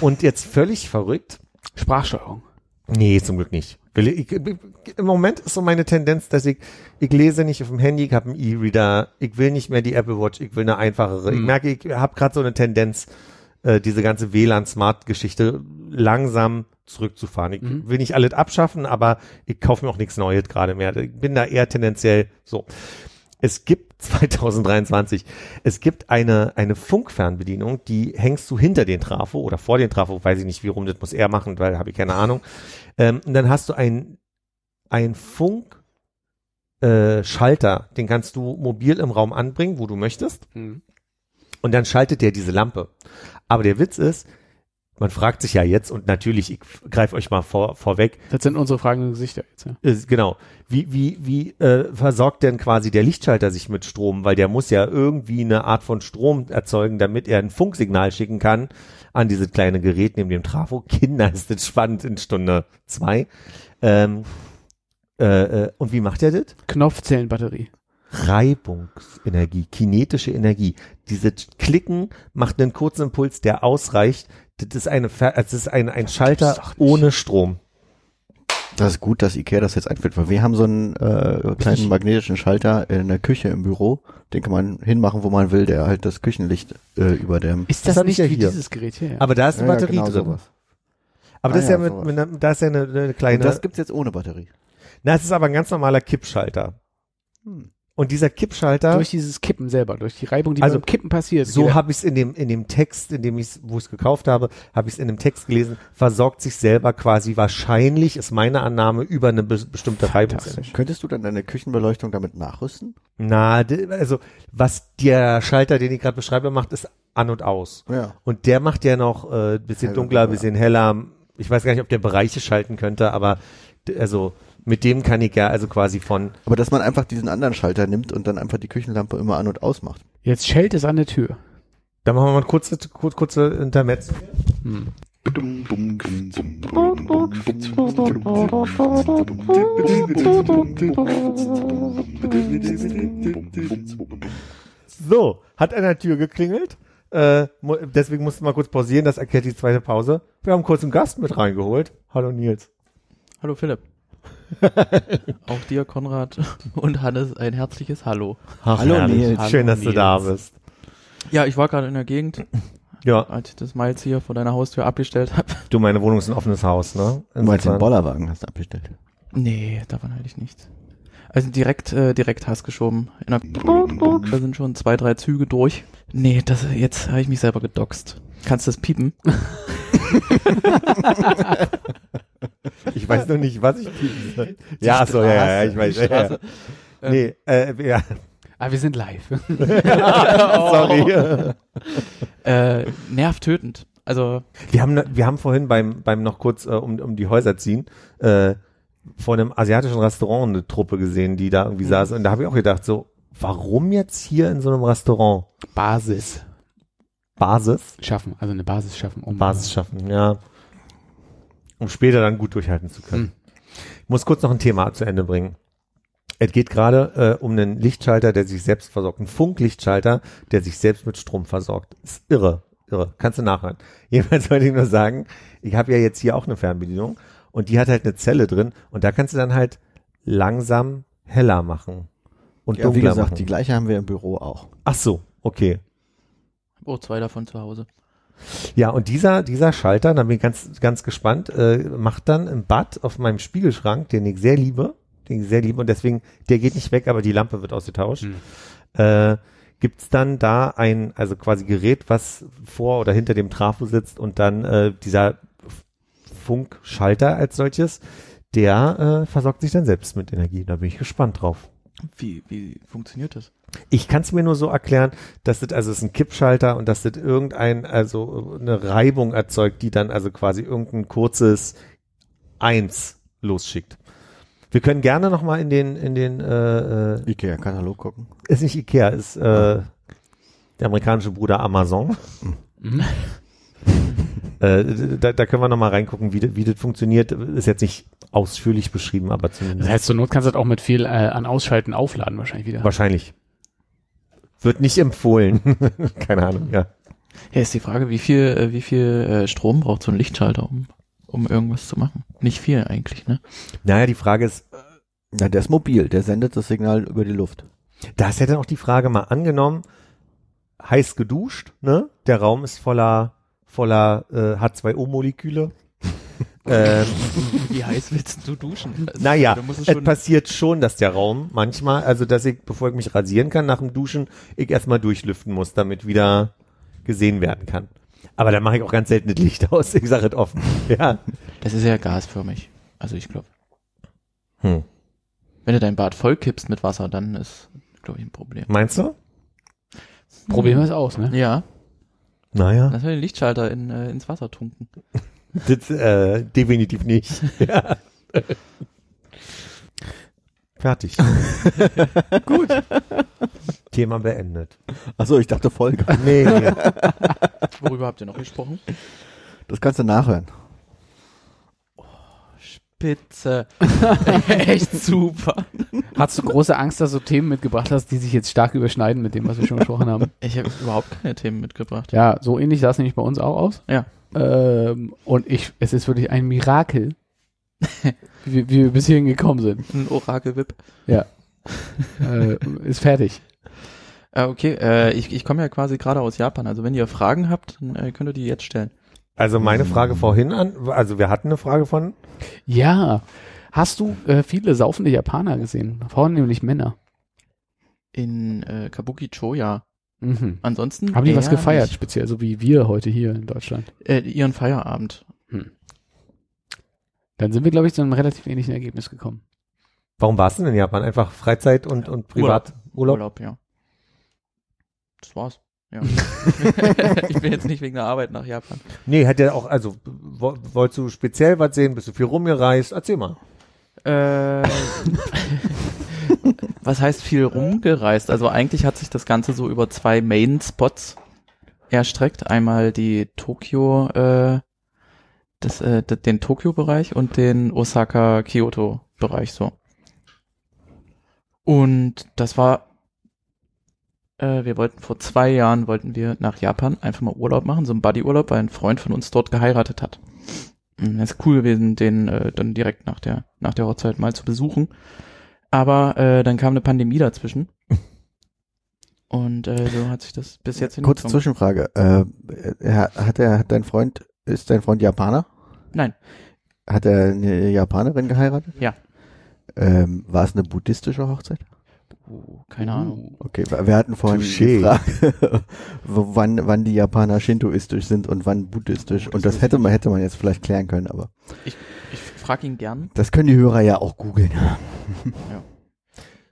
Und jetzt völlig verrückt. Sprachsteuerung. Nee, zum Glück nicht. Ich, Im Moment ist so meine Tendenz, dass ich, ich lese nicht auf dem Handy, ich habe einen E-Reader, ich will nicht mehr die Apple Watch, ich will eine einfachere. Ich Hm. merke, ich habe gerade so eine Tendenz, äh, diese ganze WLAN-Smart-Geschichte langsam zurückzufahren. Ich Mhm. will nicht alles abschaffen, aber ich kaufe mir auch nichts Neues gerade mehr. Ich bin da eher tendenziell so. Es gibt *laughs* 2023, es gibt eine, eine Funkfernbedienung, die hängst du hinter den Trafo oder vor den Trafo, weiß ich nicht, wie rum das muss er machen, weil habe ich keine Ahnung. Ähm, und dann hast du ein, ein Funk, äh, Schalter, den kannst du mobil im Raum anbringen, wo du möchtest. Mhm. Und dann schaltet der diese Lampe. Aber der Witz ist, man fragt sich ja jetzt, und natürlich, ich greife euch mal vor, vorweg, Das sind unsere fragenden Gesichter jetzt, ja. äh, genau, wie, wie, wie äh, versorgt denn quasi der Lichtschalter sich mit Strom? Weil der muss ja irgendwie eine Art von Strom erzeugen, damit er ein Funksignal schicken kann an dieses kleine Gerät neben dem Trafo. *laughs* Kinder ist das spannend in Stunde zwei. Ähm, äh, äh, und wie macht er das? Knopfzellenbatterie. Reibungsenergie, kinetische Energie. Diese Klicken macht einen kurzen Impuls, der ausreicht. Das ist eine, das ist ein, ein Schalter ohne Strom. Das ist gut, dass Ikea das jetzt einführt, weil wir haben so einen äh, kleinen magnetischen Schalter in der Küche im Büro. Den kann man hinmachen, wo man will, der halt das Küchenlicht äh, überdämmt. Ist Das das, nicht ja wie hier. dieses Gerät hier? Ja. Aber da ist eine Ja, Batterie genau drin. sowas. Aber Ah das ist ja, ja, mit, sowas. mit einer, da ist ja eine, eine Und kleine, das gibt's jetzt ohne Batterie. na, es ist aber ein ganz normaler Kippschalter. Hm. Und dieser Kippschalter, durch dieses Kippen selber, durch die Reibung, die Also, beim Kippen passiert. so habe ich es in dem, in dem Text, in dem ich wo ich es gekauft habe, habe ich es in dem Text gelesen, versorgt sich selber quasi wahrscheinlich, ist meine Annahme, über eine be bestimmte Reibungsenergie. Könntest du dann deine Küchenbeleuchtung damit nachrüsten? Na, also was der Schalter, den ich gerade beschreibe, macht, ist an und aus. Ja. Und der macht ja noch äh, bisschen Heller, dunkler, ja. bisschen heller. Ich weiß gar nicht, ob der Bereiche schalten könnte, aber also mit dem kann ich ja also quasi von Aber dass man einfach diesen anderen Schalter nimmt und dann einfach die Küchenlampe immer an und aus macht. Jetzt schellt es an der Tür. Da machen wir mal eine kurze, kurze, kurze Intermezzo. Hm. So, hat an der Tür geklingelt. Äh, mu- deswegen mussten wir kurz pausieren, das erklärt die zweite Pause. Wir haben kurz einen Gast mit reingeholt. Hallo Nils. Hallo Philipp. *laughs* Auch dir, Konrad und Hannes, ein herzliches Hallo. Ach, Hallo, herrlich. Nils. Schön, dass Hallo, du da Nils. bist. Ja, ich war gerade in der Gegend, *clears throat* Ja, als ich das Miles hier vor deiner Haustür abgestellt habe. du, meine Wohnung ist ein offenes Haus, ne? Du meinst den Insofern- Bollerwagen hast du abgestellt. Nee, davon halte ich nichts. Also direkt, äh, direkt Hass geschoben. In der da sind schon zwei, drei Züge durch. Nee, das, jetzt habe ich mich selber gedoxt. Kannst du das piepen? *laughs* *laughs* Ich weiß noch nicht, was ich piepen soll. Ja, ach so, ja, ja, ja, ich weiß. Ja, ja. Nee, äh, ja, Ah, wir sind live. *laughs* sorry. Äh, nervtötend. Also, Wir haben, wir haben vorhin beim, beim noch kurz äh, um, um die Häuser ziehen, äh, vor einem asiatischen Restaurant eine Truppe gesehen, die da irgendwie saß. Und da habe ich auch gedacht, so, warum jetzt hier in so einem Restaurant Basis Basis? schaffen, also eine Basis schaffen. Um Basis schaffen, ja. Um später dann gut durchhalten zu können. Ich muss kurz noch ein Thema zu Ende bringen. Es geht gerade äh, um einen Lichtschalter, der sich selbst versorgt. Ein Funklichtschalter, der sich selbst mit Strom versorgt. Ist irre, irre. Kannst du nachhören. *laughs* Jedenfalls wollte ich nur sagen, ich habe ja jetzt hier auch eine Fernbedienung und die hat halt eine Zelle drin und da kannst du dann halt langsam heller machen und Ja, wie dunkler gesagt, machen. die gleiche haben wir im Büro auch. Ach so, okay. Oh, zwei davon zu Hause. Ja, und dieser, dieser Schalter, da bin ich ganz, ganz gespannt, äh, macht dann im Bad auf meinem Spiegelschrank, den ich sehr liebe, den ich sehr liebe und deswegen, der geht nicht weg, aber die Lampe wird ausgetauscht. Hm. Äh, gibt's dann da ein, also quasi Gerät, was vor oder hinter dem Trafo sitzt und dann äh, dieser Funkschalter als solches, der äh, versorgt sich dann selbst mit Energie. Da bin ich gespannt drauf. Wie, wie funktioniert das? Ich kann es mir nur so erklären, dass das, also es ist ein Kippschalter und dass das irgendein, also eine Reibung erzeugt, die dann also quasi irgendein kurzes Eins losschickt. Wir können gerne nochmal in den, in den, äh, äh, Ikea-Katalog gucken. ist nicht Ikea, ist äh, der amerikanische Bruder Amazon. Mhm. *laughs* Äh, da, da können wir nochmal reingucken, wie, das- wie das funktioniert. Ist jetzt nicht ausführlich beschrieben, aber Das zumindest heißt, zur Not kannst du das auch mit viel äh, an Ausschalten aufladen wahrscheinlich wieder. wahrscheinlich. Wird nicht empfohlen. *laughs* Keine Ahnung, ja. Ja, ist die Frage, wie viel, äh, wie viel äh, Strom braucht so ein Lichtschalter, um, um irgendwas zu machen? Nicht viel eigentlich, ne? Naja, die Frage ist, Ja, der ist mobil, der sendet das Signal über die Luft. Da ist ja dann auch die Frage mal angenommen, heiß geduscht, ne? Der Raum ist voller voller äh, H2O-Moleküle. Ähm, Wie heiß willst du duschen? Also, naja, du es passiert schon, dass der Raum manchmal, also dass ich, bevor ich mich rasieren kann nach dem Duschen, ich erstmal durchlüften muss, damit wieder gesehen werden kann. Aber da mache ich auch ganz selten das Licht aus, ich sage es offen. *laughs* Ja. das ist ja gasförmig. Also ich glaube, Hm. wenn du dein Bad voll kippst mit Wasser, dann ist, glaube ich, ein Problem. Meinst du? Problem ist aus, ne? Ja, Naja. lass mal den Lichtschalter in, äh, ins Wasser tunken. Das, äh, definitiv nicht. Ja. *laughs* Fertig. *laughs* Gut. Thema beendet. Achso, ich dachte Folge. *laughs* Nee, nee. Worüber habt ihr noch gesprochen? Das kannst du nachhören. Spitze. Echt super. Hast du große Angst, dass du Themen mitgebracht hast, die sich jetzt stark überschneiden mit dem, was wir schon gesprochen haben? Ich habe überhaupt keine Themen mitgebracht. Ja, so ähnlich sah es nämlich bei uns auch aus. Ja. Ähm, und ich, es ist wirklich ein Mirakel, *laughs* wie, wie wir bis hierhin gekommen sind. Ein Orakel-Wip. Äh, ist fertig. Äh, okay, äh, ich, ich komme ja quasi gerade aus Japan. Also wenn ihr Fragen habt, dann äh, könnt ihr die jetzt stellen. Also meine Frage vorhin an, also wir hatten eine Frage von, Ja. Hast du äh, viele saufende Japaner gesehen? Vornehmlich Männer. In äh, Kabuki-cho, ja. Mhm. Ansonsten Haben die was gefeiert, nicht. speziell, so wie wir heute hier in Deutschland? Äh, ihren Feierabend. Dann sind wir, glaube ich, zu einem relativ ähnlichen Ergebnis gekommen. warum warst du denn in Japan? Einfach Freizeit und, und Privaturlaub? Urlaub, ja. Das war's. Ja. *laughs* *laughs* ich bin jetzt nicht wegen der Arbeit nach Japan. Nee, hätte ja auch, also wo, wolltest du speziell was sehen? Bist du viel rumgereist? Erzähl mal. Äh, was heißt viel rumgereist? Also eigentlich hat sich das Ganze so über zwei Main-Spots erstreckt. Einmal die Tokio, äh, das, äh, den Tokio-Bereich und den Osaka-Kyoto-Bereich so. Und das war, äh, wir wollten vor zwei Jahren wollten wir nach Japan einfach mal Urlaub machen, so einen Buddy-Urlaub, weil ein Freund von uns dort geheiratet hat. Es ist cool gewesen, den äh, dann direkt nach der nach der Hochzeit mal zu besuchen. Aber äh, dann kam eine Pandemie dazwischen. *laughs* Und äh, so hat sich das bis jetzt Kurze hinbekommen. Zwischenfrage. Äh, hat er, hat dein Freund, ist dein Freund Japaner? Nein, Hat er eine Japanerin geheiratet? Ja. Ähm, war es eine buddhistische Hochzeit? uh, keine Ahnung. Okay, wir hatten vorhin Touché. gefragt, *laughs* wo- wann, wann die Japaner shintoistisch sind und wann buddhistisch. Und das hätte man, hätte man jetzt vielleicht klären können, aber Ich frage ihn gern. das können die Hörer ja auch googeln.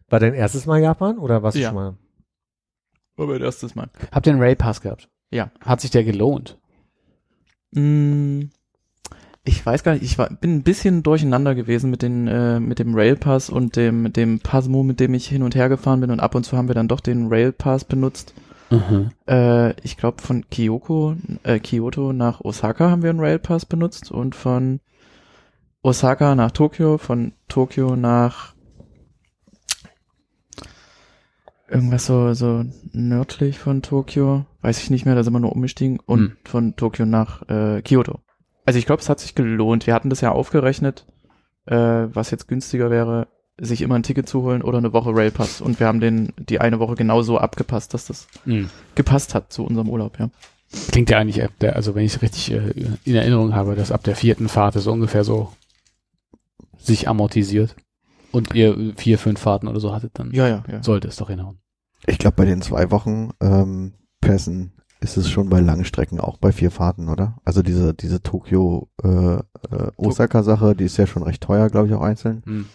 War dein erstes Mal Japan oder warst du Ja. schon mal? War mein erstes Mal. Habt ihr einen Rail Pass gehabt? Ja. Hat sich der gelohnt? Mm, ich weiß gar nicht, ich war, bin ein bisschen durcheinander gewesen mit, den, äh, mit dem Railpass und dem, dem Pasmo, mit dem ich hin und her gefahren bin und ab und zu haben wir dann doch den Railpass benutzt. Mhm. Äh, ich glaube von Kyoko, äh, Kyoto nach Osaka haben wir einen Railpass benutzt und von Osaka nach Tokio, von Tokio nach irgendwas so, so nördlich von Tokio, weiß ich nicht mehr, da sind wir nur umgestiegen und Hm. von Tokio nach äh, Kyoto. Also ich glaube, es hat sich gelohnt. Wir hatten das ja aufgerechnet, äh, was jetzt günstiger wäre, sich immer ein Ticket zu holen oder eine Woche Railpass und wir haben den die eine Woche genauso abgepasst, dass das Mhm. gepasst hat zu unserem Urlaub, ja. Klingt ja eigentlich, der, also wenn ich es richtig äh, in Erinnerung habe, dass ab der vierten Fahrt es ungefähr so sich amortisiert und ihr vier, fünf Fahrten oder so hattet, dann Ja, ja, ja. sollte es doch hinhauen. Ich glaube, bei den zwei Wochen ähm, Pässen ist es schon bei langen Strecken auch bei vier Fahrten, oder? Also diese diese Tokio äh, äh, Osaka Sache, die ist ja schon recht teuer, glaube ich, auch einzeln. Mhm.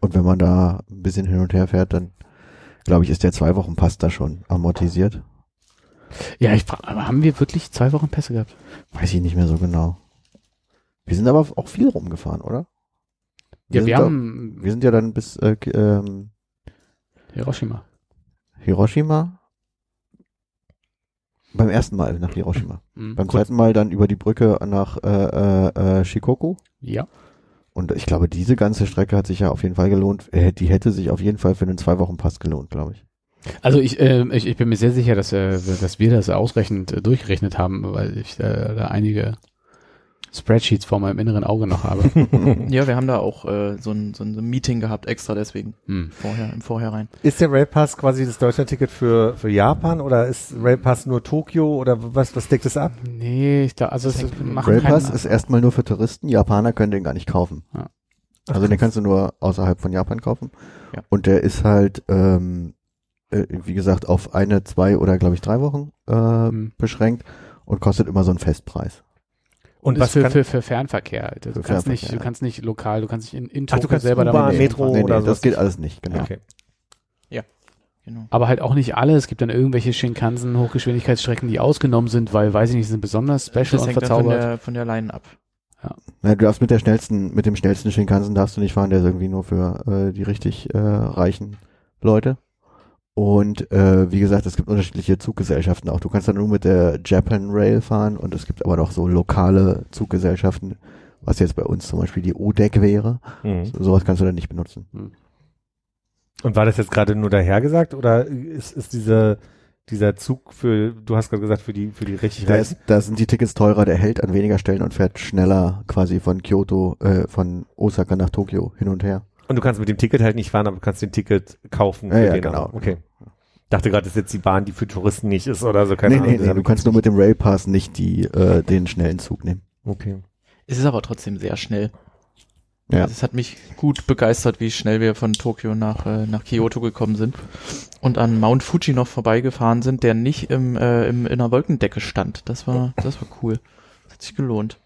Und wenn man da ein bisschen hin und her fährt, dann glaube ich, ist der zwei Wochen Pass da schon amortisiert. Ja, ich frage, aber haben wir wirklich zwei Wochen Pässe gehabt? Weiß ich nicht mehr so genau. Wir sind aber auch viel rumgefahren, oder? Ja, sind wir da- haben wir sind ja dann bis äh, ähm, Hiroshima. Hiroshima. Beim ersten Mal nach Hiroshima. *laughs* Mhm. Beim zweiten Mal dann über die Brücke nach äh, äh, äh, Shikoku. Ja. Und ich glaube, diese ganze Strecke hat sich ja auf jeden Fall gelohnt. Äh, Die hätte sich auf jeden Fall für einen zwei Wochen Pass gelohnt, glaube ich. Also ich, äh, ich, ich bin mir sehr sicher, dass, äh, dass wir das ausreichend äh, durchgerechnet haben, weil ich äh, da einige Spreadsheets vor meinem inneren Auge noch habe. *laughs* Ja, wir haben da auch äh, so, ein, so ein Meeting gehabt, extra deswegen, Hm. vorher, im Vorhinein. Ist der Railpass quasi das Deutschlandticket für, für Japan oder ist Railpass nur Tokio oder was, was deckt es ab? Nee, ich glaube, also es Railpass ist erstmal nur für Touristen. Japaner können den gar nicht kaufen. Ja. Also den kannst du nur außerhalb von Japan kaufen. Ja. Und der ist halt, ähm, äh, wie gesagt, auf eine, zwei oder glaube ich drei Wochen äh, Hm. beschränkt und kostet immer so einen Festpreis. Und ist was für, für, für Fernverkehr. Du Für kannst nicht, Fernverkehr, du kannst nicht lokal, du kannst nicht in, in Ach, du kannst selber U-Bahn, Metro fahren. nee, oder nee, das geht alles nicht, genau. okay. Genau. Aber halt auch nicht alle. Es gibt dann irgendwelche Shinkansen, Hochgeschwindigkeitsstrecken, die ausgenommen sind, weil, weiß ich nicht, sind besonders special Das und hängt dann von verzaubert. der, von der Line ab. Na, du darfst mit der schnellsten, mit dem schnellsten Shinkansen darfst du nicht fahren, der ist irgendwie nur für äh, die richtig äh, reichen Leute. Und äh, wie gesagt, es gibt unterschiedliche Zuggesellschaften auch. Du kannst dann nur mit der Japan Rail fahren und es gibt aber noch so lokale Zuggesellschaften, was jetzt bei uns zum Beispiel die ODEC wäre. Mhm. So, sowas kannst du dann nicht benutzen. Und war das jetzt gerade nur dahergesagt oder ist, ist diese, dieser Zug für, du hast gerade gesagt, für die, für die richtig Da, ist, da sind die Tickets teurer, der hält an weniger Stellen und fährt schneller quasi von Kyoto, äh, von Osaka nach Tokio hin und her. Und du kannst mit dem Ticket halt nicht fahren, aber du kannst den Ticket kaufen. Ja, für ja, den genau. anderen. Okay. Dachte gerade, das ist jetzt die Bahn, die für Touristen nicht ist oder so. Keine nee, Ahnung. nee, nee, du kannst nur mit dem Railpass nicht die, äh, den schnellen Zug nehmen. Okay. Es ist aber trotzdem sehr schnell. Ja. Also es hat mich gut begeistert, wie schnell wir von Tokio nach, äh, nach Kyoto gekommen sind und an Mount Fuji noch vorbeigefahren sind, der nicht im, äh, im, in einer Wolkendecke stand. Das war, das war cool. Das hat sich gelohnt.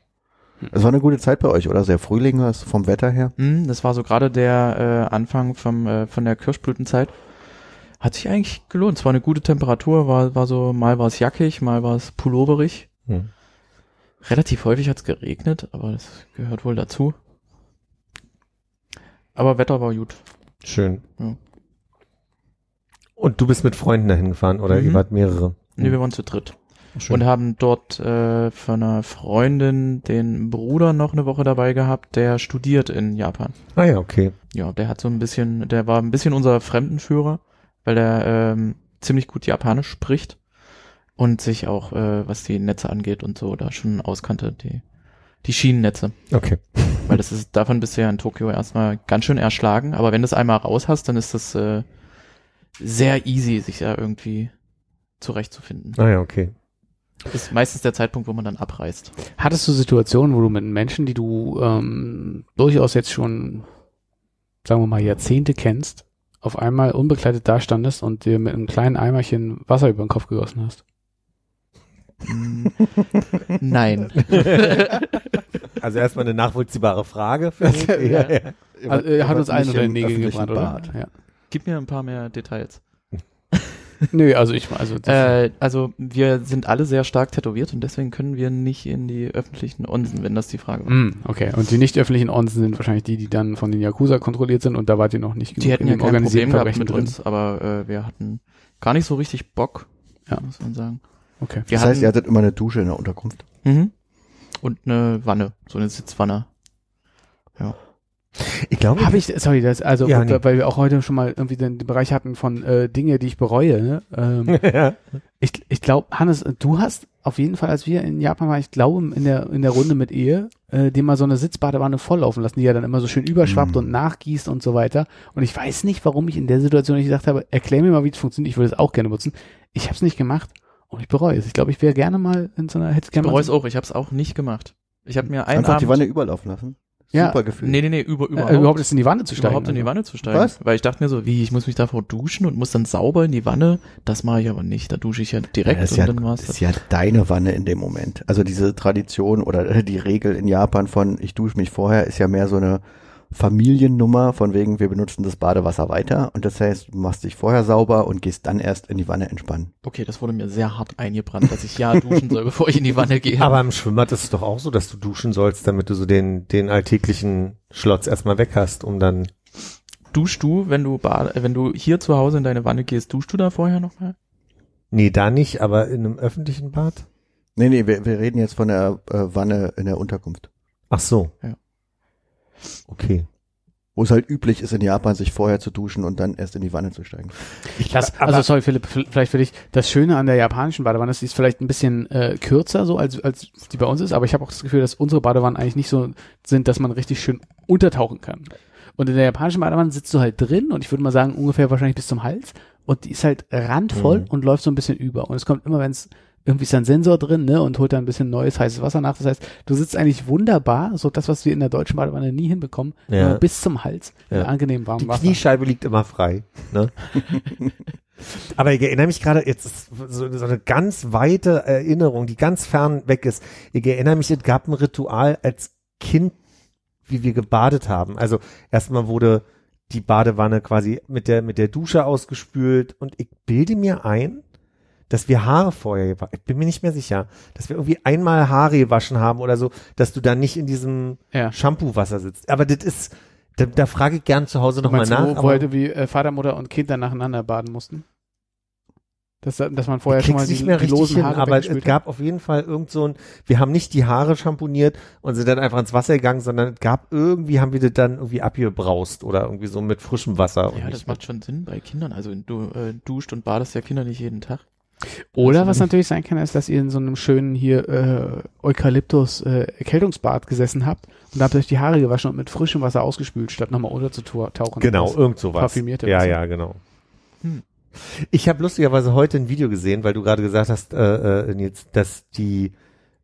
Es war eine gute Zeit bei euch, oder? Sehr Frühling was vom Wetter her. Hm, das war so gerade der äh, Anfang vom, äh, von der Kirschblütenzeit. Hat sich eigentlich gelohnt. Es war eine gute Temperatur, war, war so, mal war es jackig, mal war es pulloverig. Hm. Relativ häufig hat es geregnet, aber das gehört wohl dazu. Aber Wetter war gut. Schön. Ja. Und du bist mit Freunden dahin gefahren oder Mhm. ihr wart mehrere? Nee, wir waren zu dritt. Schön. Und haben dort äh, von einer Freundin den Bruder noch eine Woche dabei gehabt, der studiert in Japan. ah ja, okay. Ja, der hat so ein bisschen, der war ein bisschen unser Fremdenführer, weil er ähm, ziemlich gut Japanisch spricht und sich auch, äh, was die Netze angeht und so, da schon auskannte, die, die Schienennetze. Okay. *laughs* Weil das ist, davon ja in Tokio erstmal ganz schön erschlagen, aber wenn du es einmal raus hast, dann ist das äh, sehr easy, sich da irgendwie zurechtzufinden. Ah ja, okay. Ist meistens der Zeitpunkt, wo man dann abreist. Hattest du Situationen, wo du mit Menschen, die du ähm, durchaus jetzt schon, sagen wir mal, Jahrzehnte kennst, auf einmal unbekleidet dastandest und dir mit einem kleinen Eimerchen Wasser über den Kopf gegossen hast? Mm, *laughs* Nein. *laughs* Also erstmal eine nachvollziehbare Frage. finde *laughs* ich. ja, ja. Also, er hat uns allen unter den Nägeln öffentlichen gebrannt, oder? Ja. Gib mir ein paar mehr Details. *laughs* Nö, also ich, also das, Äh, also wir sind alle sehr stark tätowiert und deswegen können wir nicht in die öffentlichen Onsen, wenn das die Frage war. Mm, okay. Und die nicht öffentlichen Onsen sind wahrscheinlich die, die dann von den Yakuza kontrolliert sind und da wart ihr noch nicht Die hätten ja in kein organisierten Problem gehabt Verbrechen mit drin. uns, aber äh, wir hatten gar nicht so richtig Bock, Ja. muss man sagen. Okay. Wir Das heißt, ihr hatten, hattet immer eine Dusche in der Unterkunft. mhm. und eine Wanne, so eine Sitzwanne. Ich glaube, Habe ich, sorry, das, also, Ja, weil, nee. weil wir auch heute schon mal irgendwie den, den Bereich hatten von äh, Dinge, die ich bereue. Ne? Ähm, *laughs* ja. ich ich glaube, Hannes, du hast auf jeden Fall, als wir in Japan waren, ich glaube, in der, in der Runde mit Ehe, äh, dir mal so eine Sitzbadewanne volllaufen lassen, die ja dann immer so schön überschwappt Mm. und nachgießt und so weiter. Und ich weiß nicht, warum ich in der Situation nicht gesagt habe, erklär mir mal, wie es funktioniert. Ich würde es auch gerne nutzen. Ich habe es nicht gemacht und ich bereue es. Ich glaube, ich wäre gerne mal in so einer, hätte Ich bereue es auch, ich habe es auch nicht gemacht. Ich habe mir einen Einfach die Abend, Wanne überlaufen lassen. Ja. Super Gefühl. nee, nee, nee, über, äh, überhaupt, überhaupt erst in die Wanne zu steigen. überhaupt in die also. Wanne zu steigen. Was? Weil ich dachte mir so, wie, ich muss mich davor duschen und muss dann sauber in die Wanne. Das mache ich aber nicht. Da dusche ich ja direkt das ist und ja, dann war's das das. ist ja deine Wanne in dem Moment. Also diese Tradition oder die Regel in Japan von ich dusche mich vorher ist ja mehr so eine Familiennummer von wegen wir benutzen das Badewasser weiter und das heißt du machst dich vorher sauber und gehst dann erst in die Wanne entspannen. Okay, das wurde mir sehr hart eingebrannt, dass ich ja duschen soll, *laughs* bevor ich in die Wanne gehe. Aber im Schwimmbad ist es doch auch so, dass du duschen sollst, damit du so den, den alltäglichen Schlotz erstmal weg hast, um dann. duschst du, wenn du bad, äh, wenn du hier zu Hause in deine Wanne gehst, duschst du da vorher nochmal? Nee, da nicht, aber in einem öffentlichen Bad? Nee, nee, wir, wir reden jetzt von der äh, Wanne in der Unterkunft. Ach so. Ja. Okay. Wo es halt üblich ist in Japan, sich vorher zu duschen und dann erst in die Wanne zu steigen. Das, also sorry Philipp, vielleicht für dich, das Schöne an der japanischen Badewanne ist, die ist vielleicht ein bisschen äh, kürzer so, als, als die bei uns ist, aber ich habe auch das Gefühl, dass unsere Badewannen eigentlich nicht so sind, dass man richtig schön untertauchen kann. Und in der japanischen Badewanne sitzt du halt drin und ich würde mal sagen ungefähr wahrscheinlich bis zum Hals und die ist halt randvoll Mhm. und läuft so ein bisschen über. Und es kommt immer, wenn es irgendwie ist da ein Sensor drin, ne, und holt da ein bisschen neues heißes Wasser nach. Das heißt, du sitzt eigentlich wunderbar, so das, was wir in der deutschen Badewanne nie hinbekommen, Ja. bis zum Hals, Ja. angenehm warmem Die Wasser. Kniescheibe liegt immer frei. Ne? *laughs* Aber ich erinnere mich gerade, jetzt ist so, so eine ganz weite Erinnerung, die ganz fern weg ist. Ich erinnere mich, es gab ein Ritual als Kind, wie wir gebadet haben. Also erstmal wurde die Badewanne quasi mit der, mit der Dusche ausgespült und ich bilde mir ein, dass wir Haare vorher gewaschen, ich bin mir nicht mehr sicher, dass wir irgendwie einmal Haare gewaschen haben oder so, dass du da nicht in diesem Ja. Shampoo-Wasser sitzt. Aber das ist, da, da frage ich gern zu Hause nochmal nach. wo, heute wie äh, Vater, Mutter und Kind dann nacheinander baden mussten? Dass, dass man vorher schon mal nicht die, mehr die richtig losen hin, Haare aber es gab auf jeden Fall irgend so ein, wir haben nicht die Haare schamponiert und sind dann einfach ins Wasser gegangen, sondern es gab irgendwie, haben wir das dann irgendwie abgebraust oder irgendwie so mit frischem Wasser. Ja, das macht schon Sinn bei Kindern. Also du äh, duscht und badest ja Kinder nicht jeden Tag. Oder was natürlich sein kann, ist, dass ihr in so einem schönen hier äh, Eukalyptus äh, Erkältungsbad gesessen habt und da habt ihr euch die Haare gewaschen und mit frischem Wasser ausgespült, statt nochmal unterzutauchen. Genau, irgend sowas. parfümierte Ja, Wasser. ja, genau. Hm. Ich habe lustigerweise heute ein Video gesehen, weil du gerade gesagt hast, äh, äh, Nils, dass die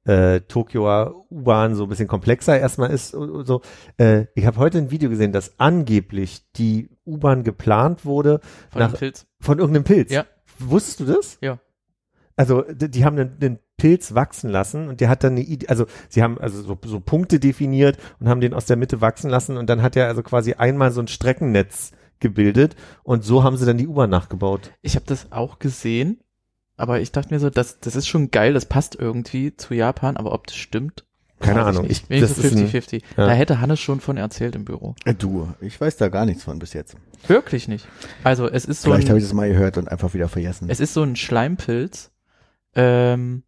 äh, Tokioer U-Bahn so ein bisschen komplexer erstmal ist und, und so. Äh, ich habe heute ein Video gesehen, dass angeblich die U-Bahn geplant wurde Von Nach- Pilz. von irgendeinem Pilz. Ja. Wusstest du das? Ja. Also die, die haben einen, einen Pilz wachsen lassen und der hat dann eine Idee, also sie haben also so, so Punkte definiert und haben den aus der Mitte wachsen lassen und dann hat er also quasi einmal so ein Streckennetz gebildet und so haben sie dann die U-Bahn nachgebaut. Ich habe das auch gesehen, aber ich dachte mir so, das, das ist schon geil, das passt irgendwie zu Japan, aber ob das stimmt? Keine Ahnung. Ich Ich, das so ist ein, 50-50. ja. Da hätte Hannes schon von erzählt im Büro. Äh, Du, ich weiß da gar nichts von bis jetzt. Wirklich nicht. Also es ist so Vielleicht habe ein, ich das mal gehört und einfach wieder vergessen. es ist so ein Schleimpilz, ähm,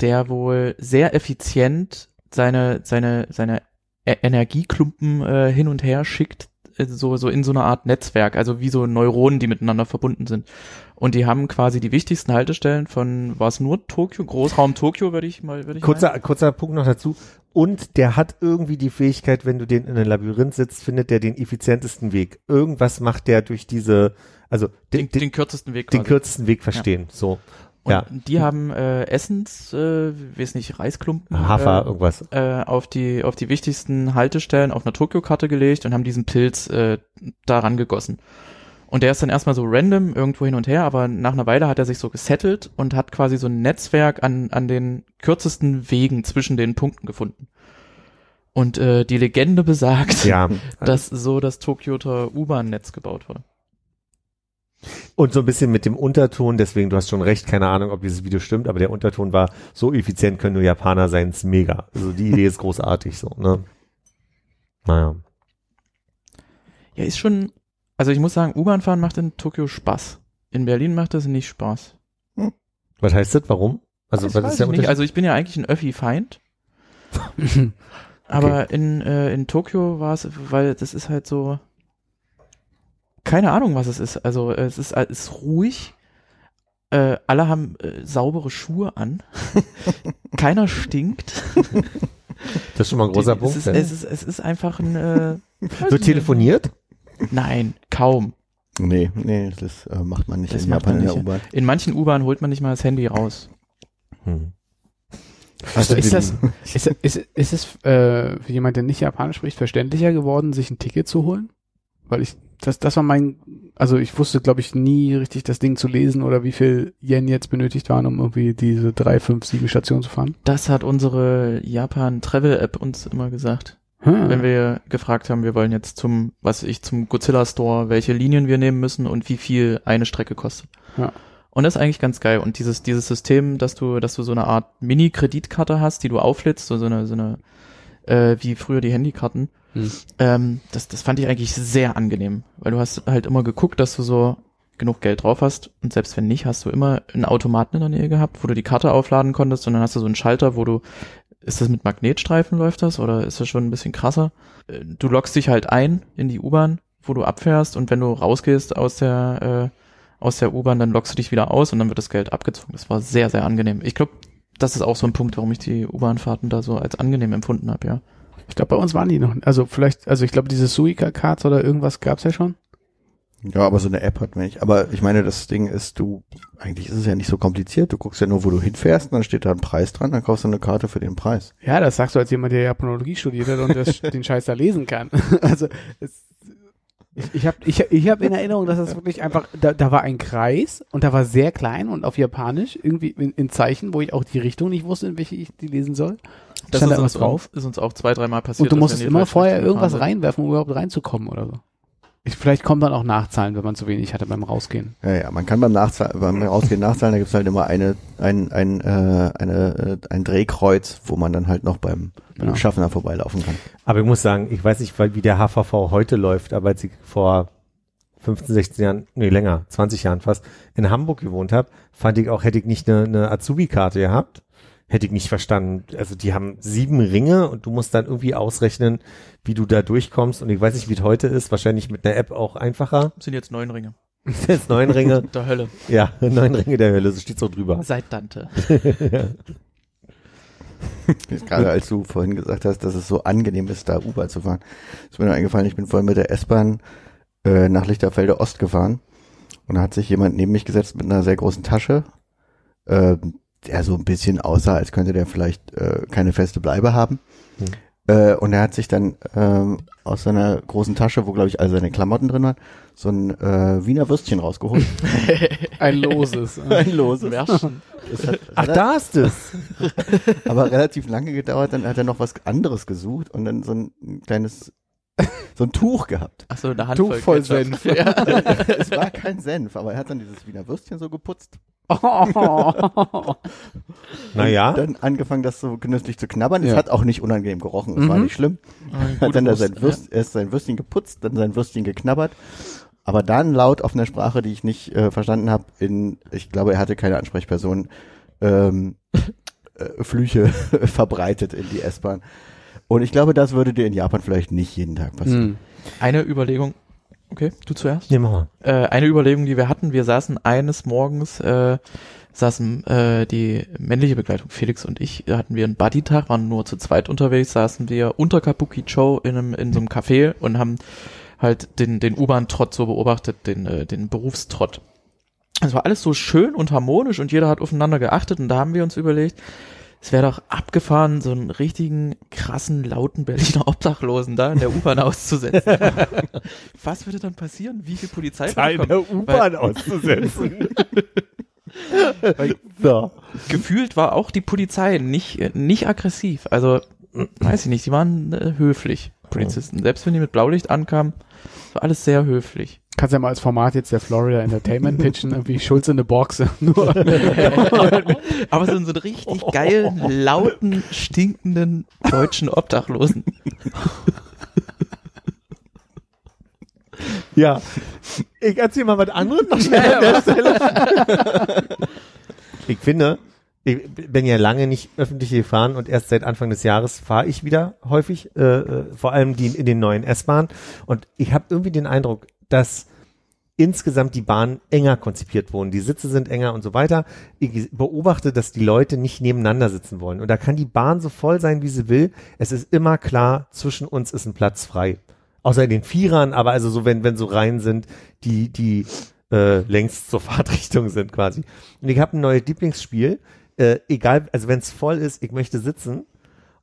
der wohl sehr effizient seine, seine, seine E- Energieklumpen äh, hin und her schickt, so, so in so einer Art Netzwerk, also wie so Neuronen, die miteinander verbunden sind. Und die haben quasi die wichtigsten Haltestellen von, war es nur Tokio, Großraum Tokio, würde ich mal, würde ich meinen. kurzer, kurzer Punkt noch dazu. Und der hat irgendwie die Fähigkeit, wenn du den in einem Labyrinth sitzt, findet der den effizientesten Weg. Irgendwas macht der durch diese, also den, den, den, den kürzesten Weg den quasi. kürzesten Weg verstehen. So. Und ja. die haben äh, Essens, äh, weiß nicht, Reisklumpen Hafer, äh, irgendwas. äh, auf die auf die wichtigsten Haltestellen auf einer Tokio-Karte gelegt und haben diesen Pilz äh, daran gegossen. Und der ist dann erstmal so random irgendwo hin und her, aber nach einer Weile hat er sich so gesettelt und hat quasi so ein Netzwerk an, an den kürzesten Wegen zwischen den Punkten gefunden. Und äh, die Legende besagt, Ja. *laughs* dass so das Tokioter U-Bahn-Netz gebaut wurde. Und so ein bisschen mit dem Unterton, deswegen, du hast schon recht, keine Ahnung, ob dieses Video stimmt, aber der Unterton war, so effizient können nur Japaner sein, ist mega. Also die Idee ist großartig so, ne? Naja. Ja, ist schon, also ich muss sagen, U-Bahn fahren macht in Tokio Spaß. In Berlin macht das nicht Spaß. Was heißt das? Warum? Also, Das was weiß ist der ich nicht. Unterschied? Also ich bin ja eigentlich ein Öffi-Feind. *laughs* Aber in, äh, in Tokio war es, weil das ist halt so, keine Ahnung, was es ist. Also es ist, es ist ruhig. Äh, alle haben äh, saubere Schuhe an. *laughs* Keiner stinkt. das ist schon mal ein großer Die- Punkt. Es ist, es ist, es ist einfach ein. Äh, Wird nicht. telefoniert? Nein, kaum. nee, nee, das äh, macht man nicht Das in Japan man in der nicht, U-Bahn. In manchen U-Bahnen holt man nicht mal das Handy raus. Hm. Also ist das, ist, ist, ist es äh, für jemand, der nicht Japanisch spricht, verständlicher geworden, sich ein Ticket zu holen? Weil ich, das, das war mein, also ich wusste, glaube ich, nie richtig das Ding zu lesen oder wie viel Yen jetzt benötigt waren, um irgendwie diese drei, fünf, sieben Stationen zu fahren. Das hat unsere Japan-Travel-App uns immer gesagt. Hm. wenn wir gefragt haben, wir wollen jetzt zum, was ich, zum Godzilla Store, welche Linien wir nehmen müssen und wie viel eine Strecke kostet. Ja. Und das ist eigentlich ganz geil. Und dieses, dieses System, dass du, dass du so eine Art Mini-Kreditkarte hast, die du auflädst, so so eine, so eine, äh, wie früher die Handykarten, Hm. ähm, das, das fand ich eigentlich sehr angenehm, weil du hast halt immer geguckt, dass du so genug Geld drauf hast und selbst wenn nicht, hast du immer einen Automaten in der Nähe gehabt, wo du die Karte aufladen konntest und dann hast du so einen Schalter, wo du ist das mit Magnetstreifen läuft das oder ist das schon ein bisschen krasser? Äh, Du loggst dich halt ein in die U-Bahn, wo du abfährst und wenn du rausgehst aus der äh, aus der U-Bahn, dann loggst du dich wieder aus und dann wird das Geld abgezogen. Das war sehr, sehr angenehm. Ich glaube, das ist auch so ein Punkt, warum ich die U-Bahn-Fahrten da so als angenehm empfunden habe, ja. Ich glaube, bei uns waren die noch, also vielleicht, also ich glaube, diese Suica-Cards oder irgendwas gab's ja schon. Ja, aber so eine App hat man nicht. Aber ich meine, das Ding ist, du, eigentlich ist es ja nicht so kompliziert. Du guckst ja nur, wo du hinfährst, und dann steht da ein Preis dran, dann kaufst du eine Karte für den Preis. Ja, das sagst du als jemand, der Japanologie studiert hat und das, *laughs* den Scheiß da lesen kann. *laughs* Also es, ich, ich habe ich, ich hab in Erinnerung, dass das wirklich einfach, da, da war ein Kreis und da war sehr klein und auf Japanisch irgendwie in, in Zeichen, wo ich auch die Richtung nicht wusste, in welche ich die lesen soll. Das Stand ist da uns, was drauf? ist uns auch zwei, dreimal passiert. Und du musstest immer vorher irgendwas reinwerfen, um überhaupt reinzukommen oder so. Ich, vielleicht kommen dann auch Nachzahlen, wenn man zu wenig hatte beim Rausgehen. Ja, ja, man kann beim Nachzahlen, beim Rausgehen nachzahlen, da gibt's halt immer eine, ein, ein, äh, eine, äh, ein Drehkreuz, wo man dann halt noch beim, beim Genau. Schaffner vorbeilaufen kann. Aber ich muss sagen, ich weiß nicht, weil- wie der HVV heute läuft, aber als ich vor 15, 16 Jahren, nee, länger, 20 Jahren fast, in Hamburg gewohnt habe, fand ich auch, hätte ich nicht eine, eine Azubi-Karte gehabt, hätte ich nicht verstanden. Also die haben sieben Ringe und du musst dann irgendwie ausrechnen, wie du da durchkommst. Und ich weiß nicht, wie es heute ist, wahrscheinlich mit einer App auch einfacher. sind jetzt neun Ringe. *laughs* Jetzt neun Ringe, *laughs* Der Hölle. ja, neun Ringe der Hölle, so steht so drüber. Seit Dante. *laughs* Gerade als du vorhin gesagt hast, dass es so angenehm ist, da U-Bahn zu fahren, ist mir noch eingefallen, ich bin vorhin mit der S-Bahn äh, nach Lichterfelde Ost gefahren und da hat sich jemand neben mich gesetzt mit einer sehr großen Tasche, äh, der so ein bisschen aussah, als könnte der vielleicht äh, keine feste Bleibe haben. Hm. Äh, und er hat sich dann ähm, aus seiner großen Tasche, wo glaube ich all seine Klamotten drin waren, so ein äh, Wiener Würstchen rausgeholt. *laughs* Ein loses. *laughs* ein loses. Märchen. Ach, da ist es. *laughs* aber relativ lange gedauert, dann hat er noch was anderes gesucht und dann so ein kleines, so ein Tuch gehabt. Achso, eine Handvoll Tuch voll. Senf. Ja. es war kein Senf, aber er hat dann dieses Wiener Würstchen so geputzt. Naja, Dann angefangen, das so genüsslich zu knabbern. Es Ja. hat auch nicht unangenehm gerochen, es war Mhm. nicht schlimm. *laughs* Hat dann da Wurst, sein Würst, erst sein Würstchen geputzt, dann sein Würstchen geknabbert. Aber dann laut auf einer Sprache, die ich nicht äh, verstanden habe, in, ich glaube, er hatte keine Ansprechperson, ähm, äh, Flüche *laughs* verbreitet in die S-Bahn. Und ich glaube, das würde dir in Japan vielleicht nicht jeden Tag passieren. Hm. Eine Überlegung. Okay, du zuerst. nee, mach mal. Äh, eine Überlegung, die wir hatten, wir saßen eines Morgens, äh, saßen äh, die männliche Begleitung, Felix und ich, hatten wir einen Buddy-Tag, waren nur zu zweit unterwegs, saßen wir unter Kabuki-Cho in, einem, in so einem Café und haben halt den, den U-Bahn-Trott so beobachtet, den, äh, den Berufstrott. Es war alles so schön und harmonisch und jeder hat aufeinander geachtet und da haben wir uns überlegt, es wäre doch abgefahren, so einen richtigen krassen, lauten Berliner Obdachlosen da in der U-Bahn auszusetzen. *laughs* Was würde dann passieren? Wie viel Polizei? Teil der U-Bahn auszusetzen. *laughs* so. Gefühlt war auch die Polizei nicht, nicht aggressiv. Also, weiß ich nicht, die waren äh, höflich, Polizisten. Selbst wenn die mit Blaulicht ankamen, war alles sehr höflich. Kannst ja mal als Format jetzt der Florida Entertainment pitchen, irgendwie Schulz in the Box. *laughs* Nur *laughs* Aber so einen, so einen richtig geilen, lauten, stinkenden deutschen Obdachlosen. *laughs* Ja. Ich erzähl mal was anderes noch schnell an der Stelle. Ich finde, ich bin ja lange nicht öffentlich gefahren und erst seit Anfang des Jahres fahre ich wieder häufig, äh, äh, vor allem die in den neuen S-Bahnen. Und ich habe irgendwie den Eindruck, dass insgesamt die Bahnen enger konzipiert wurden. Die Sitze sind enger und so weiter. Ich beobachte, dass die Leute nicht nebeneinander sitzen wollen. Und da kann die Bahn so voll sein, wie sie will. Es ist immer klar, zwischen uns ist ein Platz frei. Außer in den Vierern, aber also so, wenn, wenn so Reihen sind, die, die äh, längst zur Fahrtrichtung sind quasi. Und ich habe ein neues Lieblingsspiel. Äh, egal, also wenn es voll ist, ich möchte sitzen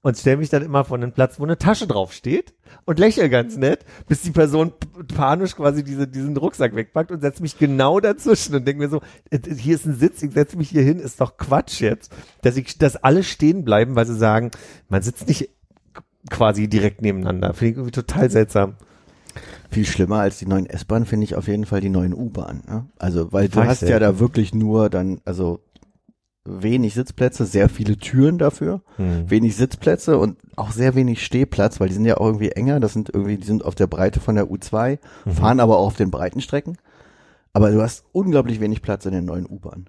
und stelle mich dann immer vor einen Platz, wo eine Tasche drauf steht und lächle ganz nett, bis die Person panisch quasi diese, diesen Rucksack wegpackt und setze mich genau dazwischen und denke mir so, äh, hier ist ein Sitz, ich setze mich hier hin, ist doch Quatsch jetzt, dass ich, dass alle stehen bleiben, weil sie sagen, man sitzt nicht quasi direkt nebeneinander. Finde ich irgendwie total seltsam. Viel schlimmer als die neuen S-Bahn finde ich auf jeden Fall die neuen U-Bahn. Ne? Also, weil du hast ja da wirklich nur dann, also wenig Sitzplätze, sehr viele Türen dafür, Hm. wenig Sitzplätze und auch sehr wenig Stehplatz, weil die sind ja auch irgendwie enger. Das sind irgendwie, die sind auf der Breite von der U2, Mhm. fahren aber auch auf den breiten Strecken. Aber du hast unglaublich wenig Platz in den neuen U-Bahn.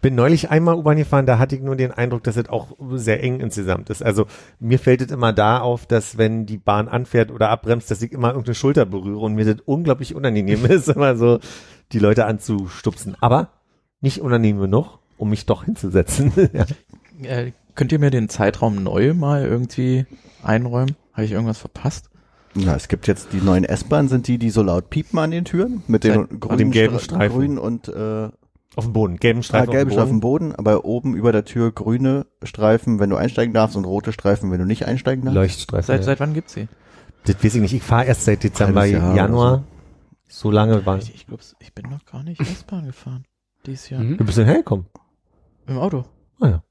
Bin neulich einmal U-Bahn gefahren, da hatte ich nur den Eindruck, dass es auch sehr eng insgesamt ist. Also mir fällt es immer da auf, dass wenn die Bahn anfährt oder abbremst, dass ich immer irgendeine Schulter berühre und mir das unglaublich unangenehm *laughs* ist, immer so die Leute anzustupsen. Aber nicht unangenehm genug, um mich doch hinzusetzen. *laughs* ja. Äh, könnt ihr mir den Zeitraum neu mal irgendwie einräumen? Habe ich irgendwas verpasst? Na, es gibt jetzt die neuen S-Bahnen, sind die, die so laut piepen an den Türen mit den Seit- grünen dem gelben Streifen. grün und äh, Auf dem Boden, gelben ah, Streifen. gelbe auf dem Streifen Boden. Boden, aber oben über der Tür grüne Streifen, wenn du einsteigen darfst und rote Streifen, wenn du nicht einsteigen darfst. Leuchtstreifen. Seit, ja. seit wann gibt's sie? Das weiß ich nicht. Ich fahre erst seit Dezember, Jahr Januar. So lange war Ich, ich glaube, ich bin noch gar nicht S-Bahn gefahren. Dieses Jahr. Mhm. Du bist denn hergekommen? Im Auto. Ah ja.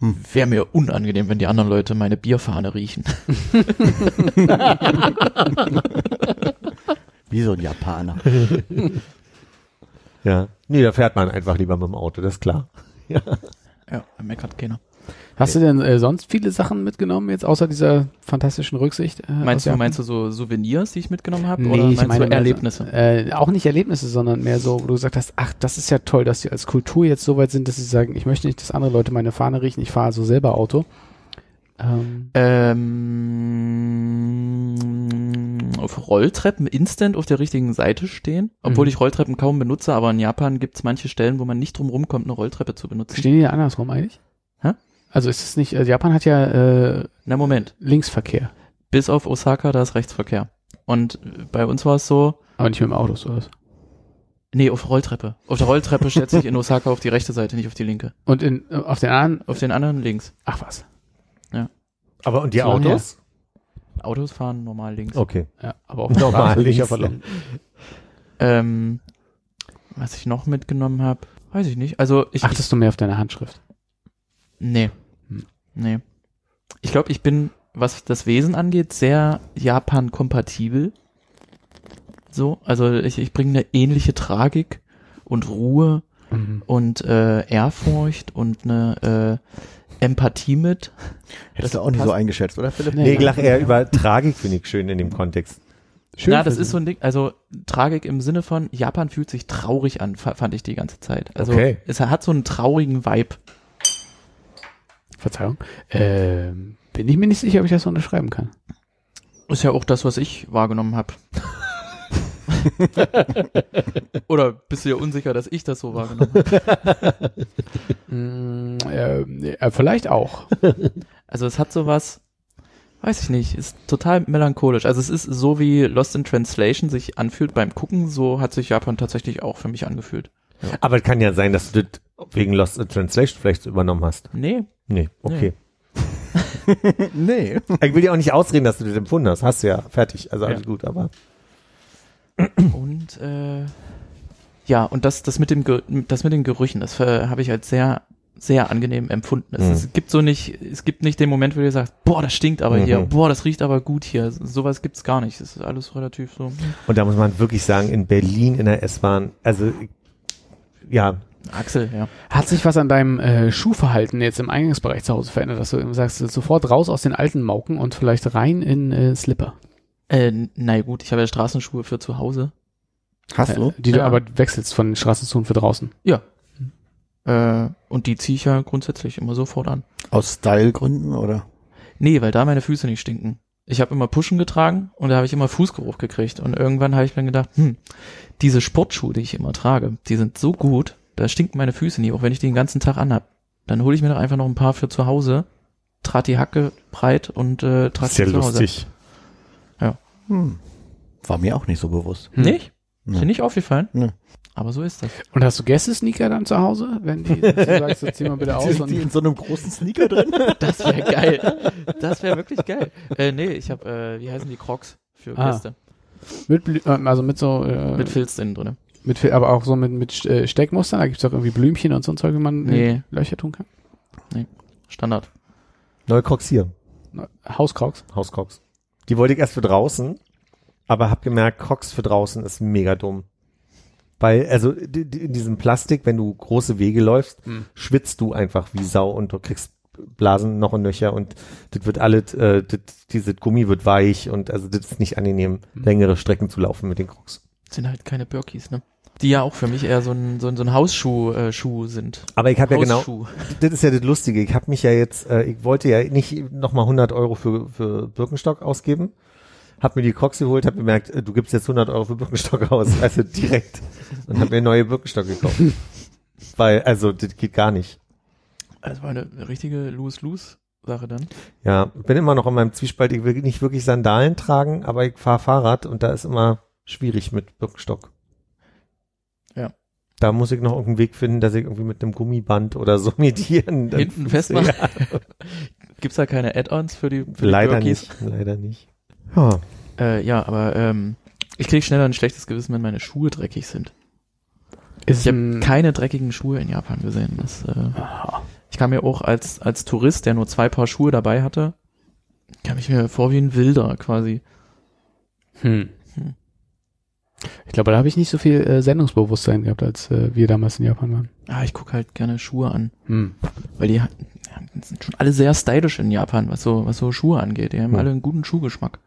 Wäre mir unangenehm, wenn die anderen Leute meine Bierfahne riechen. *laughs* Wie so ein Japaner. *laughs* Ja. Nee, da fährt man einfach lieber mit dem Auto, das ist klar. Ja, meckert keiner. Hast du denn äh, sonst viele Sachen mitgenommen, jetzt außer dieser fantastischen Rücksicht? Äh, Meinst du, meinst du so Souvenirs, die ich mitgenommen habe? Nee, oder ich meinst meine du Erlebnisse? So, äh, auch nicht Erlebnisse, sondern mehr so, wo du gesagt hast, ach, das ist ja toll, dass die als Kultur jetzt so weit sind, dass sie sagen, ich möchte nicht, dass andere Leute meine Fahne riechen, ich fahre also selber Auto. Ähm, Ähm, auf Rolltreppen instant auf der richtigen Seite stehen. Obwohl Mhm. ich Rolltreppen kaum benutze, aber in Japan gibt's manche Stellen, wo man nicht drum rumkommt, eine Rolltreppe zu benutzen. stehen die andersrum eigentlich? Also ist es nicht, äh, Japan hat ja äh, Na Moment, Linksverkehr, bis auf Osaka, da ist Rechtsverkehr. Und bei uns war es so, aber nicht mit dem Auto, so was. nee, auf Rolltreppe. Auf der Rolltreppe stellt sich in Osaka auf die rechte Seite, nicht auf die linke. Und in, auf den anderen, Auf den anderen links. ach was. Aber und die So Autos? Autos fahren normal links. Okay. Ja, aber auf *laughs* Normal, links, Ähm, was ich noch mitgenommen habe, weiß ich nicht. Also ich, Achtest du mehr auf deine Handschrift? Nee. Hm. Nee. Ich glaube, ich bin, was das Wesen angeht, sehr Japan-kompatibel. So, also ich, ich bringe eine ähnliche Tragik und Ruhe Mhm. und äh, Ehrfurcht und eine äh, Empathie mit. Hättest Das du auch nicht so eingeschätzt, oder Philipp? Nee. Nee, ich lache eher über Tragik, finde ich schön in dem Kontext. Schön Na, für das ist so ein Ding, also Tragik im Sinne von, Japan fühlt sich traurig an, fa- fand ich die ganze Zeit. Also Okay. es hat so einen traurigen Vibe. Verzeihung. Ähm, bin ich mir nicht sicher, ob ich das so unterschreiben kann. Ist ja auch das, was ich wahrgenommen habe. *laughs* Oder bist du dir unsicher, dass ich das so wahrgenommen habe? Mm, äh, äh, vielleicht auch. Also es hat sowas, weiß ich nicht, ist total melancholisch. Also es ist so wie Lost in Translation sich anfühlt beim Gucken, so hat sich Japan tatsächlich auch für mich angefühlt. Aber es kann ja sein, dass du das wegen Lost in Translation vielleicht übernommen hast. Nee, Nee, okay. Nee. *laughs* *laughs* Ich will dir auch nicht ausreden, dass du das empfunden hast. Hast du ja fertig. Also alles Ja. gut, aber. und äh, ja, und das, das mit dem Ge das mit den Gerüchen, das äh, habe ich als sehr, sehr angenehm empfunden. Es, Mhm. es gibt so nicht, es gibt nicht den Moment, wo du sagst, boah, das stinkt aber hier, Mhm. boah, das riecht aber gut hier. Sowas gibt's gar nicht. Es ist alles relativ so. Und da muss man wirklich sagen, in Berlin in der S-Bahn, also ja, Axel, ja. Hat sich was an deinem äh, Schuhverhalten jetzt im Eingangsbereich zu Hause verändert, dass du sagst, sofort raus aus den alten Mauken und vielleicht rein in äh, Slipper? Äh, na gut, ich habe ja Straßenschuhe für zu Hause. Hast du? Äh, die du Ja. aber wechselst von den Straßenschuhen für draußen. Ja. Äh, und die ziehe ich ja grundsätzlich immer sofort an. Aus Stylegründen, oder? Nee, weil da meine Füße nicht stinken. Ich habe immer Puschen getragen und da habe ich immer Fußgeruch gekriegt. Und irgendwann habe ich mir gedacht, hm, diese Sportschuhe, die ich immer trage, die sind so gut, da stinken meine Füße nie, auch wenn ich die den ganzen Tag anhab. Dann hole ich mir doch einfach noch ein paar für zu Hause, trat die Hacke breit und äh, trage ja die zu Hause. lustig. Hm. War mir auch nicht so bewusst. Hm. Nicht? Ist Nee. dir nicht aufgefallen? Nee. Aber so ist das. Und hast du Gäste-Sneaker dann zu Hause, wenn die du sagst, so, zieh mal bitte *laughs* aus Sind die in so einem großen Sneaker drin? *laughs* Das wäre geil. *laughs* Das wäre wirklich geil. Äh, nee, ich habe, äh, wie heißen die Crocs für Ah. Gäste? mit, äh, also mit so äh, Mit Filz innen drin. Mit aber auch so mit mit äh, Steckmustern, da gibt's doch irgendwie Blümchen und so ein Zeug, wie man Nee. Löcher tun kann. Standard. Neue Crocs hier, Hauskrauks. Hauscrocs. Die wollte ich erst für draußen, aber hab gemerkt, Crocs für draußen ist mega dumm. Weil, also die- die- in diesem Plastik, wenn du große Wege läufst, Hm. schwitzt du einfach wie Sau und du kriegst Blasen noch und Nöcher und das wird alles, äh, das, dieses Gummi wird weich und also das ist nicht angenehm, Hm. längere Strecken zu laufen mit den Crocs. Sind halt keine Birkis, ne? Die ja auch für mich eher so ein, so ein, so ein Hausschuh äh, Schuh sind. Aber ich habe ja genau, *laughs* das ist ja das Lustige. Ich habe mich ja jetzt, äh, ich wollte ja nicht nochmal 100 Euro für, für Birkenstock ausgeben. Hab mir die Crocs geholt, hab bemerkt, äh, du gibst jetzt 100 Euro für Birkenstock aus, *laughs* also direkt. Und hab mir neue Birkenstock gekauft. *laughs* Weil, also, das geht gar nicht. Das war eine richtige Lose-Lose-Sache dann. Ja, bin immer noch in meinem Zwiespalt. Ich will nicht wirklich Sandalen tragen, aber ich fahre Fahrrad und da ist immer schwierig mit Birkenstock. Ja. Da muss ich noch irgendeinen Weg finden, dass ich irgendwie mit einem Gummiband oder so *laughs* medieren. Hinten festmachen. *laughs* Gibt's da keine Add-ons für die, für die Leider Birkis? nicht, leider nicht. Ja. Äh, ja, aber ähm, ich krieg schneller ein schlechtes Gewissen, wenn meine Schuhe dreckig sind. Ist Ich habe ein- keine dreckigen Schuhe in Japan gesehen. Das, äh, ich kam mir auch als, als Tourist, der nur zwei Paar Schuhe dabei hatte, kam ich mir vor wie ein Wilder quasi. Hm. Ich glaube, da habe ich nicht so viel äh, Sendungsbewusstsein gehabt, als äh, wir damals in Japan waren. Ah, ich guck halt gerne Schuhe an, Hm. weil die ja, sind schon alle sehr stylisch in Japan, was so, was so Schuhe angeht. Die haben Hm. alle einen guten Schuhgeschmack.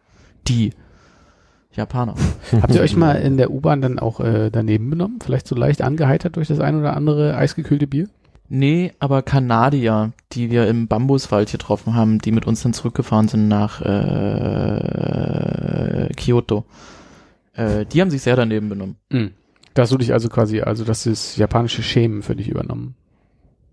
Die Japaner. *laughs* Habt ihr euch mal in der U-Bahn dann auch äh, daneben benommen? Vielleicht so leicht angeheitert durch das ein oder andere eisgekühlte Bier? Nee, aber Kanadier, die wir im Bambuswald getroffen haben, die mit uns dann zurückgefahren sind nach äh, Kyoto. Äh, die haben sich sehr daneben benommen. Hm. Da hast du dich also quasi, also das ist japanische Schämen für dich übernommen.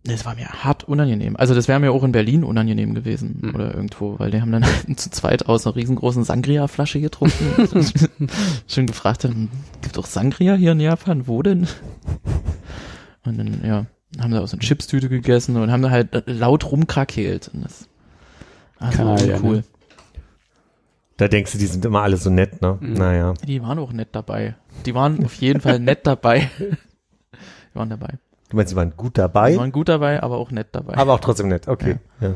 Das war mir hart unangenehm. Also das wäre mir auch in Berlin unangenehm gewesen Hm. oder irgendwo, weil die haben dann *laughs* zu zweit aus einer riesengroßen Sangria-Flasche getrunken. *laughs* Schon gefragt haben, gibt doch Sangria hier in Japan? Wo denn? Und dann, ja, haben sie aus einer Chipstüte gegessen und haben da halt laut rumkrakeelt. Und das, war Kanadier, cool. ne? Da denkst du, die sind immer alle so nett, ne? Mhm. Naja. Die waren auch nett dabei. Die waren auf jeden Fall nett dabei. *laughs* Die waren dabei. Du meinst, sie waren gut Die dabei, waren gut dabei, aber auch nett dabei. aber auch trotzdem nett. Okay. Ja.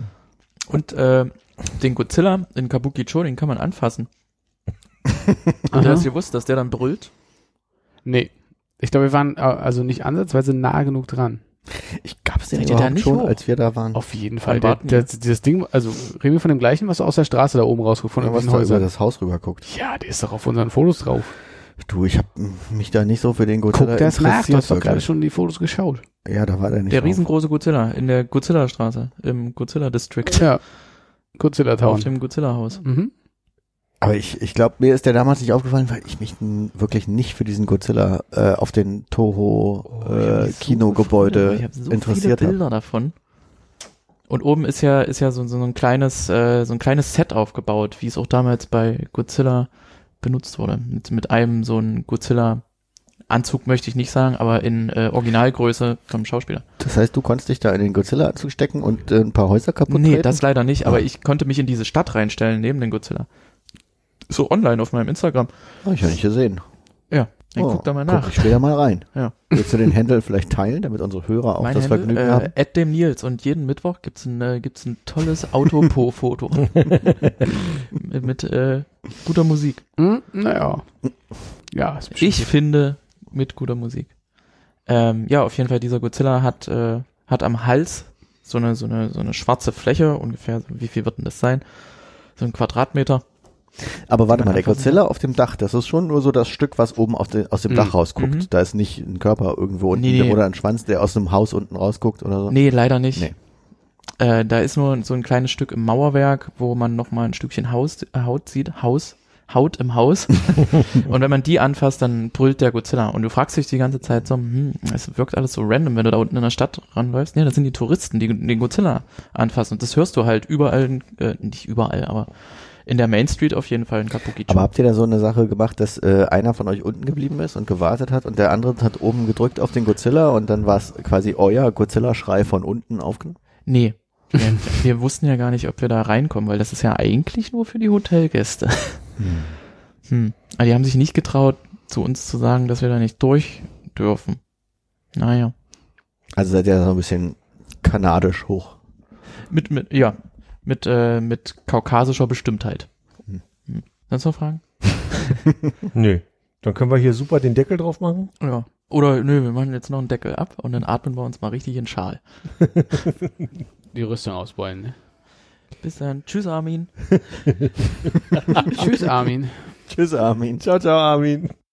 Und äh, den Godzilla in Kabukicho, den kann man anfassen. Und Aha. du hast gewusst, dass der dann brüllt? Nee. Ich glaube, wir waren äh, also nicht ansatzweise nah genug dran. Ich gab's den Seid ihr da überhaupt nicht schon, hoch? als wir da waren. Auf jeden Fall. Der, der, dieses Ding, also reden wir von dem gleichen, was du aus der Straße da oben rausguckt, von Oder was da über das Haus rüber guckt. Ja, der ist doch auf unseren Fotos drauf. Du, ich habe mich da nicht so für den Godzilla Guck das nach, du interessiert. hast doch gerade schon die Fotos geschaut. Ja, da war der nicht Der drauf. riesengroße Godzilla in der Godzilla-Straße, im Godzilla-District, Ja. Godzilla auf Town. dem Godzilla-Haus. Mhm. Aber ich, ich glaube, mir ist der damals nicht aufgefallen, weil ich mich wirklich nicht für diesen Godzilla äh, auf den Toho Oh, hab äh, so Kinogebäude ich hab so interessiert viele habe. Bilder davon. Und oben ist ja ist ja so, so ein kleines äh, so ein kleines Set aufgebaut, wie es auch damals bei Godzilla benutzt wurde. Mit, mit einem so ein Godzilla Anzug möchte ich nicht sagen, aber in äh, Originalgröße vom Schauspieler. Das heißt, du konntest dich da in den Godzilla-Anzug stecken und äh, ein paar Häuser kaputt Nee, treten? das leider nicht, aber Ah. ich konnte mich in diese Stadt reinstellen neben den Godzilla. So online auf meinem Instagram. Hab ich ja nicht gesehen. Ja, dann Oh, guck da mal Guck nach. ich später mal rein. Ja. Willst du den Handle vielleicht teilen, damit unsere Hörer auch Mein das Handle, Vergnügen äh, haben? At dem Nils und jeden Mittwoch gibt's ein, äh, gibt's ein tolles Autopo-Foto. *laughs* mit mit äh, guter Musik. Hm, naja. Ja, ist bestimmt Ich finde mit guter Musik. Ähm, ja, auf jeden Fall, dieser Godzilla hat, äh, hat am Hals so eine, so eine, so eine schwarze Fläche, ungefähr, so, wie viel wird denn das sein? So ein Quadratmeter. Aber warte mal, der Godzilla auf dem Dach, das ist schon nur so das Stück, was oben den, aus dem Mhm. Dach rausguckt. Mhm. Da ist nicht ein Körper irgendwo unten Nee, oder ein Schwanz, der aus einem Haus unten rausguckt oder so. Nee, leider nicht. Nee. Äh, da ist nur so ein kleines Stück im Mauerwerk, wo man noch mal ein Stückchen Haus, äh, Haut sieht, Haus, Haut im Haus. *laughs* und wenn man die anfasst, dann brüllt der Godzilla. Und du fragst dich die ganze Zeit so, hm, es wirkt alles so random, wenn du da unten in der Stadt ranläufst. Nee, das sind die Touristen, die den Godzilla anfassen. Und das hörst du halt überall, äh, nicht überall, aber in der Main Street auf jeden Fall in Kabukicho. Aber habt ihr da so eine Sache gemacht, dass äh, einer von euch unten geblieben ist und gewartet hat und der andere hat oben gedrückt auf den Godzilla und dann war es quasi euer Godzilla-Schrei von unten aufgenommen? Nee. Wir, *laughs* wir wussten ja gar nicht, ob wir da reinkommen, weil das ist ja eigentlich nur für die Hotelgäste. Hm. Aber die haben sich nicht getraut, zu uns zu sagen, dass wir da nicht durch dürfen. Naja. Also seid ihr da so ein bisschen kanadisch hoch. Mit, mit, ja, mit, äh, mit kaukasischer Bestimmtheit. Hm. Hm. Sonst noch Fragen? *laughs* Nö. Dann können wir hier super den Deckel drauf machen. Ja. Oder nö, wir machen jetzt noch einen Deckel ab und dann atmen wir uns mal richtig in den Schal. *laughs* die Rüstung ausbeulen. Ne? Bis dann. Tschüss, Armin. *laughs* Tschüss, Armin. Tschüss, Armin. Ciao, ciao, Armin.